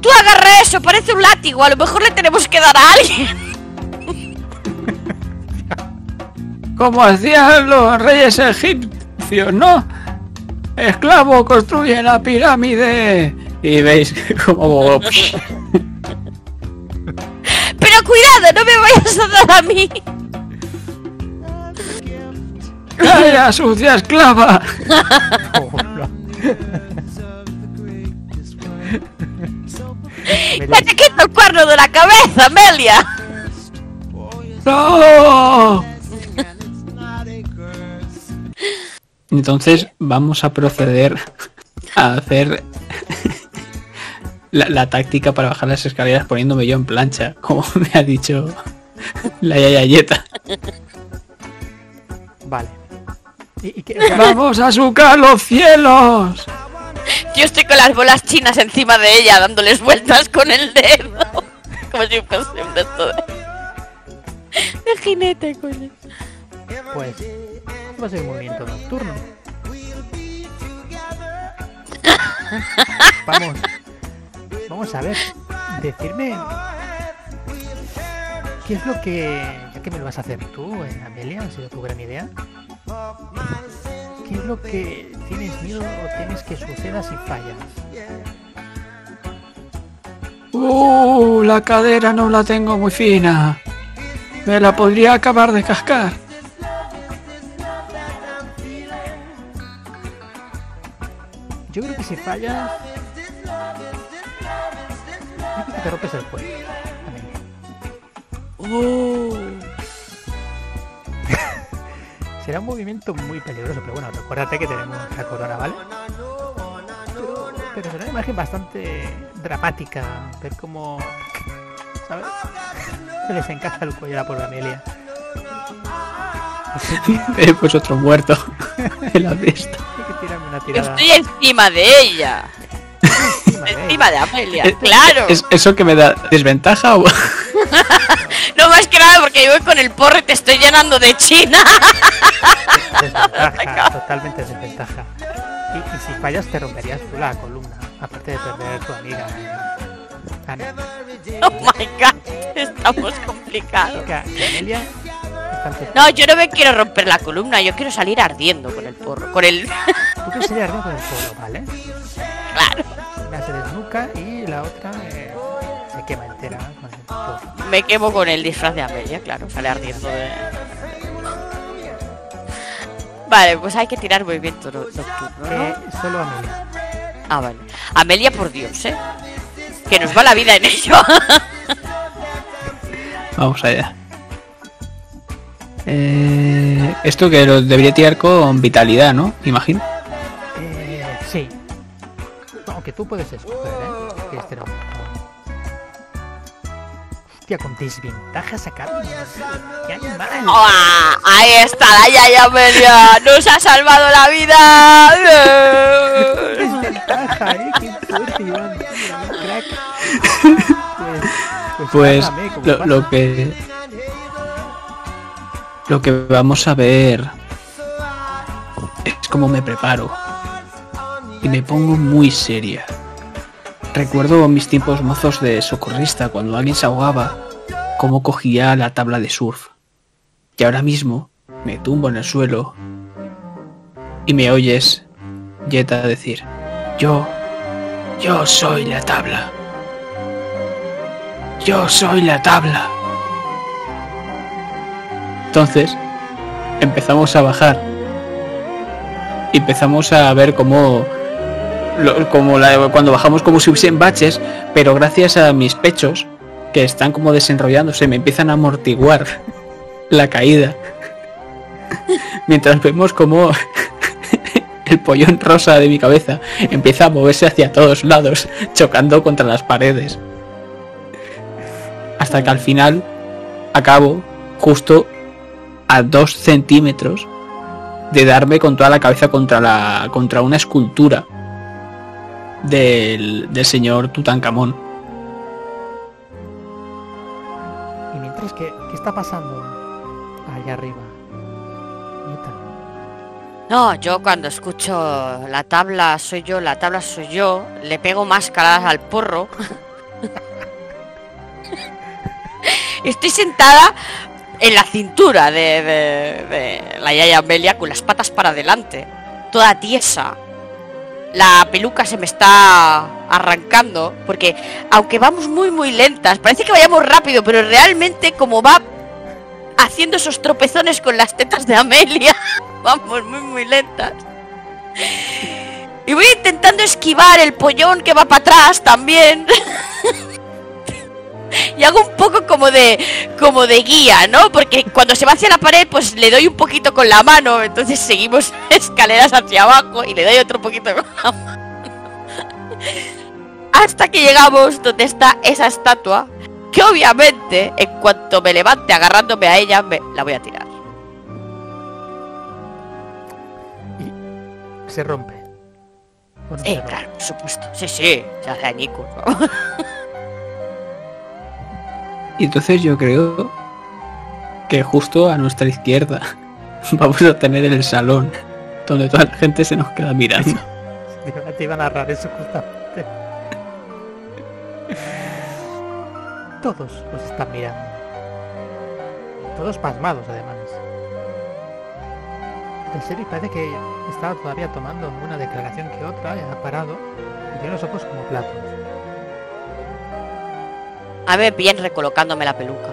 Tú agarra eso, parece un látigo, a lo mejor le tenemos que dar a alguien. <laughs> Como hacían los reyes egipcios, ¿no? Esclavo construye la pirámide. Y veis <laughs> como Pero cuidado, no me vayas a dar a mí. ¡Calla, sucia esclava! <laughs> ¡Que te quito el cuerno de la cabeza, Amelia! ¡No! Entonces vamos a proceder a hacer la, la táctica para bajar las escaleras poniéndome yo en plancha, como <laughs> me ha dicho la yayayeta. Vale. ¿Y, y qué- o sea, ¡Vamos a sucar los cielos! Yo estoy con las bolas chinas encima de ella, dándoles vueltas con el dedo. <laughs> Como si fuese un de esto de... de jinete, coño. pues va a ser un movimiento nocturno. <laughs> Vamos. Vamos a ver. Decirme. ¿Qué es lo que. Ya que me lo vas a hacer tú, eh, Amelia, ha sido tu gran idea. ¿Qué es lo que tienes miedo o tienes que suceda si fallas? ¡Uh! La cadera no la tengo muy fina. Me la podría acabar de cascar. Yo creo que si fallas. Yo creo que te rompes el cuello. Amelia. Será un movimiento muy peligroso, pero bueno, recuérdate que tenemos la corona, ¿vale? Pero, pero será una imagen bastante dramática, ver cómo, ¿sabes? Se les encaja el cuello a la pobre Amelia. <laughs> Eh, pues otro muerto. <laughs> Tirarme una tirada. Estoy encima de ella. encima de. Encima de Amelia. Eh, Claro. ¿Es eso que me da desventaja o.? <laughs> No más que nada porque yo voy con el porro y te estoy llenando de china. Desventaja, totalmente desventaja. Y, y si fallas te romperías tú la columna, aparte de perder tu amiga. Ana. Oh my god. Estamos complicados. No, yo no me quiero romper la columna, yo quiero salir ardiendo con el porro. Con el. <laughs> Tú te serías con el polo, ¿vale? claro. Una se desnuca y la otra eh, se quema entera con el. Me quemo con el disfraz de Amelia, claro. Sale ardiendo de. Vale, pues hay que tirar movimiento no- nocturno, ¿no? Eh, solo Amelia. Ah, vale. Amelia, por Dios, ¿eh? Que nos va la vida en ello. <laughs> Vamos allá. Eh, esto que lo debería tirar con vitalidad, ¿no? Imagino. Eh, sí. Aunque tú puedes escoger, ¿eh? Que este no. Hostia, con desventaja sacar. ¡Qué animal! ¡Ah! Ahí está la Yaya Amelia. Nos ha salvado la vida. desventaja, ¿eh? ¡Qué fuerte, Iván! crack. Pues, Pues como lo, lo que. Lo que vamos a ver. Es como me preparo. Y me pongo muy seria. Recuerdo mis tiempos mozos de socorrista cuando alguien se ahogaba, cómo cogía la tabla de surf. Y ahora mismo me tumbo en el suelo y me oyes, Jetta, decir, yo, yo soy la tabla. Yo soy la tabla. Entonces, empezamos a bajar. Y empezamos a ver cómo, como la- cuando bajamos como si hubiesen baches, pero gracias a mis pechos, que están como desenrollándose, me empiezan a amortiguar la caída. Mientras vemos como <laughs> el pollón rosa de mi cabeza empieza a moverse hacia todos lados, chocando contra las paredes hasta que al final acabo justo a dos centímetros de darme con toda la cabeza contra la contra una escultura del, del señor Tutankamón. Y mientras que, ¿qué está pasando allá arriba? No, yo cuando escucho la tabla soy yo, la tabla soy yo, le pego más caladas al porro. <laughs> Estoy sentada en la cintura de, de- de la Yaya Amelia con las patas para adelante, toda tiesa. La peluca se me está arrancando porque aunque vamos muy muy lentas, parece que vayamos rápido, pero realmente como va haciendo esos tropezones con las tetas de Amelia, <laughs> vamos muy muy lentas. Y voy intentando esquivar el pollón que va para atrás también. <laughs> y hago un poco como de como de guía, ¿no? Porque cuando se va hacia la pared, pues le doy un poquito con la mano, entonces seguimos <laughs> escaleras hacia abajo y le doy otro poquito con la mano. <laughs> Hasta que llegamos donde está esa estatua, que obviamente en cuanto me levante agarrándome a ella, me la voy a tirar. Y se rompe. ¿O no se Eh, rompe? claro, por supuesto. Sí, sí, se hace añicos. ¿no? <laughs> Y entonces yo creo que justo a nuestra izquierda <laughs> vamos a tener el salón donde toda la gente se nos queda mirando. <laughs> Te iba a narrar eso justamente. Todos os están mirando. Todos pasmados, además. El serio parece que estaba todavía tomando una declaración que otra, y ha parado y tiene los ojos como platos. A ver, bien recolocándome la peluca.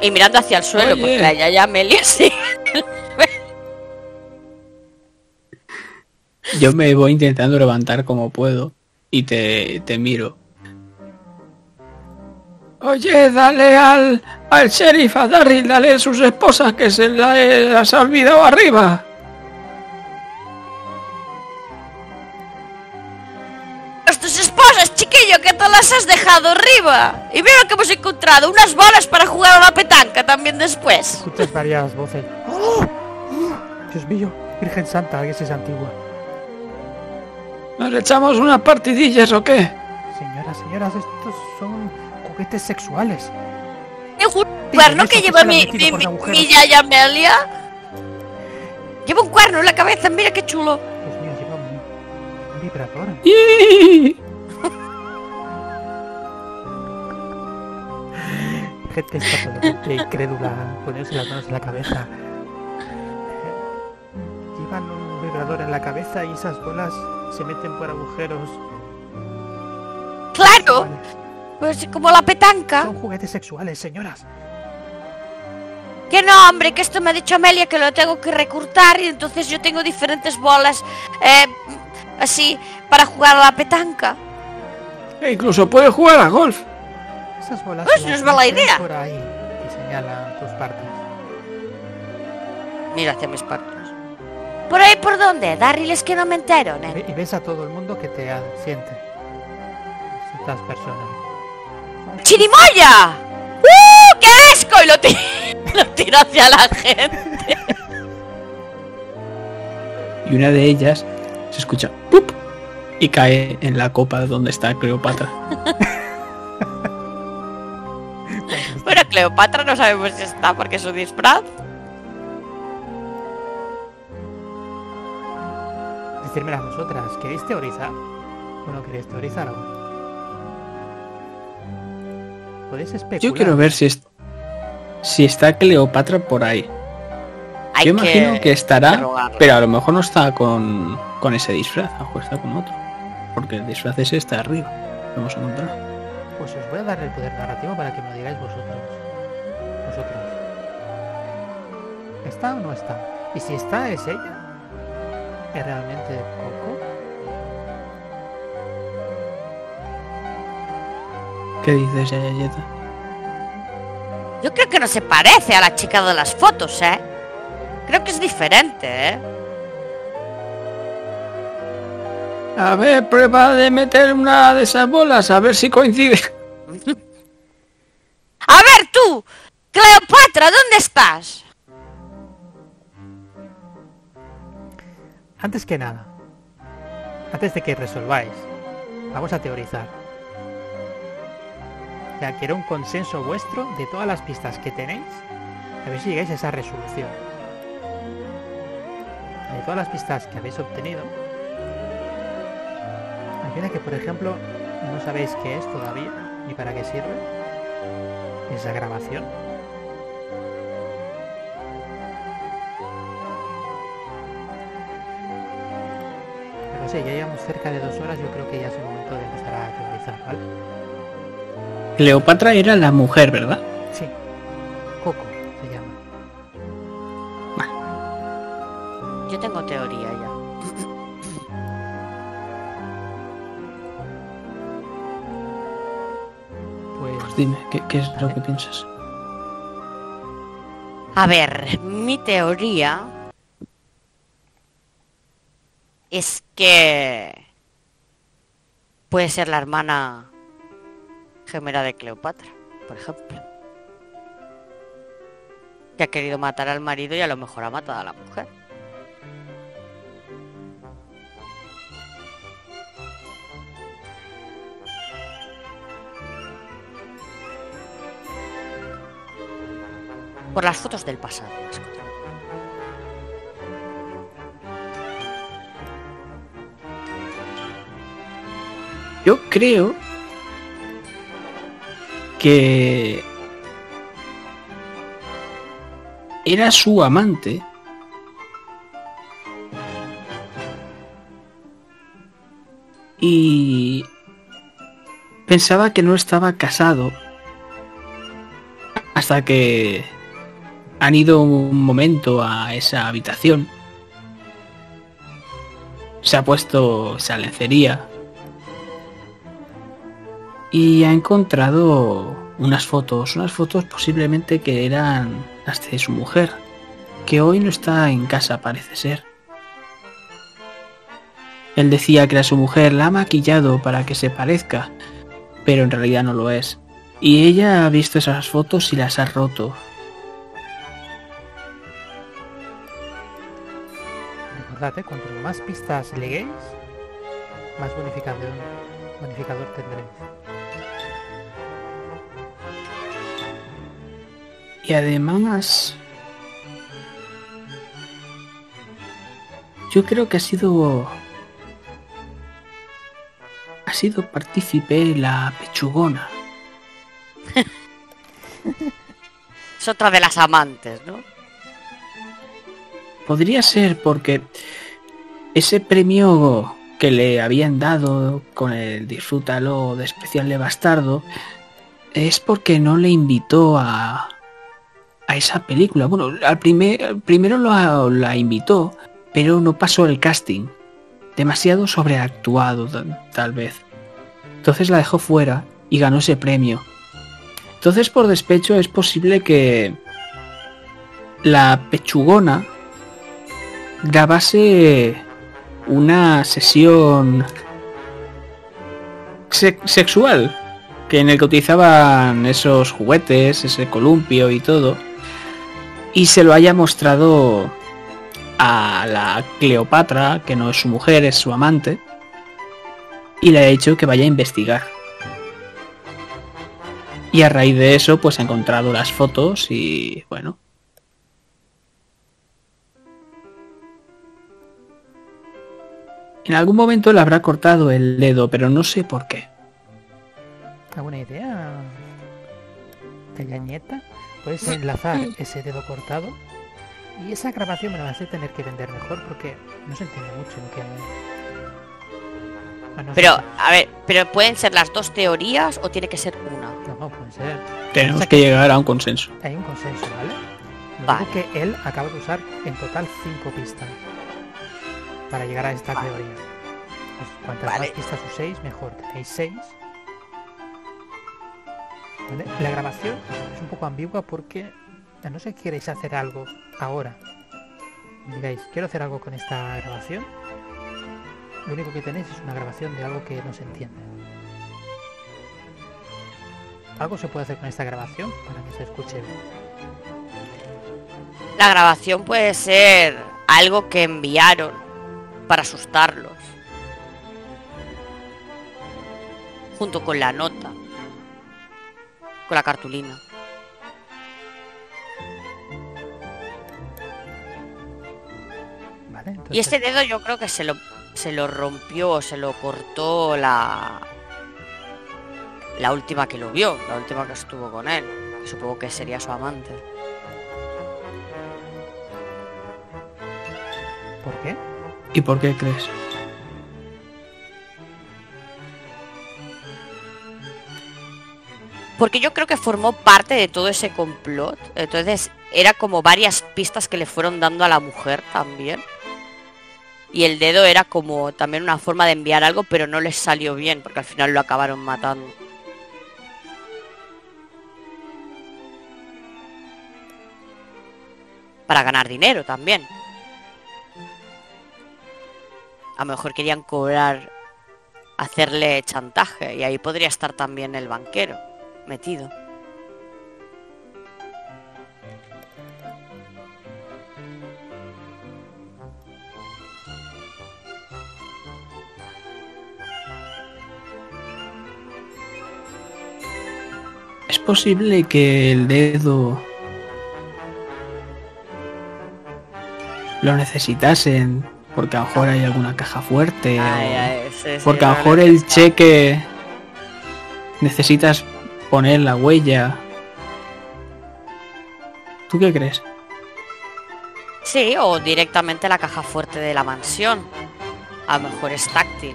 Y mirando hacia el suelo, Oye. porque la Yaya Amelia <laughs> sí. Yo me voy intentando levantar como puedo y te, te miro. Oye, dale al, al sheriff, a Darryl, dale a sus esposas que se la- las ha olvidado arriba. Las has dejado arriba. Y mira que hemos encontrado, unas bolas para jugar a la petanca también después. Escuchas varias voces. ¡Oh! Dios mío, Virgen Santa, que es antigua. ¿Nos echamos unas partidillas o qué? Señoras, señoras, estos son juguetes sexuales. ¿Qué ju- cuerno que lleva mi, mi, mi- mi Yaya Amelia? Lleva un cuerno en la cabeza, mira qué chulo. Dios mío, lleva un, un vibrador. Gente está totalmente incrédula, poniéndose las manos en la cabeza. Llevan un vibrador en la cabeza y esas bolas se meten por agujeros. Claro, pues como la petanca. Son juguetes sexuales, señoras. Que no, hombre, que esto me ha dicho Amelia que lo tengo que recurtar y entonces yo tengo diferentes bolas eh, así para jugar a la petanca. E incluso puede jugar a golf. Esas bolas. Pues no es mala idea. Por ahí, y señala tus partes. Mira hacia mis partes. ¿Por ahí por dónde? Darryl, es que no me entero, Y ¿eh? Y ves a todo el mundo que te siente. Estas personas. ¡Chirimoya! ¡Uh! ¡Qué asco! Y lo, ti- <laughs> lo tiro hacia la gente. Y una de ellas se escucha ¡pup! y cae en la copa donde está Cleopatra. <laughs> Cleopatra no sabemos si está porque es su disfraz. Decírmela vosotras, ¿queréis teorizar? ¿O no queréis teorizar aún? Podéis especular. Yo quiero ver si, es- si está Cleopatra por ahí. Hay Yo imagino que, estará, pero a lo mejor no está con, con ese disfraz, a lo mejor está con otro. Porque el disfraz ese está arriba. Lo Vamos a encontrar. Pues os voy a dar el poder narrativo para que me lo digáis. Vosotros. ¿Está o no está? Y si está, ¿es ella? ¿Es realmente Coco? ¿Qué dices, Yayayeta? Yo creo que no se parece a la chica de las fotos, ¿eh? Creo que es diferente, ¿eh? A ver, prueba de meter una de esas bolas, a ver si coincide. <laughs> A ver tú, Cleopatra, ¿dónde estás? Antes que nada, antes de que resolváis, vamos a teorizar. Sea, quiero un consenso vuestro de todas las pistas que tenéis, a ver si llegáis a esa resolución. De todas las pistas que habéis obtenido, imagina que, por ejemplo, no sabéis qué es todavía, ni para qué sirve esa grabación. Pero sí, ya llevamos cerca de dos horas, yo creo que ya es el momento de empezar a teorizar, ¿vale? Cleopatra era la mujer, ¿verdad? Sí. Coco se llama. Yo tengo teoría ya. Pues dime, ¿qué, qué es lo que piensas? A ver, mi teoría es que puede ser la hermana gemela de Cleopatra, por ejemplo. Que ha querido matar al marido y a lo mejor ha matado a la mujer. Por las fotos del pasado. Yo creo que era su amante. Y pensaba que no estaba casado hasta que han ido un momento a esa habitación. Se ha puesto esa lencería y ha encontrado unas fotos, unas fotos posiblemente que eran las de su mujer, que hoy no está en casa parece ser. Él decía que era su mujer, la ha maquillado para que se parezca, pero en realidad no lo es. Y ella ha visto esas fotos y las ha roto. Recordad, ¿eh? cuanto más pistas leguéis, más bonificador tendréis. Y además... Yo creo que ha sido... Ha sido partícipe la pechugona. <laughs> Es otra de las amantes, ¿no? Podría ser porque ese premio que le habían dado con el Disfrútalo de especial de bastardo es porque no le invitó a, a esa película. Bueno, al primer, primero lo- la invitó, pero no pasó el casting. Demasiado sobreactuado, ta- tal vez. Entonces la dejó fuera y ganó ese premio. Entonces, por despecho, es posible que la pechugona grabase una sesión se- sexual que en el que utilizaban esos juguetes, ese columpio y todo, y se lo haya mostrado a la Cleopatra, que no es su mujer, es su amante, y le ha dicho que vaya a investigar. Y a raíz de eso, pues ha encontrado las fotos y bueno. En algún momento le habrá cortado el dedo, pero no sé por qué. ¿Alguna idea? Peñañeta, puedes enlazar ese dedo cortado y esa grabación me la vas a tener que vender mejor porque no se entiende mucho lo que Bueno, no Pero, a ver, pero pueden ser las dos teorías o tiene que ser una. No, no, puede ser. Tenemos que llegar a un consenso. Hay un consenso, ¿vale? Lo Vale. que él acaba de usar en total cinco pistas para llegar a esta teoría. Pues cuantas Vale. más pistas uséis, mejor. Tenéis seis. La grabación es un poco ambigua porque no ser que queréis hacer algo ahora. Digáis, quiero hacer algo con esta grabación. Lo único que tenéis es una grabación de algo que no se entiende. Algo se puede hacer con esta grabación para que se escuche bien. La grabación puede ser algo que enviaron para asustarlos. Junto con la nota. Con la cartulina. ¿Vale? Y este dedo yo creo que se lo, se lo rompió, se lo cortó la... La última que lo vio, la última que estuvo con él. que Supongo que sería su amante. ¿Por qué? ¿Y por qué crees? porque yo creo que formó parte de todo ese complot. Entonces, era como varias pistas que le fueron dando a la mujer también. Y el dedo era como también una forma de enviar algo, pero no les salió bien, porque al final lo acabaron matando. Para ganar dinero también. A lo mejor querían cobrar, hacerle chantaje, y ahí podría estar también el banquero metido. Es posible que el dedo lo necesitasen porque a lo mejor hay alguna caja fuerte Ay, o- ay, ese sí, porque a lo mejor el cheque necesitas poner la huella. ¿Tú qué crees? Sí, o directamente la caja fuerte de la mansión. A lo mejor es táctil.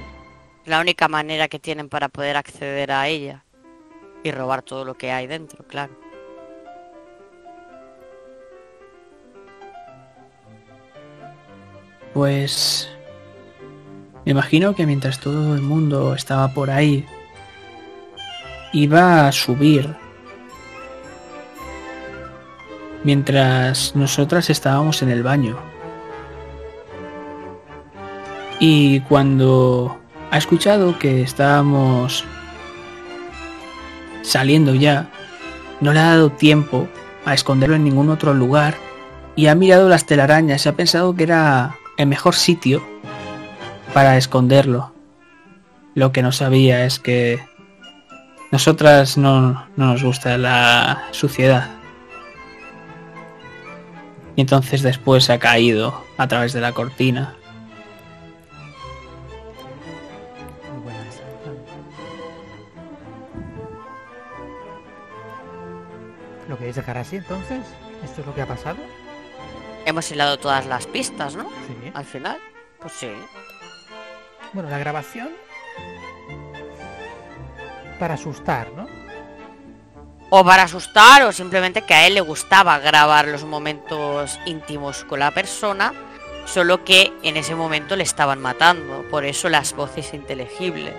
La única manera que tienen para poder acceder a ella. Y robar todo lo que hay dentro, claro. Pues me imagino que mientras todo el mundo estaba por ahí, iba a subir. Mientras nosotras estábamos en el baño. Y cuando ha escuchado que estábamos saliendo ya, no le ha dado tiempo a esconderlo en ningún otro lugar y ha mirado las telarañas y ha pensado que era el mejor sitio para esconderlo. Lo que no sabía es que nosotras no, no nos gusta la suciedad. Y entonces después ha caído a través de la cortina. ¿Lo queréis dejar así entonces? ¿Esto es lo que ha pasado? Hemos hilado todas las pistas, ¿no? Sí. Al final. Pues sí. Bueno, la grabación para asustar, ¿no? O para asustar o simplemente que a él le gustaba grabar los momentos íntimos con la persona, solo que en ese momento le estaban matando, por eso las voces inteligibles.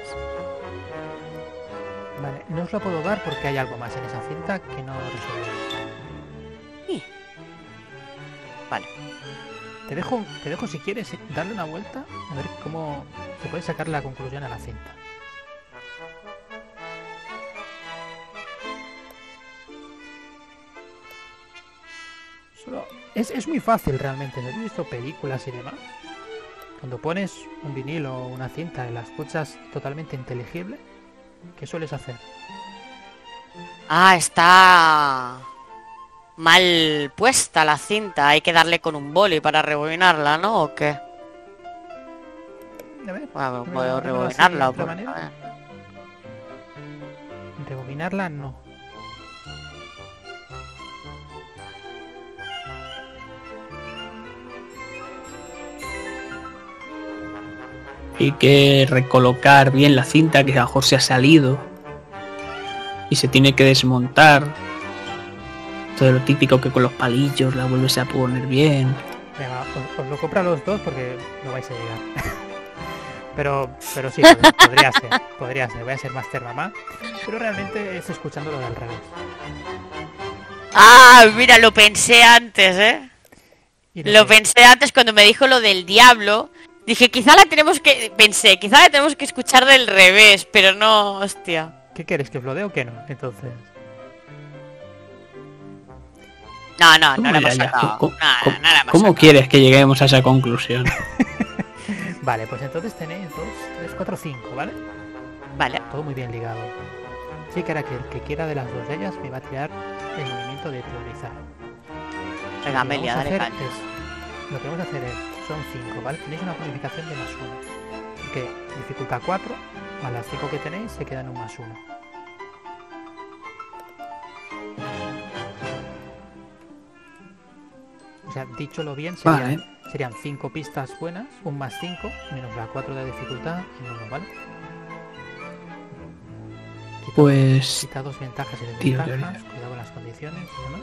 Vale, no os lo puedo dar porque hay algo más en esa cinta que no resuelve. Vale. Te dejo, te dejo si quieres eh, darle una vuelta a ver cómo se puede sacar la conclusión a la cinta. Es, es muy fácil realmente. ¿Has visto películas y demás? Cuando pones un vinilo o una cinta y la escuchas totalmente inteligible, ¿qué sueles hacer? Ah, está mal puesta la cinta. Hay que darle con un boli para rebobinarla, ¿no? ¿O qué? A ver, Bueno, puedo rebobinarla. por- ver. rebobinarla no. Hay que recolocar bien la cinta que a lo mejor se ha salido. Y se tiene que desmontar. Todo lo típico que con los palillos la vuelves a poner bien. Venga, os, os lo compro a los dos porque no vais a llegar. <laughs> pero, pero sí, pod- podría ser, podría ser. Voy a ser Master Mamá. Pero realmente es escuchándolo del revés. Ah, mira, lo pensé antes, ¿eh? Lo pensé antes cuando me dijo lo del diablo. Dije, quizá la tenemos que... Pensé, quizá la tenemos que escuchar del revés, pero no, hostia. ¿Qué quieres? ¿Que os lo dé o que no? Entonces. No, no, no ¿Cómo la hemos sacado. ¿Cómo- Nada, cómo- no la hemos ¿Cómo sacado. quieres que lleguemos a esa conclusión? <laughs> Vale, pues entonces tenéis 2, 3, 4, 5, ¿vale? Vale. Todo muy bien ligado. Sí que era que el que quiera de las dos de ellas me va a tirar el movimiento de teorizar. Venga, Amelia, vamos a dale hacer caña. es- lo que vamos a hacer es, son 5, ¿vale? Tenéis una bonificación de más 1. Que dificultad 4, más las 5 que tenéis se quedan un más 1. O sea, dicholo bien, serían, Vale. serían 5 pistas buenas, un más 5, menos la 4 de dificultad y 1, ¿vale? Quita, Pues quita dos ventajas y desventajas, cuidado con las condiciones y demás.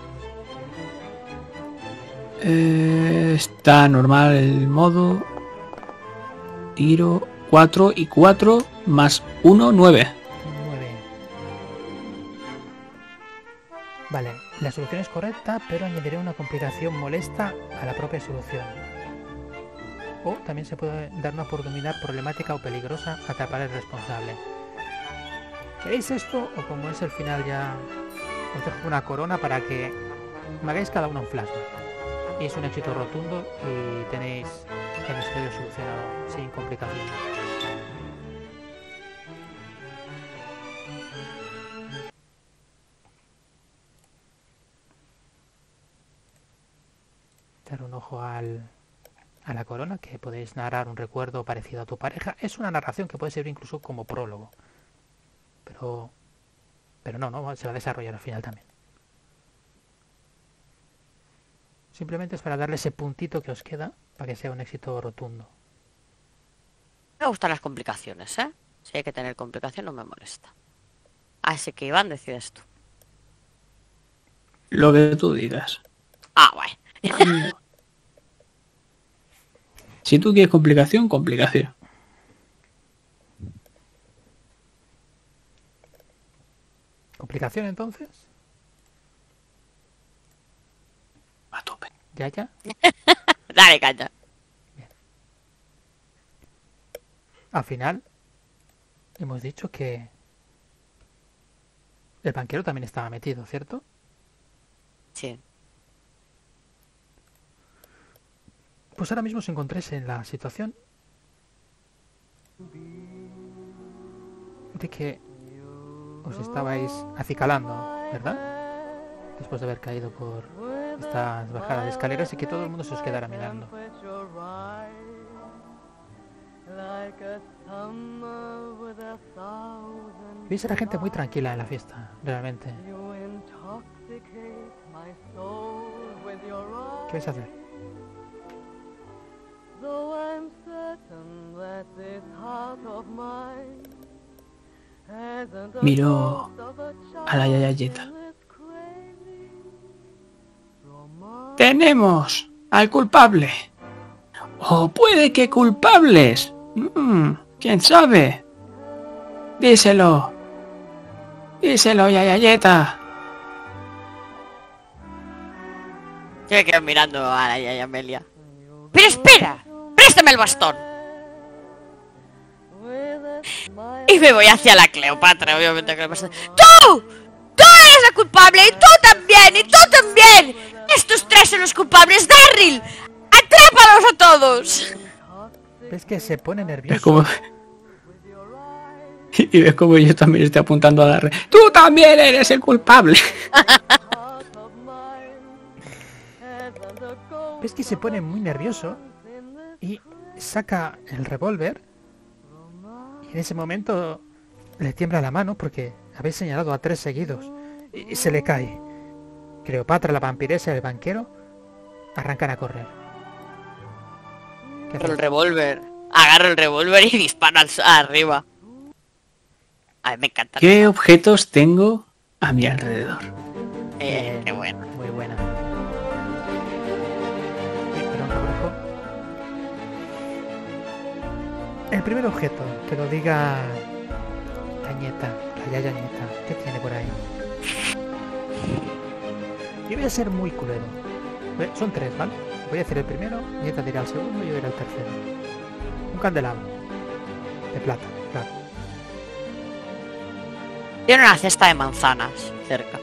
Eh, está normal el modo. Tiro 4 y 4 más 1, 9. 9. Vale, La solución es correcta, pero añadiré una complicación molesta a la propia solución. O también se puede dar una oportunidad problemática o peligrosa a atrapar al responsable. ¿Queréis esto o como es el final ya os dejo una corona para que me hagáis cada uno un flashback? Y es un éxito rotundo y tenéis el misterio solucionado sin complicaciones. Dar un ojo a la corona, que podéis narrar un recuerdo parecido a tu pareja. Es una narración que puede ser incluso como prólogo. Pero, pero no, no, se va a desarrollar al final también. Simplemente es para darle ese puntito que os queda para que sea un éxito rotundo. Me gustan las complicaciones, ¿eh? Si hay que tener complicación no me molesta. Así que Iván, decides tú. Lo que tú digas. Ah, bueno. <laughs> Si tú quieres complicación, complicación. ¿Complicación entonces? A tope. ¿Ya, ya? <laughs> Dale, caña. Al final, hemos dicho que el banquero también estaba metido, ¿cierto? Sí. Pues ahora mismo os encontréis en la situación de que os estabais acicalando, ¿verdad? Después de haber caído por estas bajadas de escaleras y que todo el mundo se os quedara mirando. Veis a la gente muy tranquila en la fiesta, realmente. ¿Qué vais a hacer? Miro a la Yayayeta. Tenemos al culpable. O puede que culpables. Mm, ¿Quién sabe? Díselo. Díselo, Yayayeta. Yo me quedo mirando a la Yaya Amelia. Pero espera, préstame el bastón. Y me voy hacia la Cleopatra, obviamente. ¡Tú! ¡Tú eres la culpable! ¡Y tú también! ¡Y tú también! ¡Estos tres son los culpables! ¡Darryl! ¡Atrápalos a todos! ¿Ves que se pone Es nervioso? como... <laughs> Y ves como yo también estoy apuntando a darle. ¡Tú también eres el culpable! <laughs> Ves que se pone muy nervioso y saca el revólver y en ese momento le tiembla la mano porque habéis señalado a tres seguidos y se le cae. Cleopatra, la vampiresa y el banquero arrancan a correr. ¿Qué Agarro el revólver. Agarro el revólver y <laughs> disparo al- arriba. A mí me encanta. ¿Qué objetos tengo a mi alrededor? Eh, qué bueno. Muy buena. El primer objeto, que lo diga Cañeta, la Yaya Añeta. ¿Qué tiene por ahí? Yo voy a ser muy culero. Ve, Son tres, ¿vale? Voy a hacer el primero, Nieta dirá el segundo y yo diré el tercero. Un candelabro. De plata, claro. Tiene una cesta de manzanas cerca.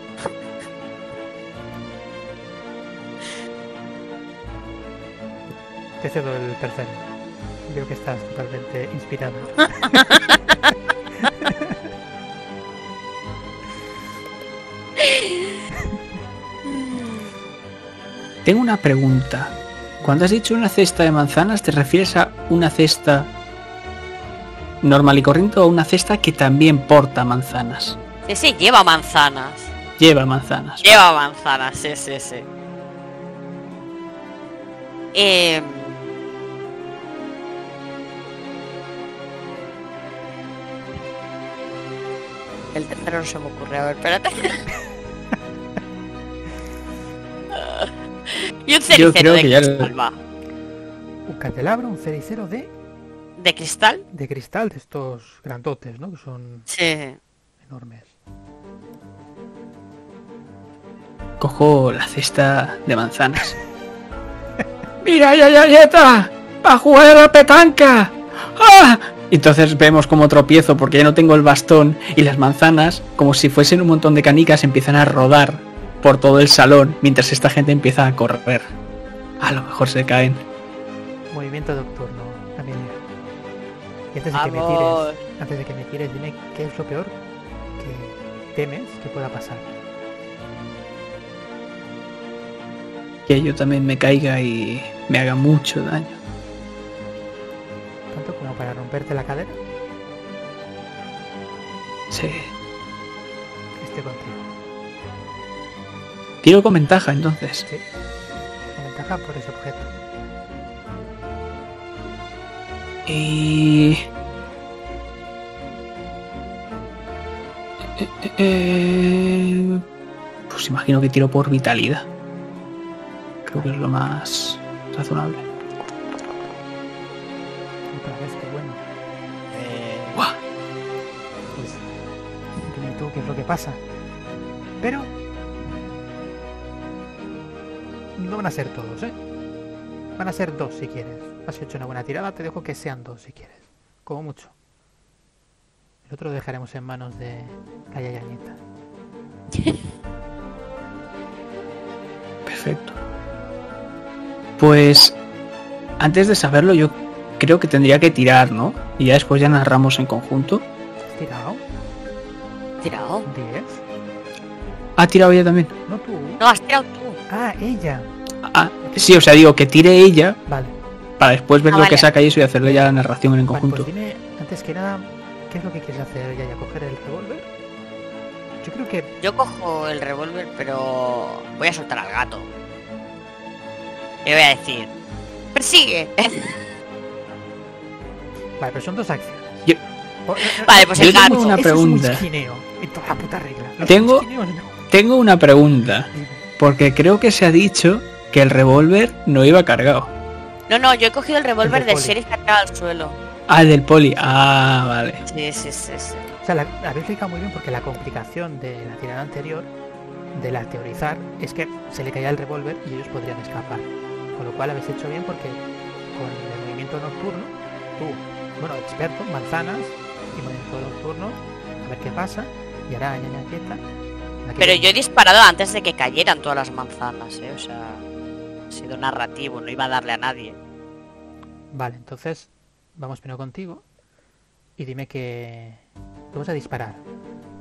Te cedo el tercero. Veo que estás totalmente inspirado. <laughs> Tengo una pregunta. Cuando has dicho una cesta de manzanas, ¿te refieres a una cesta normal y corriente o a una cesta que también porta manzanas? Sí, sí, lleva manzanas. Lleva manzanas. Lleva manzanas, sí, sí, sí. Eh, El tercero no se me ocurre. A ver, espérate. <laughs> <laughs> y un cenicero creo de que ya lo- cristal, va. Un candelabro, un cenicero de, ¿De cristal? de cristal, de estos grandotes, ¿no? Que son Sí. enormes. cojo la cesta de manzanas. <laughs> ¡Mira, ya, ya, ya está! ¡A jugar a la petanca! ¡Ah! Entonces vemos como tropiezo porque ya no tengo el bastón y las manzanas, como si fuesen un montón de canicas, empiezan a rodar por todo el salón mientras esta gente empieza a correr. A lo mejor se caen. Movimiento nocturno, Amelia. Y antes de que me tires, antes de que me tires, dime qué es lo peor que temes que pueda pasar. Que yo también me caiga y me haga mucho daño. Tanto como para romperte la cadera, Sí. esté contigo. Tiro con ventaja entonces. Sí. Con ventaja por ese objeto. Y... Eh, eh, eh, Pues imagino que tiro por vitalidad. Creo que es lo más razonable. Otra vez, qué bueno. Pues tú qué es lo que pasa. Pero no van a ser todos, ¿eh? Van a ser dos si quieres. Has hecho una buena tirada, te dejo que sean dos si quieres. Como mucho. El otro lo dejaremos en manos de la yayañita. <laughs> Perfecto. Pues antes de saberlo yo creo que tendría que tirar, ¿no? Y ya después ya narramos en conjunto. ¿Has tirado? Tirado. ¿Un 10? ¿Ha tirado ella también? No tú. No, has tirado tú. Ah, ella. Ah, sí, o sea, digo que tire ella Vale. para después ver Ah, lo que saca y eso y hacerle ya la narración en conjunto. pues dime, antes que nada, ¿qué es lo que quieres hacer, Yaya? ¿Coger el revólver? Yo creo que Yo cojo el revólver, pero voy a soltar al gato. Le voy a decir, persigue. <laughs> Vale, pero son dos acciones. Yo- O- eh, Vale, pues Yo el tengo gato. una eso pregunta. Es un esquineo, en toda la puta regla. Tengo-. Tengo una pregunta, porque creo que se ha dicho que el revólver no iba cargado. No, no, yo he cogido el revólver del del sheriff tirado al suelo. Ah, el del poli. Ah, vale. Sí, sí, sí, sí. O sea, la, la habéis explicado muy bien porque la complicación de la tirada anterior, de la teorizar, es que se le caía el revólver y ellos podrían escapar. Con lo cual habéis hecho bien porque con el movimiento nocturno, tú, bueno, experto, manzanas y movimiento nocturno, a ver qué pasa, y ahora ñaña quieta. Pero yo he disparado antes de que cayeran todas las manzanas, ¿eh? O sea, sido narrativo, no iba a darle a nadie. Vale, entonces vamos primero contigo y dime que vamos a disparar,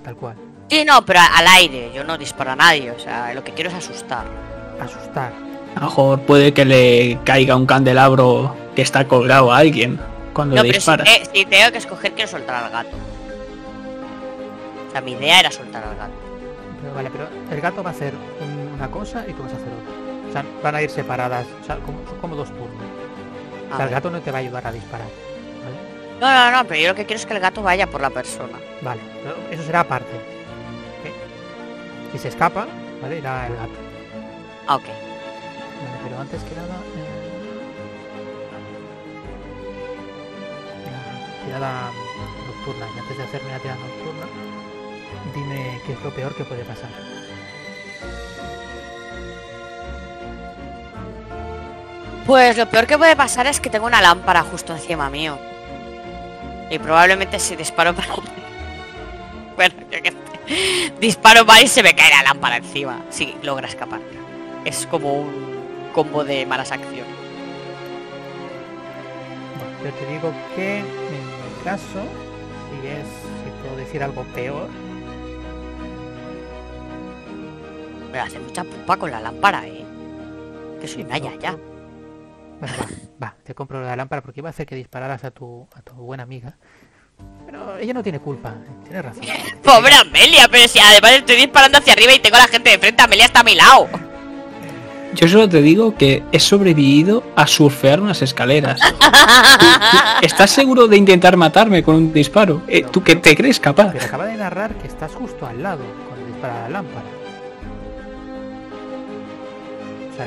tal cual. Sí, no, pero al aire, yo no disparo a nadie, o sea, lo que quiero es asustar. Asustar. A lo mejor puede que le caiga un candelabro que está colgado a alguien cuando No, le si, dispara. si tengo que escoger, quiero soltar al gato. O sea, mi idea era soltar al gato. Pero vale, pero el gato va a hacer un- una cosa y tú vas a hacer otra. O sea, van a ir separadas, o sea, como, son como dos turnos. O sea, el gato no te va a ayudar a disparar. ¿Vale? No, no, no, pero yo lo que quiero es que el gato vaya por la persona. Vale, eso será aparte. ¿ok? Si se escapa, ¿vale? Irá el gato. Ah, ok. Vale, pero antes que nada. eh, tirada nocturna. Y antes de hacerme la tirada nocturna, dime qué es lo peor que puede pasar. Pues lo peor que puede pasar es que tengo una lámpara justo encima mío. Y probablemente si disparo para... <laughs> Bueno, yo qué sé. Disparo mal y se me cae la lámpara encima. Si logra escapar. Es como un combo de malas acciones. Bueno, yo te digo que en mi caso, si es, si puedo decir algo peor, Me hace mucha pupa con la lámpara, eh. Que soy una no, ya. Bueno, va, va, te compro la lámpara porque iba a hacer que dispararas a tu, a tu buena amiga. Pero ella no tiene culpa, tiene razón. Pobre Amelia, pero si además estoy disparando hacia arriba y tengo a la gente de frente, Amelia está a mi lado. Yo solo te digo que he sobrevivido a surfear unas escaleras. <laughs> ¿Estás seguro de intentar matarme con un disparo? Eh, ¿Tú qué te crees capaz? Pero acaba de narrar que estás justo al lado cuando dispara la lámpara.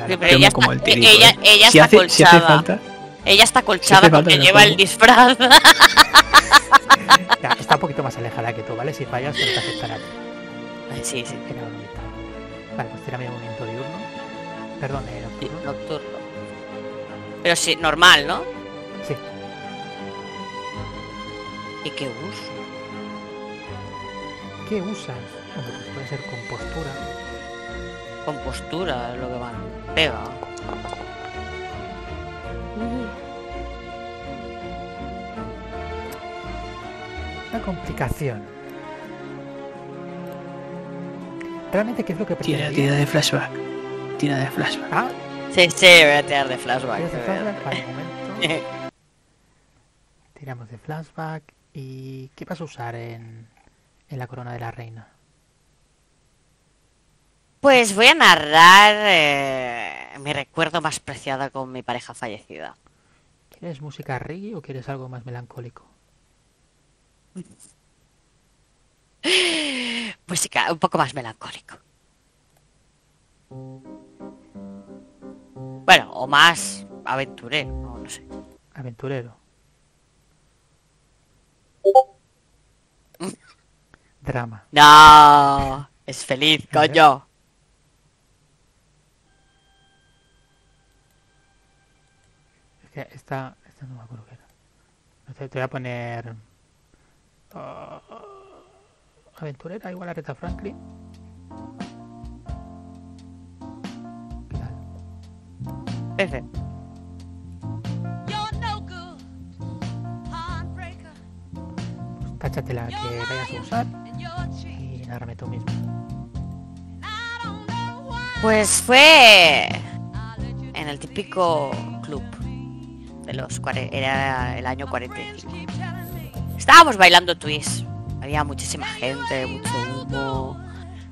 Sí, pero ella como está- el tirito, ella- eh. ella si, está hace, si hace colchada. falta, Ella está colchada falta porque lleva el disfraz. Ya, está un poquito más alejada que tú, ¿vale? Si fallas, te aceptará sí, sí. Vale, pues tírame movimiento diurno. Perdón, eh, nocturno. nocturno. Pero sí, normal, ¿no? Sí. ¿Y qué uso? ¿Qué usas? Hombre, pues puede ser compostura. Compostura es lo que más pega. Una complicación. Realmente, ¿qué es lo que Tira, pretendía? tira de flashback. Tira de flashback. Ah, Sí, sí, voy a tirar de flashback. ¿quieres de flashback? Vale, momento. <laughs> Tiramos de flashback. ¿Y qué vas a usar en, en la corona de la reina? Pues voy a narrar eh, mi recuerdo más preciado con mi pareja fallecida. ¿Quieres música reggae o quieres algo más melancólico? <laughs> Música un poco más melancólico. Bueno, o más aventurero, no, no sé. Aventurero. <laughs> Drama. No, es feliz, coño. Que esta, esta no me acuerdo qué era. No sé, te voy a poner... ah, aventurera, igual a Aretha Franklin. ¿Qué tal? Ese. Pues táchate la que vayas a usar y nárrame tú mismo. Pues fue en el típico de los era el año 45. keep telling me. Estábamos bailando twist. Había muchísima gente, mucho humo,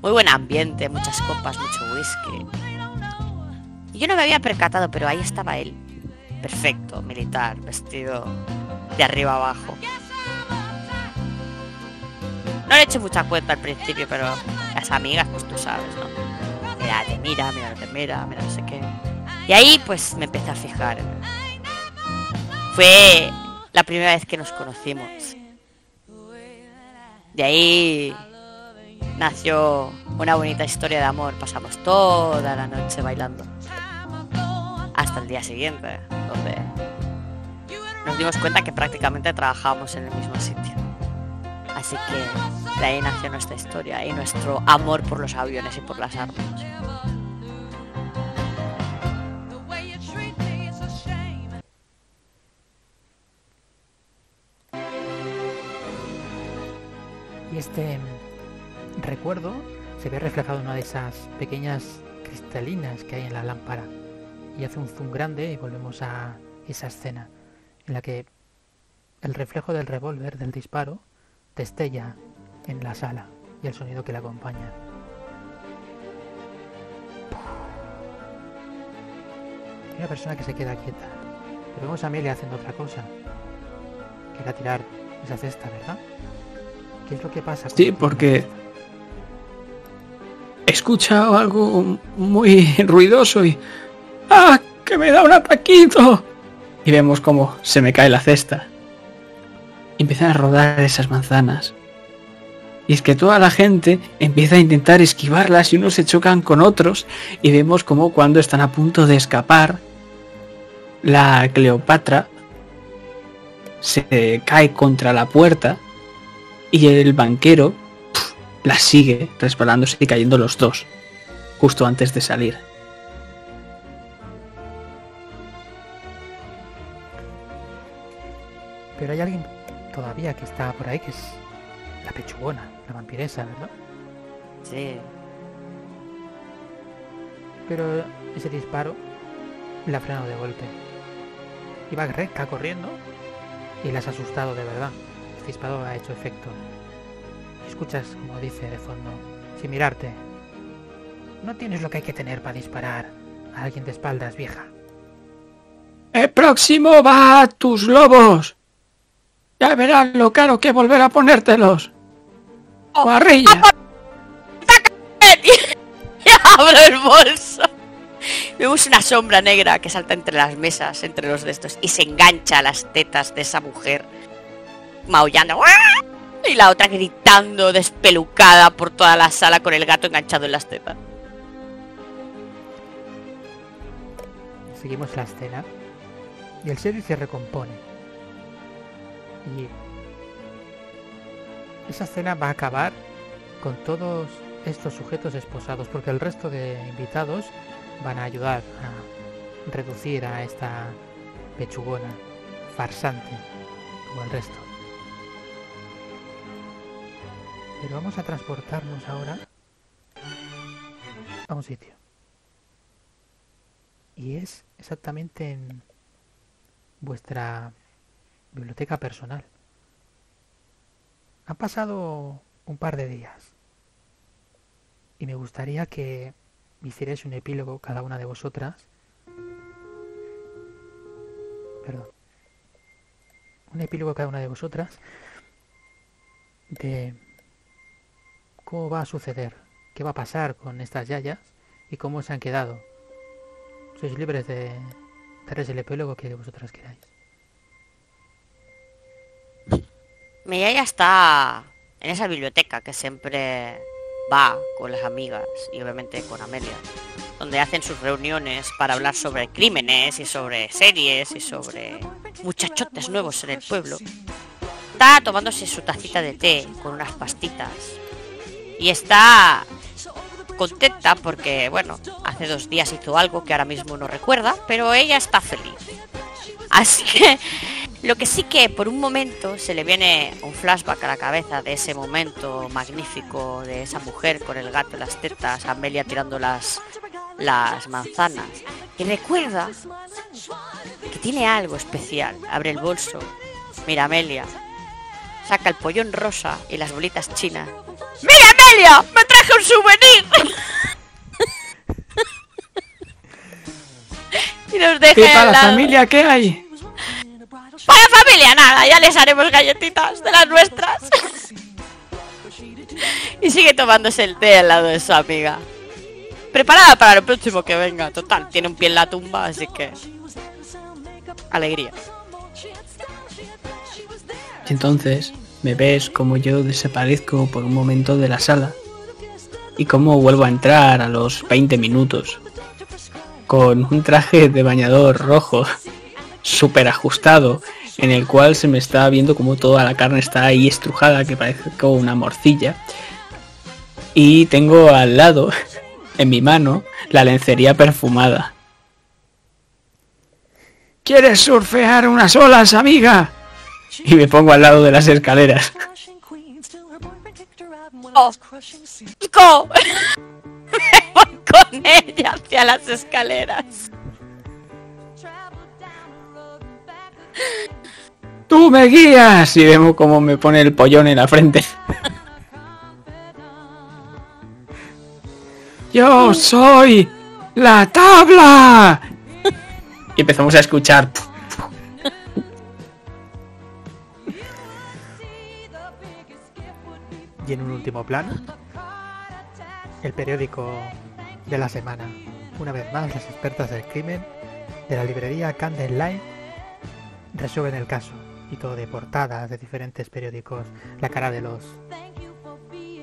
muy buen ambiente, muchas copas, mucho whisky. Y yo no me había percatado, pero ahí estaba él. Perfecto, militar, vestido de arriba abajo. No le eché mucha cuenta al principio, pero las amigas, pues tú sabes, ¿no? Mira, te mira, mira, te mira, mira, no sé qué. Y ahí, pues me empecé a fijar. Fue la primera vez que nos conocimos. De ahí nació una bonita historia de amor. Pasamos toda la noche bailando. Hasta el día siguiente, donde nos dimos cuenta que prácticamente trabajábamos en el mismo sitio. Así que de ahí nació nuestra historia y nuestro amor por los aviones y por las armas. Y este recuerdo se ve reflejado en una de esas pequeñas cristalinas que hay en la lámpara. Y hace un zoom grande y volvemos a esa escena en la que el reflejo del revólver del disparo destella en la sala y el sonido que le acompaña. Hay una persona que se queda quieta, vemos a Amelia haciendo otra cosa, que era tirar esa cesta, ¿verdad? ¿Qué es lo que pasa? Sí, porque-? He escuchado algo muy <laughs> ruidoso y... ¡Ah! ¡Que me da un ataquito! Y vemos cómo se me cae la cesta. Y empiezan a rodar esas manzanas. Y es que toda la gente empieza a intentar esquivarlas y unos se chocan con otros. Y vemos como cuando están a punto de escapar, la Cleopatra se cae contra la puerta y el banquero la sigue resbalándose y cayendo los dos justo antes de salir. Pero hay alguien todavía que está por ahí, que es la pechugona, la vampiresa, ¿verdad? Sí. Pero ese disparo la ha frenado de golpe. Iba recta corriendo y la has asustado de verdad. Disparo ha hecho efecto. Y escuchas como dice de fondo, sin mirarte. No tienes lo que hay que tener para disparar a alguien de espaldas, vieja. ¡El próximo va a tus lobos! Ya verán lo caro que volver a ponértelos. ¡Guarrilla! <laughs> <laughs> y abro el bolso. Vemos una sombra negra que salta entre las mesas, entre los de estos, y se engancha a las tetas de esa mujer, maullando ¡ah! y la otra gritando despelucada por toda la sala con el gato enganchado en las tetas. Seguimos la escena y el sheriff se recompone. Y esa escena va a acabar con todos estos sujetos esposados porque el resto de invitados van a ayudar a reducir a esta pechugona farsante como el resto. Pero vamos a transportarnos ahora a un sitio. Y es exactamente en vuestra biblioteca personal. Han pasado un par de días. Y me gustaría que me hicierais un epílogo cada una de vosotras. Perdón. Un epílogo cada una de vosotras de cómo va a suceder, qué va a pasar con estas yayas y cómo se han quedado. Sois libres de daros el epílogo que vosotras queráis. Mi yaya está en esa biblioteca que siempre va con las amigas y obviamente con Amelia, donde hacen sus reuniones para hablar sobre crímenes y sobre series y sobre muchachotes nuevos en el pueblo. Está tomándose su tacita de té con unas pastitas y está contenta porque, bueno, hace dos días hizo algo que ahora mismo no recuerda, pero ella está feliz. Así que lo que sí que por un momento se le viene un flashback a la cabeza de ese momento magnífico de esa mujer con el gato en las tetas, Amelia tirando las, las manzanas. Y recuerda que tiene algo especial. Abre el bolso, mira Amelia, saca el pollón rosa y las bolitas chinas. ¡Mira Amelia! ¡Me traje un souvenir! <laughs> y nos deja ¿Qué para la familia? ¿Qué hay? Para la familia nada, ya les haremos galletitas de las nuestras. <laughs> y sigue tomándose el té al lado de su amiga. Preparada para lo próximo que venga. Total, tiene un pie en la tumba, así que... Alegría. Y entonces me ves como yo desaparezco por un momento de la sala y cómo vuelvo a entrar a los 20 minutos con un traje de bañador rojo súper ajustado en el cual se me está viendo como toda la carne está ahí estrujada que parece como una morcilla y tengo al lado en mi mano la lencería perfumada. ¿Quieres surfear unas olas, amiga? <laughs> Y me pongo al lado de las escaleras. Oh. ¡Chico! <laughs> Me voy con ella hacia las escaleras. ¡Tú me guías! Y vemos cómo me pone el pollón en la frente. <laughs> ¡Yo soy la tabla! Y empezamos a escuchar. Y en un último plano, el periódico de la semana. Una vez más, las expertas del crimen de la librería Candle Line resuelven el caso. Y todo de portadas de diferentes periódicos, la cara de los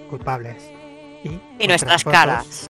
culpables. Y, Y nuestras caras.